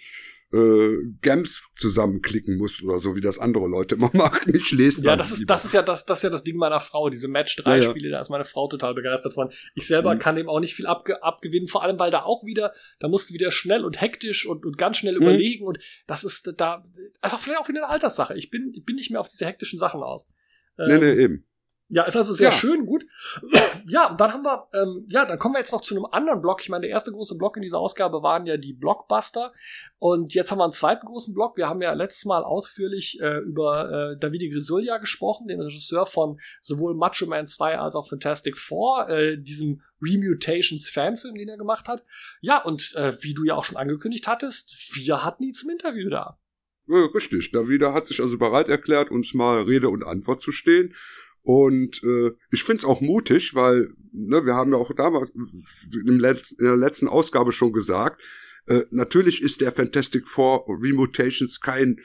äh, Games zusammenklicken musst oder so, wie das andere Leute immer [laughs] machen. Ich lese Ja, das ist, das ist ja das, das ist ja das Ding meiner Frau, diese Match 3 ja, Spiele, ja. da ist meine Frau total begeistert von. Ich selber mhm. kann dem auch nicht viel abge abgewinnen, vor allem weil da auch wieder, da musst du wieder schnell und hektisch und, und ganz schnell mhm. überlegen und das ist da, also vielleicht auch wieder eine Alterssache. Ich bin, ich bin nicht mehr auf diese hektischen Sachen aus. Ähm, nee, nee, eben. Ja, ist also sehr ja. schön, gut. [clears throat] Ja, und dann haben wir, ähm, ja, dann kommen wir jetzt noch zu einem anderen Block. Ich meine, der erste große Block in dieser Ausgabe waren ja die Blockbuster. Und jetzt haben wir einen zweiten großen Block. Wir haben ja letztes Mal ausführlich äh, über äh, Davide Grisulja gesprochen, den Regisseur von sowohl Macho Man 2 als auch Fantastic Four, äh, diesem Remutations Fanfilm, den er gemacht hat. Ja, und äh, wie du ja auch schon angekündigt hattest, wir hatten ihn zum Interview da. Ja, richtig. Davide hat sich also bereit erklärt, uns mal Rede und Antwort zu stehen. Und äh, ich find's auch mutig, weil ne, wir haben ja auch damals in der letzten Ausgabe schon gesagt, äh, natürlich ist der Fantastic Four Remutations kein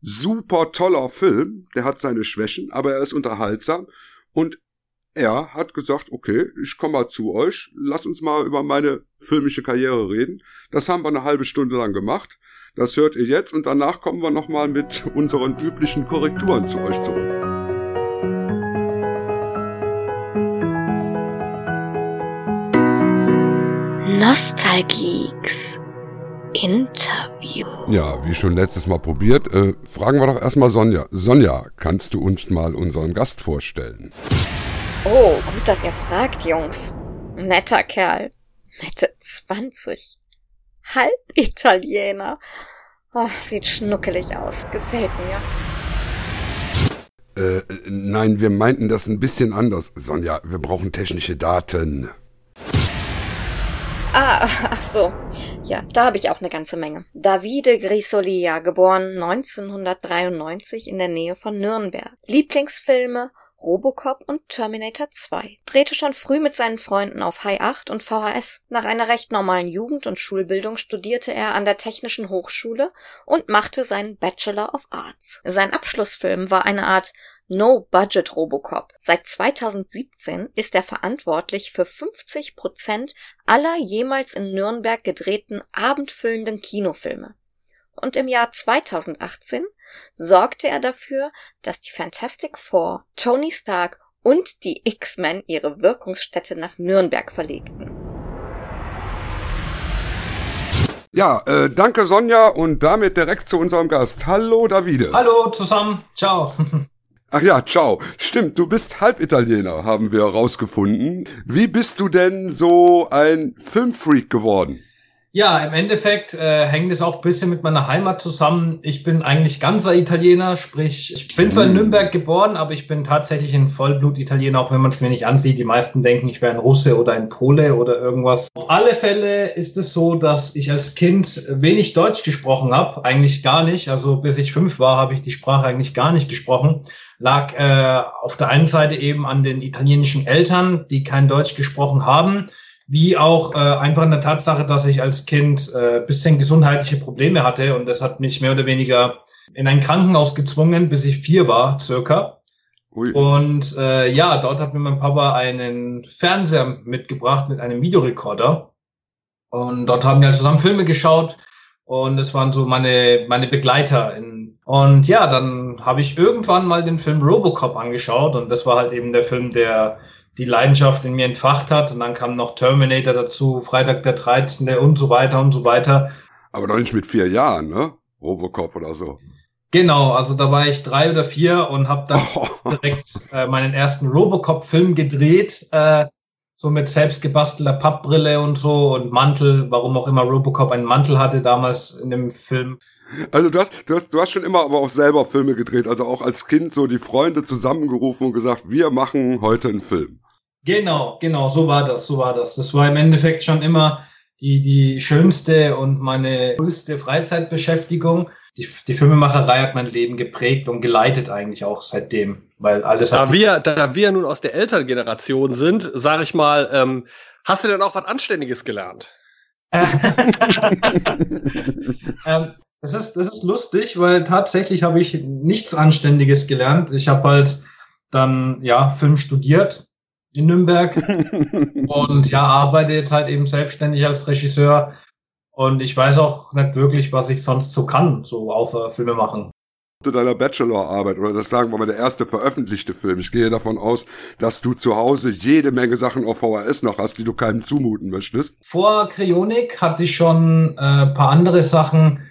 super toller Film, der hat seine Schwächen, aber er ist unterhaltsam und er hat gesagt, okay, ich komme mal zu euch, lass uns mal über meine filmische Karriere reden. Das haben wir eine halbe Stunde lang gemacht. Das hört ihr jetzt und danach kommen wir nochmal mit unseren üblichen Korrekturen zu euch zurück. Nostalgeeks Interview. Ja, wie schon letztes Mal probiert, äh, fragen wir doch erstmal Sonja. Sonja, kannst du uns mal unseren Gast vorstellen? Oh, gut, dass ihr fragt, Jungs. Netter Kerl. Mitte 20. Halb Italiener. Oh, sieht schnuckelig aus. Gefällt mir. Äh, nein, wir meinten das ein bisschen anders. Sonja, wir brauchen technische Daten. Ah, ach so. Ja, da habe ich auch eine ganze Menge. Davide Grisolia, geboren 1993 in der Nähe von Nürnberg. Lieblingsfilme Robocop und Terminator 2. Drehte schon früh mit seinen Freunden auf High 8 und VHS. Nach einer recht normalen Jugend- und Schulbildung studierte er an der Technischen Hochschule und machte seinen Bachelor of Arts. Sein Abschlussfilm war eine Art No-Budget Robocop. Seit 2017 ist er verantwortlich für 50 Prozent aller jemals in Nürnberg gedrehten abendfüllenden Kinofilme. Und im Jahr 2018 sorgte er dafür, dass die Fantastic Four, Tony Stark und die X-Men ihre Wirkungsstätte nach Nürnberg verlegten. Ja, äh, danke Sonja und damit direkt zu unserem Gast. Hallo Davide. Hallo zusammen, ciao. [laughs] Ach ja, ciao. Stimmt, du bist Halbitaliener, haben wir herausgefunden. Wie bist du denn so ein Filmfreak geworden? Ja, im Endeffekt äh, hängt es auch ein bisschen mit meiner Heimat zusammen. Ich bin eigentlich ganzer Italiener, sprich, ich bin zwar in Nürnberg geboren, aber ich bin tatsächlich ein Vollblut-Italiener, auch wenn man es mir nicht ansieht. Die meisten denken, ich wäre ein Russe oder ein Pole oder irgendwas. Auf alle Fälle ist es so, dass ich als Kind wenig Deutsch gesprochen habe, eigentlich gar nicht. Also bis ich fünf war, habe ich die Sprache eigentlich gar nicht gesprochen. Lag äh, auf der einen Seite eben an den italienischen Eltern, die kein Deutsch gesprochen haben wie auch äh, einfach in der Tatsache, dass ich als Kind äh, bisschen gesundheitliche Probleme hatte und das hat mich mehr oder weniger in ein Krankenhaus gezwungen, bis ich vier war, circa. Ui. Und äh, ja, dort hat mir mein Papa einen Fernseher mitgebracht mit einem Videorekorder. Und dort haben wir halt zusammen Filme geschaut und es waren so meine, meine Begleiter. In, und ja, dann habe ich irgendwann mal den Film Robocop angeschaut und das war halt eben der Film, der die Leidenschaft in mir entfacht hat. Und dann kam noch Terminator dazu, Freitag der 13. und so weiter und so weiter. Aber noch nicht mit vier Jahren, ne? Robocop oder so. Genau, also da war ich drei oder vier und habe dann oh. [laughs] direkt äh, meinen ersten Robocop-Film gedreht, äh, so mit selbstgebastelter Pappbrille und so und Mantel, warum auch immer Robocop einen Mantel hatte damals in dem Film. Also du hast, du hast, du hast schon immer aber auch selber Filme gedreht, also auch als Kind so die Freunde zusammengerufen und gesagt, wir machen heute einen Film. Genau, genau, so war das, so war das. Das war im Endeffekt schon immer die, die schönste und meine größte Freizeitbeschäftigung. Die, die Filmemacherei hat mein Leben geprägt und geleitet eigentlich auch seitdem, weil alles da wir, da wir nun aus der Elterngeneration sind, sage ich mal, ähm, hast du denn auch was Anständiges gelernt? [laughs] ähm, das ist, das ist lustig, weil tatsächlich habe ich nichts Anständiges gelernt. Ich habe halt dann ja Film studiert in Nürnberg [laughs] und ja, arbeite jetzt halt eben selbstständig als Regisseur. Und ich weiß auch nicht wirklich, was ich sonst so kann, so außer Filme machen. Zu deiner Bachelorarbeit oder das sagen wir mal der erste veröffentlichte Film. Ich gehe davon aus, dass du zu Hause jede Menge Sachen auf VHS noch hast, die du keinem zumuten möchtest. Vor Kryonik hatte ich schon äh, paar andere Sachen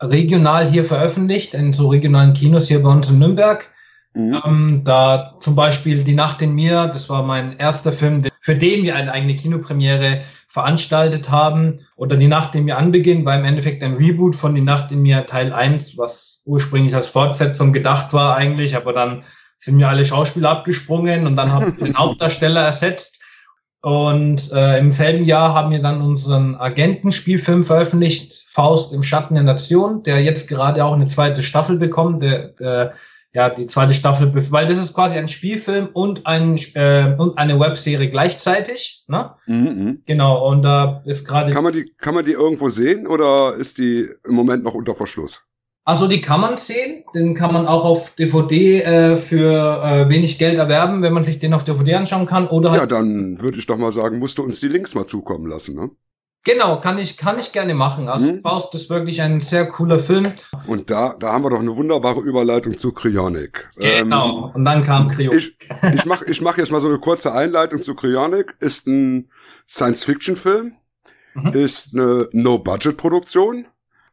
regional hier veröffentlicht, in so regionalen Kinos hier bei uns in Nürnberg. Mhm. Ähm, da zum Beispiel Die Nacht in mir, das war mein erster Film, für den wir eine eigene Kinopremiere veranstaltet haben. Oder Die Nacht in mir anbeginn war im Endeffekt ein Reboot von Die Nacht in mir Teil 1, was ursprünglich als Fortsetzung gedacht war eigentlich, aber dann sind mir alle Schauspieler abgesprungen und dann haben wir den [laughs] Hauptdarsteller ersetzt. Und äh, im selben Jahr haben wir dann unseren Agentenspielfilm veröffentlicht, Faust im Schatten der Nation, der jetzt gerade auch eine zweite Staffel bekommt. Der, der ja, die zweite Staffel, weil das ist quasi ein Spielfilm und, ein, äh, und eine Webserie gleichzeitig. Ne? Mhm. Genau, und da ist gerade. Kann man die, kann man die irgendwo sehen oder ist die im Moment noch unter Verschluss? Also die kann man sehen, den kann man auch auf DVD äh, für äh, wenig Geld erwerben, wenn man sich den auf DVD anschauen kann. Oder halt ja, dann würde ich doch mal sagen, musst du uns die Links mal zukommen lassen, ne? Genau, kann ich, kann ich gerne machen. Also hm? Faust ist wirklich ein sehr cooler Film. Und da, da haben wir doch eine wunderbare Überleitung zu Cryonic. Genau, ähm, und dann kam Cryonic. Ich, ich mache ich mach jetzt mal so eine kurze Einleitung zu Cryonic. Ist ein Science-Fiction-Film, mhm. ist eine No-Budget-Produktion.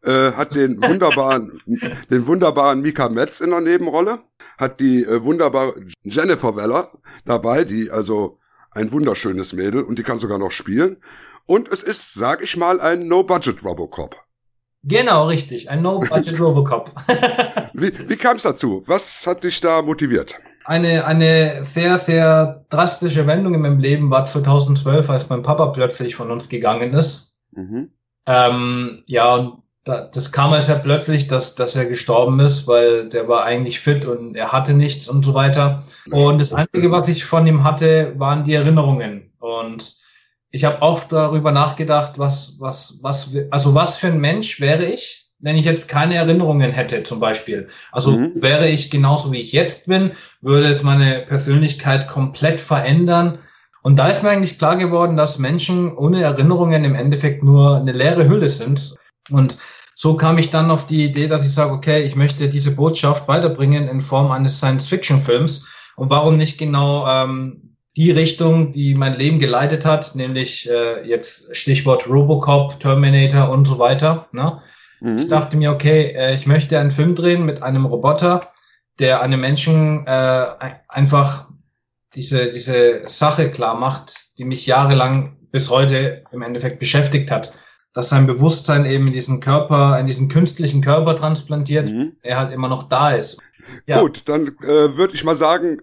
äh, hat den [laughs] wunderbaren, den wunderbaren Mika Metz in der Nebenrolle, hat die äh, wunderbare Jennifer Weller dabei, die also ein wunderschönes Mädel und die kann sogar noch spielen. Und es ist, sag ich mal, ein No-Budget Robocop. Genau, richtig. Ein No-Budget Robocop. [laughs] wie wie kam es dazu? Was hat dich da motiviert? Eine, eine sehr, sehr drastische Wendung in meinem Leben war 2012, als mein Papa plötzlich von uns gegangen ist. Mhm. Ähm, ja, und da, das kam halt sehr plötzlich, dass, dass er gestorben ist, weil der war eigentlich fit und er hatte nichts und so weiter. Und das Einzige, was ich von ihm hatte, waren die Erinnerungen. Und ich habe auch darüber nachgedacht, was, was, was, also was für ein Mensch wäre ich, wenn ich jetzt keine Erinnerungen hätte, zum Beispiel. Also mhm. wäre ich genauso wie ich jetzt bin, würde es meine Persönlichkeit komplett verändern. Und da ist mir eigentlich klar geworden, dass Menschen ohne Erinnerungen im Endeffekt nur eine leere Hülle sind. Und so kam ich dann auf die Idee, dass ich sage, okay, ich möchte diese Botschaft weiterbringen in Form eines Science-Fiction-Films. Und warum nicht genau ähm, die Richtung, die mein Leben geleitet hat, nämlich äh, jetzt Stichwort Robocop, Terminator und so weiter. Ne? Mhm. Ich dachte mir, okay, äh, ich möchte einen Film drehen mit einem Roboter, der einem Menschen äh, einfach diese, diese Sache klar macht, die mich jahrelang bis heute im Endeffekt beschäftigt hat. Dass sein Bewusstsein eben in diesen Körper, in diesen künstlichen Körper transplantiert, mhm. er halt immer noch da ist. Ja. Gut, dann äh, würde ich mal sagen,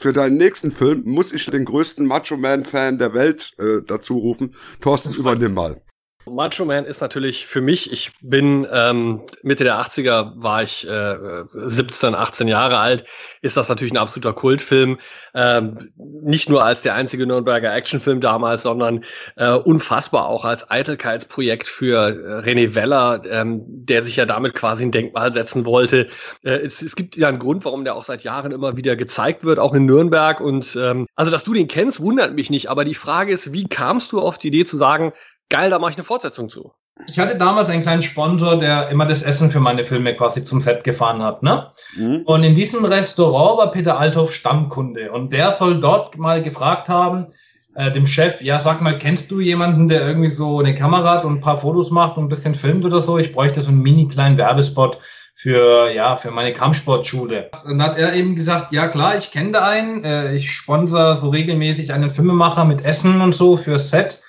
für deinen nächsten Film muss ich den größten Macho Man Fan der Welt äh, dazu rufen. Thorsten, übernimm mal. Macho Man ist natürlich für mich, ich bin ähm, Mitte der 80er, war ich äh, 17, 18 Jahre alt, ist das natürlich ein absoluter Kultfilm. Ähm, nicht nur als der einzige Nürnberger Actionfilm damals, sondern äh, unfassbar auch als Eitelkeitsprojekt für äh, René Weller, ähm, der sich ja damit quasi ein Denkmal setzen wollte. Äh, es, es gibt ja einen Grund, warum der auch seit Jahren immer wieder gezeigt wird, auch in Nürnberg. Und ähm, also, dass du den kennst, wundert mich nicht. Aber die Frage ist, wie kamst du auf die Idee zu sagen, geil, da mache ich eine Fortsetzung zu. Ich hatte damals einen kleinen Sponsor, der immer das Essen für meine Filme quasi zum Set gefahren hat. Ne? Mhm. Und in diesem Restaurant war Peter Althoff Stammkunde. Und der soll dort mal gefragt haben, äh, dem Chef, ja, sag mal, kennst du jemanden, der irgendwie so eine Kamera hat und ein paar Fotos macht und ein bisschen filmt oder so? Ich bräuchte so einen mini kleinen Werbespot für, ja, für meine Kampfsportschule. Dann hat er eben gesagt, ja klar, ich kenne da einen. Äh, ich sponsor so regelmäßig einen Filmemacher mit Essen und so für Set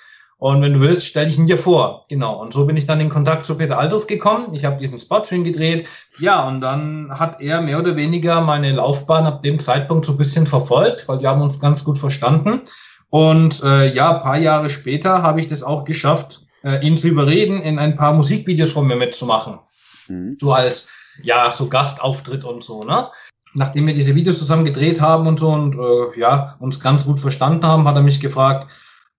und wenn du willst, stell dich ihn dir vor. Genau. Und so bin ich dann in Kontakt zu Peter Althoff gekommen. Ich habe diesen Spot für ihn gedreht. Ja, und dann hat er mehr oder weniger meine Laufbahn ab dem Zeitpunkt so ein bisschen verfolgt, weil wir haben uns ganz gut verstanden. Und äh, ja, paar Jahre später habe ich das auch geschafft, äh, ihn zu überreden, in ein paar Musikvideos von mir mitzumachen. Mhm. So als, ja, so Gastauftritt und so, ne? Nachdem wir diese Videos zusammen gedreht haben und so und äh, ja, uns ganz gut verstanden haben, hat er mich gefragt,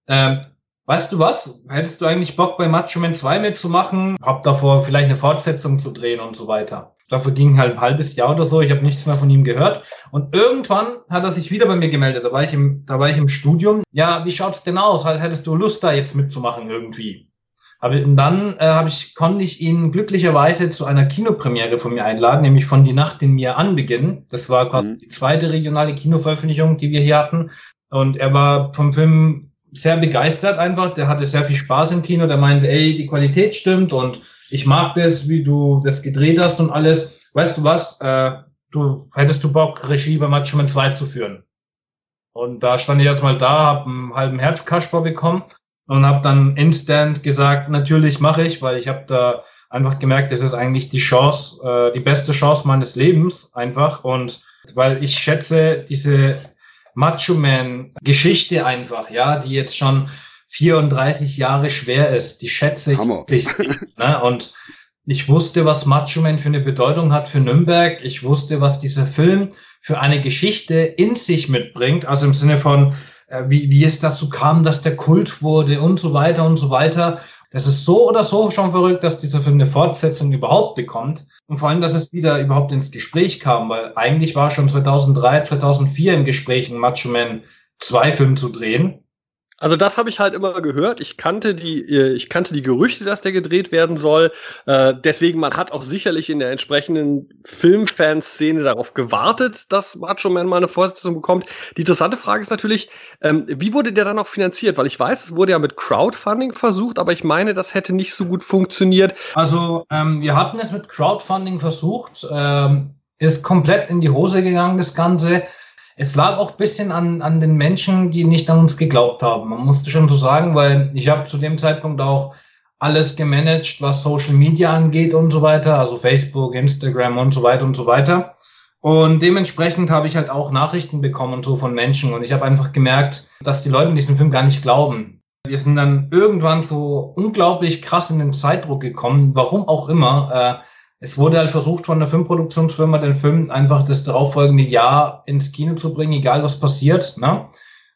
äh, Weißt du was? Hättest du eigentlich Bock bei Macho Man 2 mitzumachen? Hab davor vielleicht eine Fortsetzung zu drehen und so weiter. Dafür ging halt ein halbes Jahr oder so. Ich habe nichts mehr von ihm gehört. Und irgendwann hat er sich wieder bei mir gemeldet. Da war ich im, da war ich im Studium. Ja, wie schaut's denn aus? Halt, hättest du Lust, da jetzt mitzumachen irgendwie? Aber dann äh, hab ich, konnte ich ihn glücklicherweise zu einer Kinopremiere von mir einladen, nämlich von Die Nacht in mir anbeginnen. Das war quasi mhm. die zweite regionale Kinoveröffentlichung, die wir hier hatten. Und er war vom Film sehr begeistert einfach. Der hatte sehr viel Spaß im Kino. Der meinte, ey, die Qualität stimmt und ich mag das, wie du das gedreht hast und alles. Weißt du was? Äh, du hättest du Bock, Regie bei Macho Man 2 zu führen. Und da stand ich erstmal da, hab einen halben Herzkasper bekommen und habe dann instant gesagt, natürlich mache ich, weil ich habe da einfach gemerkt, das ist eigentlich die Chance, äh, die beste Chance meines Lebens einfach. Und weil ich schätze diese Macho Man Geschichte einfach, ja, die jetzt schon 34 Jahre schwer ist. Die schätze ich wirklich. ne? Und ich wusste, was Macho Man für eine Bedeutung hat für Nürnberg. Ich wusste, was dieser Film für eine Geschichte in sich mitbringt. Also im Sinne von, äh, wie, wie es dazu kam, dass der Kult wurde und so weiter und so weiter. Das ist so oder so schon verrückt, dass dieser Film eine Fortsetzung überhaupt bekommt. Und vor allem, dass es wieder überhaupt ins Gespräch kam, weil eigentlich war schon 2003, 2004 im Gespräch, ein Macho Man 2 Film zu drehen. Also das habe ich halt immer gehört. Ich kannte die, äh, ich kannte die Gerüchte, dass der gedreht werden soll. Äh, deswegen, man hat auch sicherlich in der entsprechenden Filmfanszene darauf gewartet, dass Macho Man mal eine Fortsetzung bekommt. Die interessante Frage ist natürlich, ähm, wie wurde der dann auch finanziert? Weil ich weiß, es wurde ja mit Crowdfunding versucht, aber ich meine, das hätte nicht so gut funktioniert. Also ähm, wir hatten es mit Crowdfunding versucht, ähm, ist komplett in die Hose gegangen, das Ganze. Es lag auch ein bisschen an, an den Menschen, die nicht an uns geglaubt haben. Man musste schon so sagen, weil ich habe zu dem Zeitpunkt auch alles gemanagt, was Social Media angeht und so weiter, also Facebook, Instagram und so weiter und so weiter. Und dementsprechend habe ich halt auch Nachrichten bekommen und so von Menschen. Und ich habe einfach gemerkt, dass die Leute in diesem Film gar nicht glauben. Wir sind dann irgendwann so unglaublich krass in den Zeitdruck gekommen, warum auch immer. Äh, es wurde halt versucht von der Filmproduktionsfirma, den Film einfach das darauffolgende Jahr ins Kino zu bringen, egal was passiert. Ne?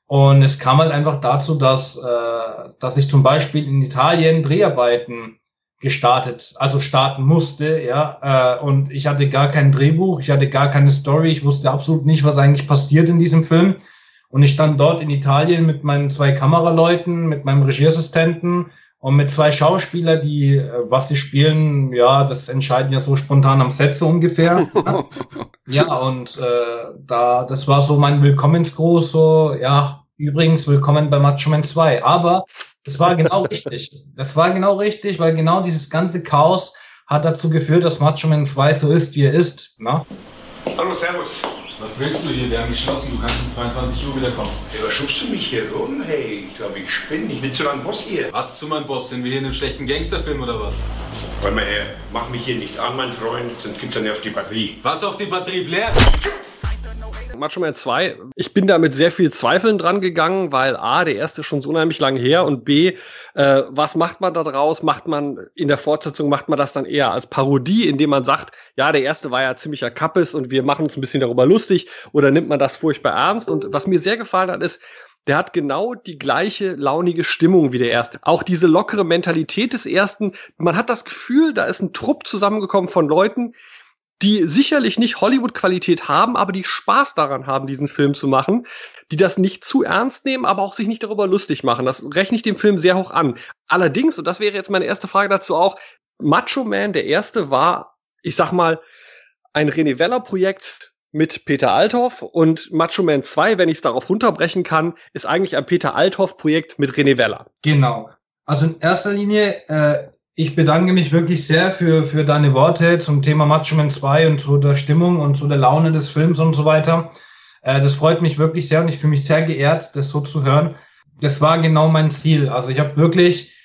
Und es kam halt einfach dazu, dass, äh, dass ich zum Beispiel in Italien Dreharbeiten gestartet, also starten musste, ja. Äh, und ich hatte gar kein Drehbuch, ich hatte gar keine Story, ich wusste absolut nicht, was eigentlich passiert in diesem Film. Und ich stand dort in Italien mit meinen zwei Kameraleuten, mit meinem Regieassistenten und mit zwei Schauspieler, die, äh, was sie spielen, ja, das entscheiden ja so spontan am Set so ungefähr. [laughs] ja, und äh, da, das war so mein Willkommensgruß, so, ja, übrigens, willkommen bei Macho Man 2. Aber das war genau [laughs] richtig. Das war genau richtig, weil genau dieses ganze Chaos hat dazu geführt, dass Macho Man 2 so ist, wie er ist. Na? Hallo, Servus. Was willst du hier? Wir haben geschlossen. Du kannst um 22 Uhr wiederkommen. Hey, was schubst du mich hier rum? Hey, ich glaube, ich spinne. Ich bin zu lang Boss hier. Was zu meinem Boss? Sind wir hier in einem schlechten Gangsterfilm oder was? Warte mal her. Mach mich hier nicht an, mein Freund, sonst gibt's dann auf die Batterie. Was auf die Batterie blärt? Macho Man 2, ich bin da mit sehr viel Zweifeln dran gegangen, weil A, der erste ist schon so unheimlich lange her und B, äh, was macht man da draus? Macht man in der Fortsetzung, macht man das dann eher als Parodie, indem man sagt, ja, der erste war ja ziemlicher Kappes und wir machen uns ein bisschen darüber lustig oder nimmt man das furchtbar ernst? Und was mir sehr gefallen hat, ist, der hat genau die gleiche launige Stimmung wie der erste. Auch diese lockere Mentalität des ersten. Man hat das Gefühl, da ist ein Trupp zusammengekommen von Leuten, die sicherlich nicht Hollywood-Qualität haben, aber die Spaß daran haben, diesen Film zu machen, die das nicht zu ernst nehmen, aber auch sich nicht darüber lustig machen. Das rechne ich dem Film sehr hoch an. Allerdings, und das wäre jetzt meine erste Frage dazu auch, Macho Man, der erste, war, ich sag mal, ein René Weller-Projekt mit Peter Althoff und Macho Man 2, wenn ich es darauf runterbrechen kann, ist eigentlich ein Peter Althoff-Projekt mit René Weller. Genau. Also in erster Linie äh, ich bedanke mich wirklich sehr für, für deine Worte zum Thema Macho Man 2 und zu der Stimmung und zu der Laune des Films und so weiter. Äh, das freut mich wirklich sehr und ich fühle mich sehr geehrt, das so zu hören. Das war genau mein Ziel. Also ich habe wirklich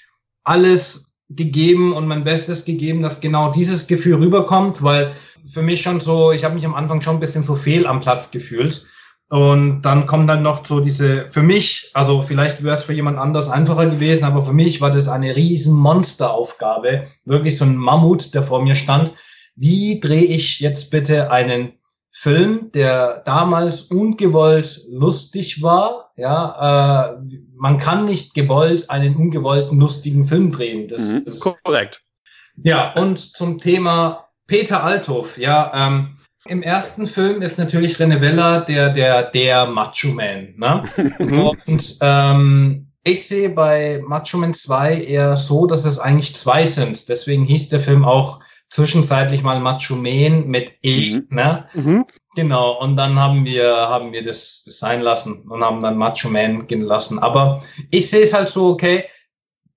alles gegeben und mein Bestes gegeben, dass genau dieses Gefühl rüberkommt, weil für mich schon so, ich habe mich am Anfang schon ein bisschen so fehl am Platz gefühlt. Und dann kommt dann noch so diese, für mich, also vielleicht wäre es für jemand anders einfacher gewesen, aber für mich war das eine riesen Monsteraufgabe, wirklich so ein Mammut, der vor mir stand. Wie drehe ich jetzt bitte einen Film, der damals ungewollt lustig war? Ja, äh, man kann nicht gewollt einen ungewollten lustigen Film drehen. Das, mhm, das korrekt. Ja, und zum Thema Peter Althoff, ja, ähm, im ersten Film ist natürlich René Vella der, der, der Macho Man. Ne? Mhm. Und ähm, ich sehe bei Macho Man 2 eher so, dass es eigentlich zwei sind. Deswegen hieß der Film auch zwischenzeitlich mal Macho Man mit E. Mhm. Ne? Mhm. Genau, und dann haben wir, haben wir das, das sein lassen und haben dann Macho Man gehen lassen. Aber ich sehe es halt so, okay,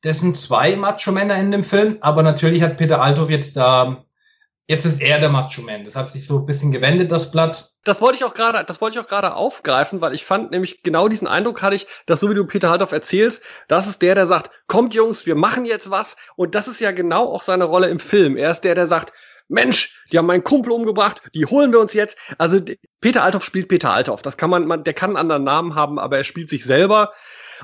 das sind zwei Macho-Männer in dem Film, aber natürlich hat Peter Althoff jetzt da Jetzt ist er der Macho Man. Das hat sich so ein bisschen gewendet, das Blatt. Das wollte ich auch gerade, das wollte ich auch gerade aufgreifen, weil ich fand nämlich genau diesen Eindruck hatte ich, dass so wie du Peter Halthoff erzählst, das ist der, der sagt, kommt Jungs, wir machen jetzt was. Und das ist ja genau auch seine Rolle im Film. Er ist der, der sagt, Mensch, die haben meinen Kumpel umgebracht, die holen wir uns jetzt. Also Peter Althoff spielt Peter Althoff. Das kann man, man, der kann einen anderen Namen haben, aber er spielt sich selber.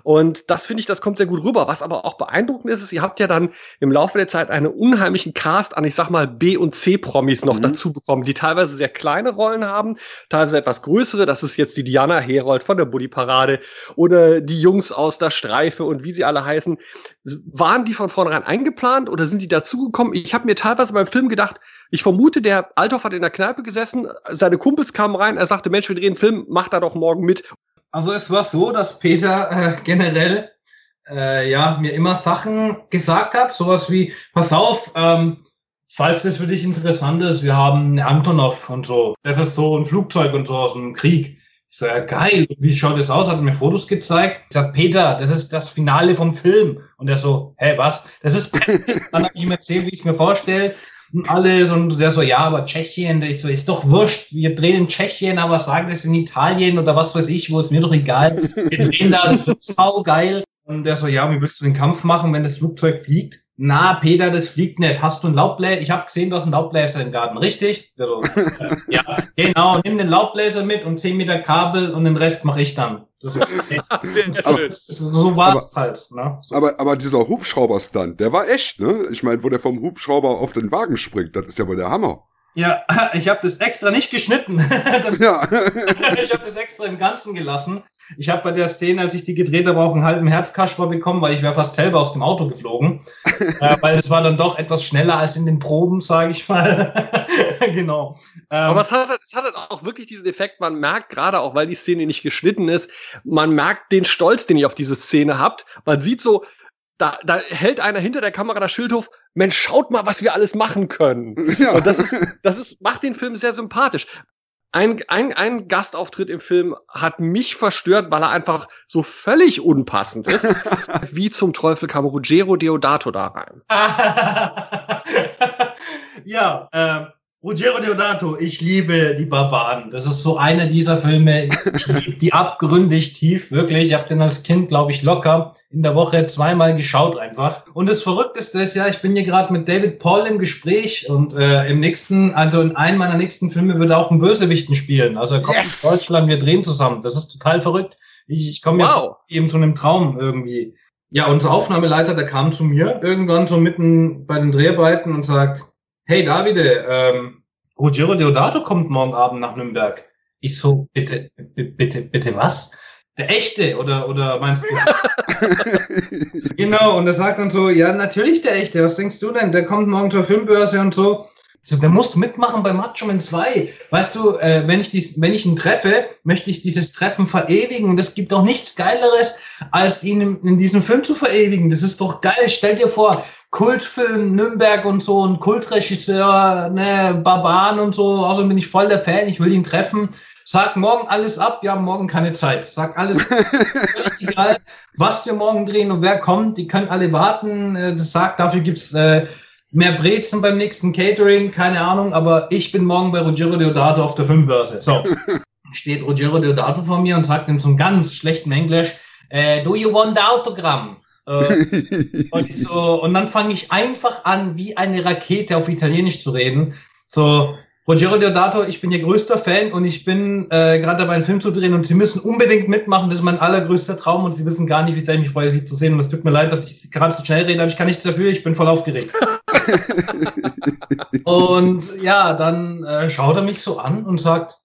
Und das finde ich, das kommt sehr gut rüber. Was aber auch beeindruckend ist, ist, ihr habt ja dann im Laufe der Zeit einen unheimlichen Cast an, ich sag mal, B- und C-Promis noch mhm. dazu bekommen, die teilweise sehr kleine Rollen haben, teilweise etwas größere. Das ist jetzt die Diana Herold von der Buddy Parade oder die Jungs aus der Streife und wie sie alle heißen. Waren die von vornherein eingeplant oder sind die dazugekommen? Ich habe mir teilweise beim Film gedacht, ich vermute, der Althoff hat in der Kneipe gesessen, seine Kumpels kamen rein, er sagte, Mensch, wir drehen einen Film, mach da doch morgen mit. Also es war so, dass Peter äh, generell äh, ja, mir immer Sachen gesagt hat, sowas wie, pass auf, ähm, falls das für dich interessant ist, wir haben eine Antonov und so. Das ist so ein Flugzeug und so aus dem Krieg. Ich so, ja geil, wie schaut das aus? Hat mir Fotos gezeigt. Ich sag, Peter, das ist das Finale vom Film. Und er so, hä, was? Das ist [laughs] Dann habe ich ihm erzählt, wie ich es mir vorstelle. Und alles und der so, ja, aber Tschechien, ich so, ist doch wurscht, wir drehen in Tschechien, aber sagen das in Italien oder was weiß ich, wo ist mir doch egal. Wir drehen da, das wird sau geil. Und der so, ja, wie willst du den Kampf machen, wenn das Flugzeug fliegt? Na, Peter, das fliegt nicht. Hast du einen Laubbläser? Ich habe gesehen, du hast einen Laubbläser im Garten, richtig? Der so, äh, ja, genau, nimm den Laubbläser mit und 10 Meter Kabel und den Rest mache ich dann. Das ist, [laughs] Aber- so war es halt. Ne? So. Aber, aber dieser Hubschrauber-Stunt, der war echt, ne? Ich meine, wo der vom Hubschrauber auf den Wagen springt, das ist ja wohl der Hammer. Ja, [laughs] ich habe das extra nicht geschnitten. [laughs] ja. ich habe das extra im Ganzen gelassen. Ich habe bei der Szene, als ich die gedreht habe, auch einen halben Herzkasper bekommen, weil ich wäre fast selber aus dem Auto geflogen. [laughs] äh, weil es war dann doch etwas schneller als in den Proben, sage ich mal. [laughs] genau. Ähm, Aber es hat, es hat auch wirklich diesen Effekt, man merkt gerade auch, weil die Szene nicht geschnitten ist, man merkt den Stolz, den ihr auf diese Szene habt. Man sieht so, da, da hält einer hinter der Kamera das Schild hoch, Mensch, schaut mal, was wir alles machen können. Ja. Und das ist, das ist, macht den Film sehr sympathisch. Ein, ein, ein Gastauftritt im Film hat mich verstört, weil er einfach so völlig unpassend ist. [laughs] Wie zum Teufel kam Ruggero Deodato da rein? [laughs] ja, äh, Ruggero Deodato, ich liebe die Barbaren. Das ist so einer dieser Filme, ich liebe die abgründig tief, wirklich. Ich habe den als Kind, glaube ich, locker in der Woche zweimal geschaut einfach. Und das Verrückteste ist ja, ich bin hier gerade mit David Paul im Gespräch und äh, im nächsten, also in einem meiner nächsten Filme wird er auch einen Bösewichten spielen. Also er kommt Yes! aus Deutschland, wir drehen zusammen. Das ist total verrückt. Ich, ich komme Wow. ja eben zu einem Traum irgendwie. Ja, unser Aufnahmeleiter, der kam zu mir irgendwann so mitten bei den Dreharbeiten und sagt, hey Davide, ähm, Ruggero Deodato kommt morgen Abend nach Nürnberg. Ich so, bitte, bitte, bitte, bitte was? Der echte oder oder meinst du? [laughs] genau, und er sagt dann so, ja, natürlich der echte, was denkst du denn? Der kommt morgen zur Filmbörse und so. So, der muss mitmachen bei Macho Man 2. Weißt du, äh, wenn, ich dies, wenn ich ihn treffe, möchte ich dieses Treffen verewigen. Und es gibt doch nichts Geileres, als ihn in, in diesem Film zu verewigen. Das ist doch geil. Stell dir vor, Kultfilm Nürnberg und so, ein Kultregisseur, ne, Barbaren und so. Außerdem bin ich voll der Fan, ich will ihn treffen. Sag morgen alles ab, wir haben morgen keine Zeit. Sag alles, [laughs] egal, was wir morgen drehen und wer kommt, die können alle warten. Äh, Das sagt, dafür gibt's äh, mehr Brezen beim nächsten Catering, keine Ahnung, aber ich bin morgen bei Ruggero Deodato auf der Filmbörse. So, [laughs] steht Ruggero Deodato vor mir und sagt in so einem ganz schlechten Englisch, äh, do you want the autogramm? Äh, [laughs] und, so, und dann fange ich einfach an, wie eine Rakete auf Italienisch zu reden. So, Ruggero Deodato, ich bin Ihr größter Fan und ich bin äh, gerade dabei, einen Film zu drehen und Sie müssen unbedingt mitmachen. Das ist mein allergrößter Traum und Sie wissen gar nicht, wie sehr ich mich freue, Sie zu sehen. Und es tut mir leid, dass ich gerade so schnell rede, aber ich kann nichts dafür. Ich bin voll aufgeregt. [laughs] und ja, dann äh, schaut er mich so an und sagt,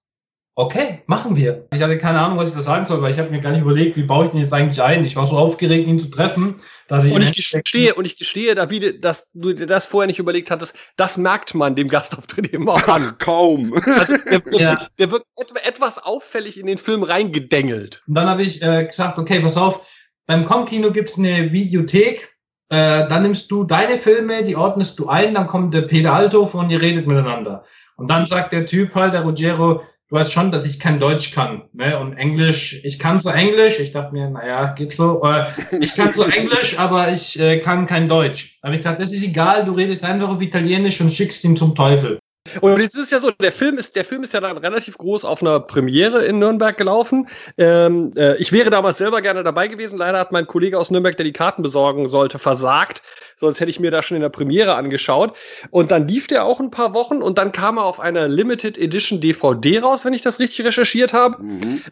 Okay, machen wir. Ich hatte keine Ahnung, was ich da sagen soll, weil ich habe mir gar nicht überlegt, wie baue ich den jetzt eigentlich ein. Ich war so aufgeregt, ihn zu treffen, dass ich. Und ich gestehe, und ich gestehe, David, dass du dir das vorher nicht überlegt hattest, das merkt man dem Gastauftritt eben auch an. Kaum. Also, der, der, Ja. der wird etwa, etwas auffällig in den Film reingedengelt. Und dann habe ich äh, gesagt, okay, pass auf, beim Comkino gibt's eine Videothek. Äh, dann nimmst du deine Filme, die ordnest du ein, dann kommt der Peter Althoff und ihr redet miteinander. Und dann sagt der Typ halt, der Ruggero, du weißt schon, dass ich kein Deutsch kann. Ne? Und Englisch, ich kann so Englisch. Ich dachte mir, naja, geht so. Äh, ich kann so Englisch, [laughs] aber ich äh, kann kein Deutsch. Habe ich gesagt, das ist egal, du redest einfach auf Italienisch und schickst ihn zum Teufel. Und jetzt ist es ja so, der Film ist, der Film ist ja dann relativ groß auf einer Premiere in Nürnberg gelaufen. Ähm, äh, ich wäre damals selber gerne dabei gewesen. Leider hat mein Kollege aus Nürnberg, der die Karten besorgen sollte, versagt. Sonst hätte ich mir da schon in der Premiere angeschaut. Und dann lief der auch ein paar Wochen und dann kam er auf einer Limited Edition DVD raus, wenn ich das richtig recherchiert habe.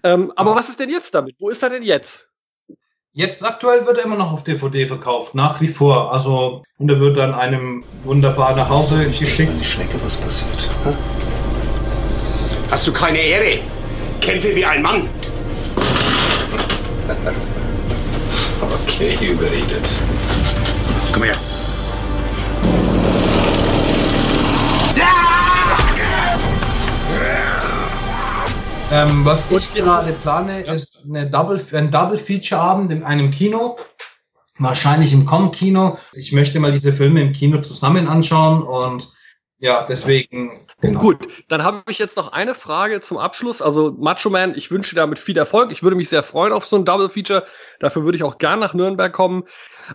Ähm, aber was ist denn jetzt damit? Wo ist er denn jetzt? Jetzt aktuell wird er immer noch auf DVD verkauft, nach wie vor. Also, und er wird dann einem wunderbar nach Hause geschickt. Schnecke, was passiert? Hast du keine Ehre? Kämpfe wie ein Mann. [laughs] Okay, überredet. Komm her. Ähm, was ich gerade plane, ist eine Double, ein Double-Feature-Abend in einem Kino. wahrscheinlich im Com-Kino. Ich möchte mal diese Filme im Kino zusammen anschauen und ja, deswegen. Genau. Gut, dann habe ich jetzt noch eine Frage zum Abschluss. Also Macho Man, ich wünsche dir damit viel Erfolg. Ich würde mich sehr freuen auf so ein Double Feature. Dafür würde ich auch gern nach Nürnberg kommen.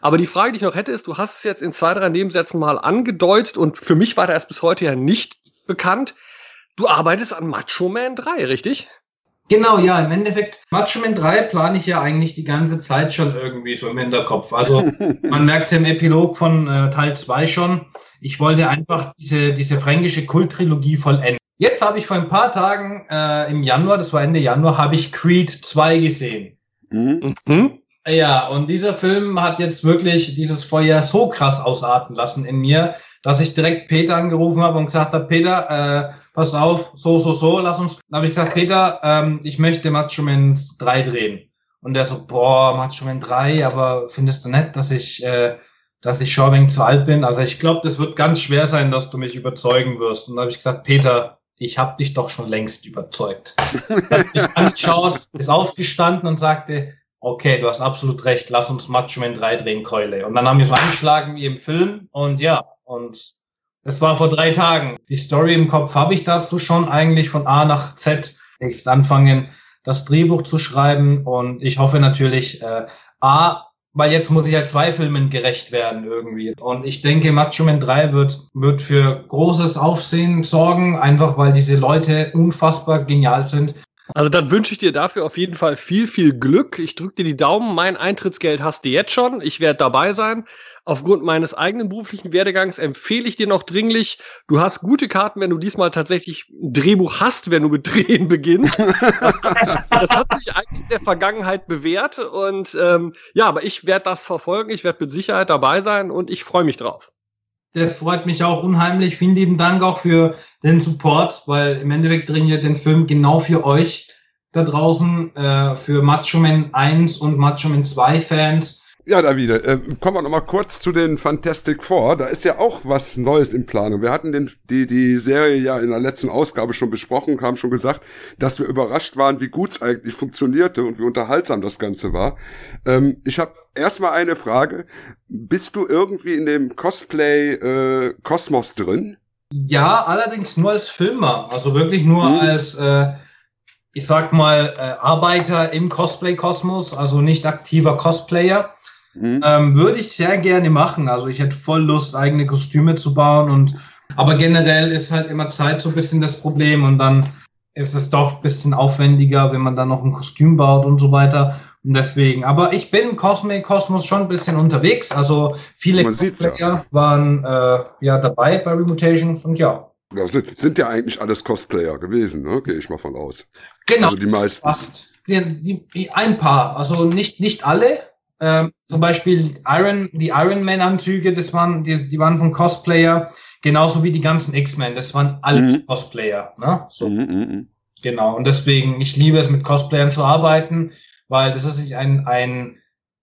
Aber die Frage, die ich noch hätte, ist, du hast es jetzt in zwei, drei Nebensätzen mal angedeutet und für mich war das bis heute ja nicht bekannt. Du arbeitest an Macho Man 3, richtig? Genau, ja, im Endeffekt, Macho Man 3 plane ich ja eigentlich die ganze Zeit schon irgendwie so im Hinterkopf. Also [laughs] man merkt im Epilog von äh, Teil 2 schon, ich wollte einfach diese, diese fränkische Kulttrilogie vollenden. Jetzt habe ich vor ein paar Tagen äh, im Januar, das war Ende Januar, habe ich Creed 2 gesehen. Mhm. Mhm. Ja, und dieser Film hat jetzt wirklich dieses Feuer so krass ausarten lassen in mir, dass ich direkt Peter angerufen habe und gesagt habe, Peter, äh, pass auf, so, so, so, lass uns. Dann habe ich gesagt, Peter, ähm, ich möchte Macho Man 3 drehen. Und der so, boah, Macho Man 3, aber findest du nett, dass ich, äh, dass ich schon ein zu alt bin? Also ich glaube, das wird ganz schwer sein, dass du mich überzeugen wirst. Und dann habe ich gesagt, Peter, ich habe dich doch schon längst überzeugt. [laughs] hat mich angeschaut, ist aufgestanden und sagte, okay, du hast absolut recht, lass uns Macho Man 3 drehen, Keule. Und dann haben wir so eingeschlagen wie im Film und ja, und das war vor drei Tagen. Die Story im Kopf habe ich dazu schon eigentlich von A nach Z. Jetzt anfangen, das Drehbuch zu schreiben und ich hoffe natürlich, äh, A, weil jetzt muss ich ja zwei Filmen gerecht werden irgendwie. Und ich denke, Macho Man 3 wird, wird für großes Aufsehen sorgen, einfach weil diese Leute unfassbar genial sind. Also dann wünsche ich dir dafür auf jeden Fall viel, viel Glück. Ich drücke dir die Daumen. Mein Eintrittsgeld hast du jetzt schon. Ich werde dabei sein. Aufgrund meines eigenen beruflichen Werdegangs empfehle ich dir noch dringlich, du hast gute Karten, wenn du diesmal tatsächlich ein Drehbuch hast, wenn du mit Drehen beginnst. Das hat sich, eigentlich in der Vergangenheit bewährt. Und ähm, ja, aber ich werde das verfolgen. Ich werde mit Sicherheit dabei sein und ich freue mich drauf. Das freut mich auch unheimlich. Vielen lieben Dank auch für den Support, weil im Endeffekt drehen wir den Film genau für euch da draußen, äh, für Macho Man 1 und Macho Man 2 Fans. Ja, Davide, äh, kommen wir nochmal kurz zu den Fantastic Four. Da ist ja auch was Neues in Planung. Wir hatten den, die, die Serie ja in der letzten Ausgabe schon besprochen, haben schon gesagt, dass wir überrascht waren, wie gut es eigentlich funktionierte und wie unterhaltsam das Ganze war. Ähm, ich habe erstmal eine Frage. Bist du irgendwie in dem Cosplay-Kosmos äh, drin? Ja, allerdings nur als Filmer. Also wirklich nur hm. als, äh, ich sag mal, äh, Arbeiter im Cosplay-Kosmos, also nicht aktiver Cosplayer. Mhm. Ähm, würde ich sehr gerne machen. Also ich hätte voll Lust, eigene Kostüme zu bauen und aber generell ist halt immer Zeit so ein bisschen das Problem und dann ist es doch ein bisschen aufwendiger, wenn man dann noch ein Kostüm baut und so weiter. Und deswegen, aber ich bin im Cosmic Kosmos schon ein bisschen unterwegs. Also viele Cosplayer waren äh, ja dabei bei Remutations und ja. Ja, sind, sind ja eigentlich alles Cosplayer gewesen, ne? gehe ich mal von aus. Genau. Also die meisten. Fast. Die, die, die, ein paar, also nicht, nicht alle. Ähm, zum Beispiel Iron, die Iron Man Anzüge, das waren, die, die waren von Cosplayer, genauso wie die ganzen X-Men, das waren alles mhm. Cosplayer. Ne? So. Mhm, mh, mh. Genau. Und deswegen, ich liebe es, mit Cosplayern zu arbeiten, weil das ist nicht ein, ein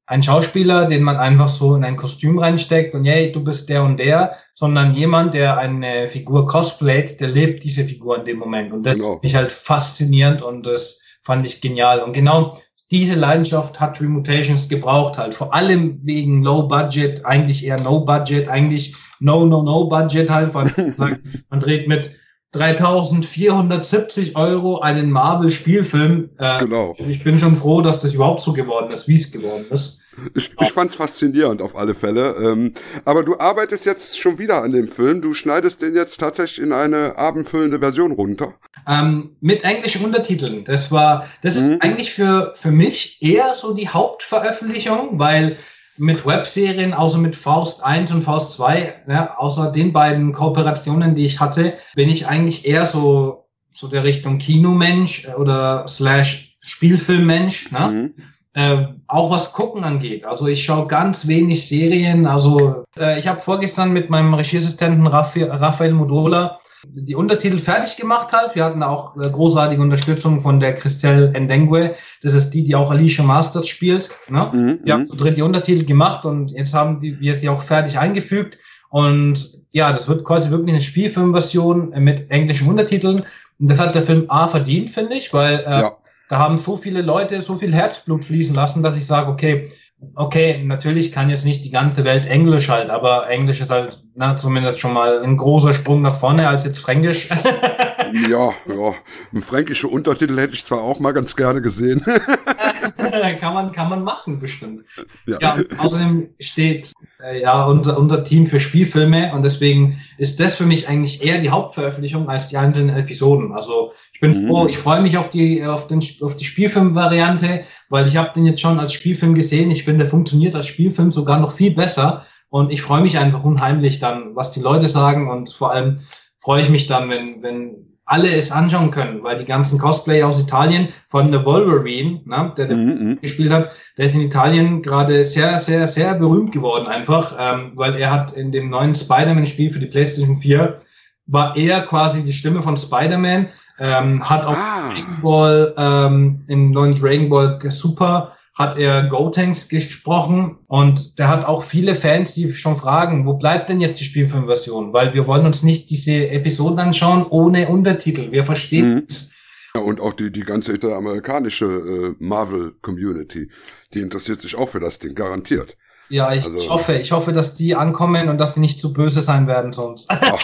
ein Schauspieler, den man einfach so in ein Kostüm reinsteckt und hey, du bist der und der, sondern jemand, der eine Figur cosplayt, der lebt diese Figur in dem Moment. Und das genau. finde ich halt faszinierend und das fand ich genial. Und genau diese Leidenschaft hat Remutations gebraucht halt. Vor allem wegen Low Budget, eigentlich eher No Budget, eigentlich No, No, No Budget halt. [laughs] man dreht mit 3470 Euro einen Marvel-Spielfilm. Äh, genau. Ich bin schon froh, dass das überhaupt so geworden ist, wie es geworden ist. Ich, ich fand es faszinierend auf alle Fälle. Ähm, aber du arbeitest jetzt schon wieder an dem Film. Du schneidest den jetzt tatsächlich in eine abendfüllende Version runter. Ähm, mit englischen Untertiteln. Das war, das mhm. ist eigentlich für, für mich eher so die Hauptveröffentlichung, weil mit Webserien, außer mit Faust 1 und Faust 2, ja, außer den beiden Kooperationen, die ich hatte, bin ich eigentlich eher so, so der Richtung Kinomensch oder slash Spielfilmmensch. Ne? Mhm. Äh, auch was Gucken angeht. Also ich schaue ganz wenig Serien. Also äh, ich habe vorgestern mit meinem Regieassistenten Raphael, Raphael Modola die Untertitel fertig gemacht hat. Wir hatten auch äh, großartige Unterstützung von der Christelle Endengue. Das ist die, die auch Alicia Masters spielt. Ne? Mhm, wir haben mhm. zu dritt die Untertitel gemacht und jetzt haben die, wir sie auch fertig eingefügt. Und ja, das wird quasi wirklich eine Spielfilmversion mit englischen Untertiteln. Und das hat der Film A verdient, finde ich, weil äh, ja. Da haben so viele Leute so viel Herzblut fließen lassen, dass ich sage, okay, okay, natürlich kann jetzt nicht die ganze Welt Englisch halt, aber Englisch ist halt na, zumindest schon mal ein großer Sprung nach vorne als jetzt Fränkisch. [laughs] ja, ja. Ein fränkischer Untertitel hätte ich zwar auch mal ganz gerne gesehen. [laughs] kann man, kann man machen, bestimmt. Ja, ja außerdem steht äh, ja unser, unser Team für Spielfilme und deswegen ist das für mich eigentlich eher die Hauptveröffentlichung als die einzelnen Episoden. Also ich bin mhm. froh, ich freue mich auf die, auf den, auf die Spielfilm-Variante, weil ich habe den jetzt schon als Spielfilm gesehen. Ich finde, der funktioniert als Spielfilm sogar noch viel besser. Und ich freue mich einfach unheimlich dann, was die Leute sagen und vor allem freue ich mich dann, wenn, wenn alle es anschauen können, weil die ganzen Cosplayer aus Italien, von der Wolverine, ne, der, der mhm. gespielt hat, der ist in Italien gerade sehr, sehr, sehr berühmt geworden einfach, ähm, weil er hat in dem neuen Spider-Man-Spiel für die PlayStation 4 war er quasi die Stimme von Spider-Man, ähm, hat auch ah. Dragon Ball, ähm, im neuen Dragon Ball Super hat er Gotenks gesprochen und der hat auch viele Fans, die schon fragen, wo bleibt denn jetzt die Spielfilmversion? Weil wir wollen uns nicht diese Episoden anschauen ohne Untertitel. Wir verstehen mhm. es. Ja, und auch die, die ganze amerikanische äh, Marvel-Community, die interessiert sich auch für das Ding, garantiert. Ja, ich, also, ich, hoffe, ich hoffe, dass die ankommen und dass sie nicht zu böse sein werden sonst. Ach,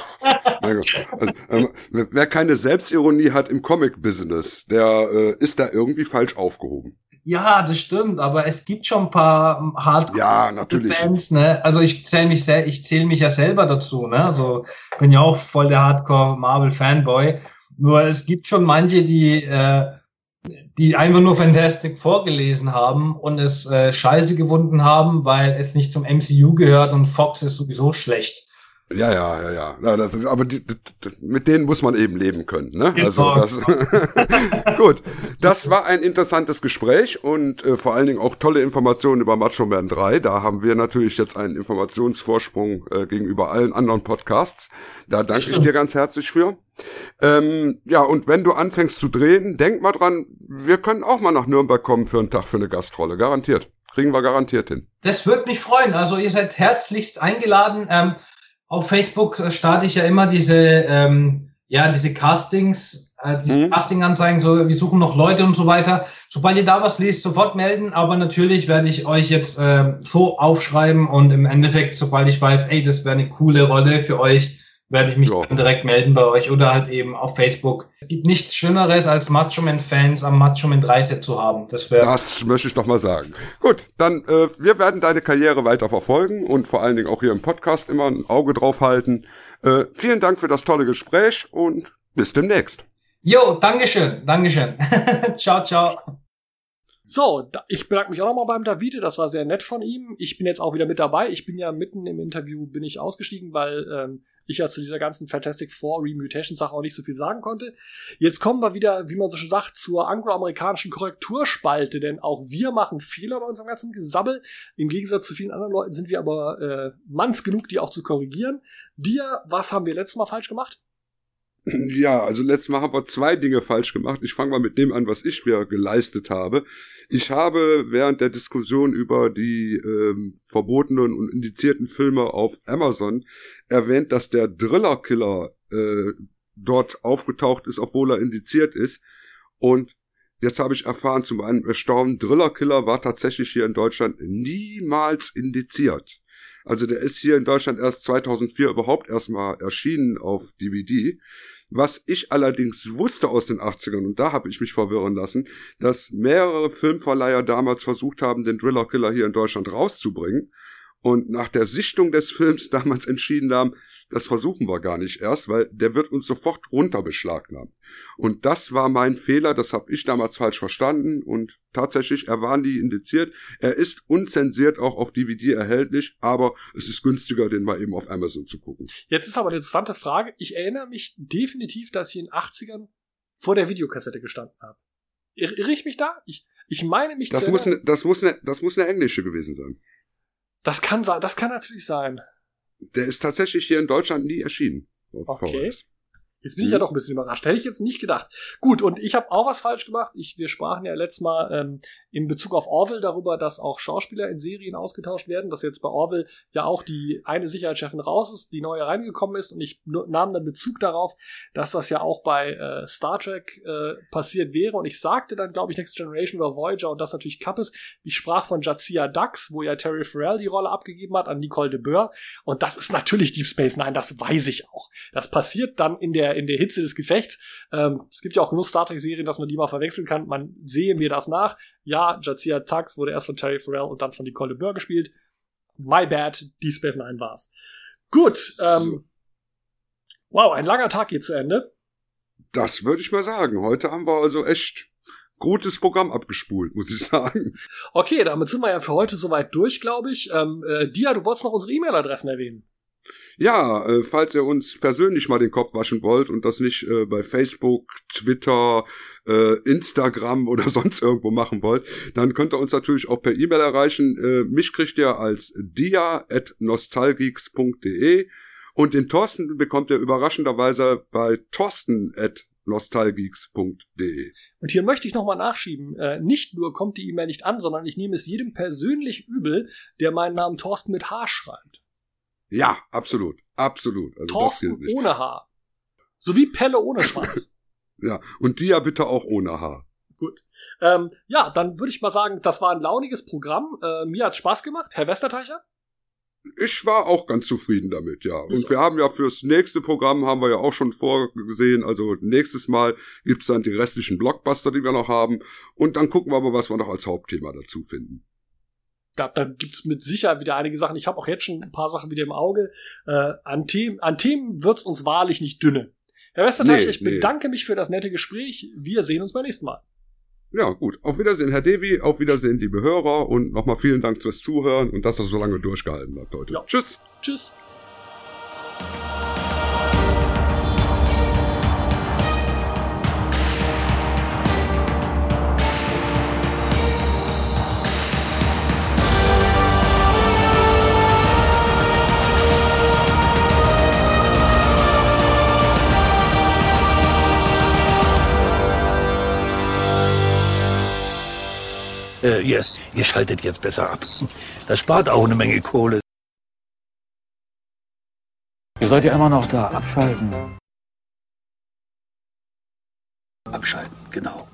also, ähm, wer keine Selbstironie hat im Comic-Business, der äh, ist da irgendwie falsch aufgehoben. Ja, das stimmt, aber es gibt schon ein paar Hardcore ja, natürlich. Fans, ne? Also ich zähle mich sehr, ich zähle mich ja selber dazu, ne? Also bin ja auch voll der Hardcore Marvel Fanboy. Nur es gibt schon manche, die äh, die einfach nur Fantastic vorgelesen haben und es äh, scheiße gewunden haben, weil es nicht zum MCU gehört und Fox ist sowieso schlecht. Ja, ja, ja, ja. ja das, aber die, die, mit denen muss man eben leben können. Ne? Also das, [laughs] [laughs] gut. Das war ein interessantes Gespräch und äh, vor allen Dingen auch tolle Informationen über Macho Man 3. Da haben wir natürlich jetzt einen Informationsvorsprung äh, gegenüber allen anderen Podcasts. Da danke ich dir ganz herzlich für. Ähm, ja, und wenn du anfängst zu drehen, denk mal dran, wir können auch mal nach Nürnberg kommen für einen Tag für eine Gastrolle. Garantiert. Kriegen wir garantiert hin. Das würde mich freuen. Also ihr seid herzlichst eingeladen. Ähm, auf Facebook starte ich ja immer diese, ähm, ja, diese Castings, äh, diese mhm. Casting-Anzeigen, so, wir suchen noch Leute und so weiter. Sobald ihr da was liest, sofort melden. Aber natürlich werde ich euch jetzt äh, so aufschreiben und im Endeffekt, sobald ich weiß, ey, das wäre eine coole Rolle für euch, werde ich mich ja. dann direkt melden bei euch oder halt eben auf Facebook. Es gibt nichts Schöneres, als Macho Man-Fans am Macho Man 3 Set zu haben. Das wäre. Das möchte ich doch mal sagen. Gut, dann äh, wir werden deine Karriere weiter verfolgen und vor allen Dingen auch hier im Podcast immer ein Auge drauf halten. Äh, vielen Dank für das tolle Gespräch und bis demnächst. Jo, Dankeschön, Dankeschön. [laughs] ciao, ciao. So, ich bedanke mich auch nochmal beim Davide, das war sehr nett von ihm. Ich bin jetzt auch wieder mit dabei. Ich bin ja mitten im Interview, bin ich ausgestiegen, weil ähm, ich ja zu dieser ganzen Fantastic Four Remutation Sache auch nicht so viel sagen konnte. Jetzt kommen wir wieder, wie man so schon sagt, zur angloamerikanischen Korrekturspalte, denn auch wir machen Fehler bei unserem ganzen Gesabbel. Im Gegensatz zu vielen anderen Leuten sind wir aber äh, manns genug, die auch zu korrigieren. Dir, was haben wir letztes Mal falsch gemacht? Ja, also letztes Mal haben wir zwei Dinge falsch gemacht. Ich fange mal mit dem an, was ich mir geleistet habe. Ich habe während der Diskussion über die ähm, verbotenen und indizierten Filme auf Amazon erwähnt, dass der Driller Killer äh, dort aufgetaucht ist, obwohl er indiziert ist. Und jetzt habe ich erfahren, zu meinem Erstaunen, Driller Killer war tatsächlich hier in Deutschland niemals indiziert. Also der ist hier in Deutschland erst 2004 überhaupt erstmal erschienen auf DVD. Was ich allerdings wusste aus den 80ern, und da habe ich mich verwirren lassen, dass mehrere Filmverleiher damals versucht haben, den Driller Killer hier in Deutschland rauszubringen und nach der Sichtung des Films [laughs] damals entschieden haben, das versuchen wir gar nicht erst, weil der wird uns sofort runterbeschlagnahmen. Und das war mein Fehler, das habe ich damals falsch verstanden und tatsächlich, er war nie indiziert. Er ist unzensiert auch auf DVD erhältlich, aber es ist günstiger, den mal eben auf Amazon zu gucken. Jetzt ist aber eine interessante Frage. Ich erinnere mich definitiv, dass ich in den 80ern vor der Videokassette gestanden habe. Irre ich mich da? Ich, ich meine mich das muss, ne, das, muss ne, das muss eine englische gewesen sein. Das kann sein, das kann natürlich sein. Der ist tatsächlich hier in Deutschland nie erschienen. okay. VHS. Jetzt bin ich ja doch ein bisschen überrascht. Hätte ich jetzt nicht gedacht. Gut, und ich habe auch was falsch gemacht. Ich, wir sprachen ja letztes Mal ähm, in Bezug auf Orville darüber, dass auch Schauspieler in Serien ausgetauscht werden, dass jetzt bei Orville ja auch die eine Sicherheitschefin raus ist, die neue reingekommen ist und ich nahm dann Bezug darauf, dass das ja auch bei äh, Star Trek äh, passiert wäre und ich sagte dann, glaube ich, Next Generation oder Voyager und das natürlich Kappes. Ich sprach von Jadzia Dax, wo ja Terry Farrell die Rolle abgegeben hat an Nicole de Boer und das ist natürlich Deep Space Nine, das weiß ich auch. Das passiert dann in der in der Hitze des Gefechts. Ähm, es gibt ja auch genug Star Trek Serien, dass man die mal verwechseln kann. Man sehe mir das nach. Ja, Jadzia Tax wurde erst von Terry Farrell und dann von Nicole Burr gespielt. My bad, Deep Space Nine war's. Gut, ähm, wow, ein langer Tag geht zu Ende. Das würde ich mal sagen. Heute haben wir also echt gutes Programm abgespult, muss ich sagen. Okay, damit sind wir ja für heute soweit durch, glaube ich. Ähm, äh, Dia, du wolltest noch unsere E-Mail-Adressen erwähnen. Ja, äh, falls ihr uns persönlich mal den Kopf waschen wollt und das nicht äh, bei Facebook, Twitter, äh, Instagram [laughs] oder sonst irgendwo machen wollt, dann könnt ihr uns natürlich auch per E-Mail erreichen. Mich kriegt ihr als dia.nostalgeeks.de und den Thorsten bekommt ihr überraschenderweise bei thorsten nostalgeeks.de. Und hier möchte ich nochmal nachschieben. Nicht nur kommt die E-Mail nicht an, sondern ich nehme es jedem persönlich übel, der meinen Namen Thorsten mit H schreibt. Ja, absolut. Absolut. Also Thorsten ohne Haar. So wie Pelle ohne [laughs] Schwanz. ja, und die ja bitte auch ohne Haar. Gut. Ähm, ja, dann würde ich mal sagen, das war ein launiges Programm. Äh, mir hat's Spaß gemacht. Herr Westerteicher? Ich war auch ganz zufrieden damit, ja. Und wir haben ja fürs nächste Programm haben wir ja auch schon vorgesehen. Also nächstes Mal gibt's dann die restlichen Blockbuster, die wir noch haben. Und dann gucken wir mal, was wir noch als Hauptthema dazu finden da, da gibt's mit Sicherheit wieder einige Sachen. Ich habe auch jetzt schon ein paar Sachen wieder im Auge. Äh, an, Themen, an Themen wird's uns wahrlich nicht dünne. Herr Westerteich, nee, ich bedanke mich für das nette Gespräch. Wir sehen uns beim nächsten Mal. Ja, gut. Auf Wiedersehen, Herr Devi. Auf Wiedersehen, liebe Hörer. Und nochmal vielen Dank fürs Zuhören und dass er so lange durchgehalten hat heute. Ja. Tschüss. Tschüss. Äh, ihr, ihr schaltet jetzt besser ab. Das spart auch eine Menge Kohle. Ihr seid ja immer noch da. Abschalten. Abschalten, genau.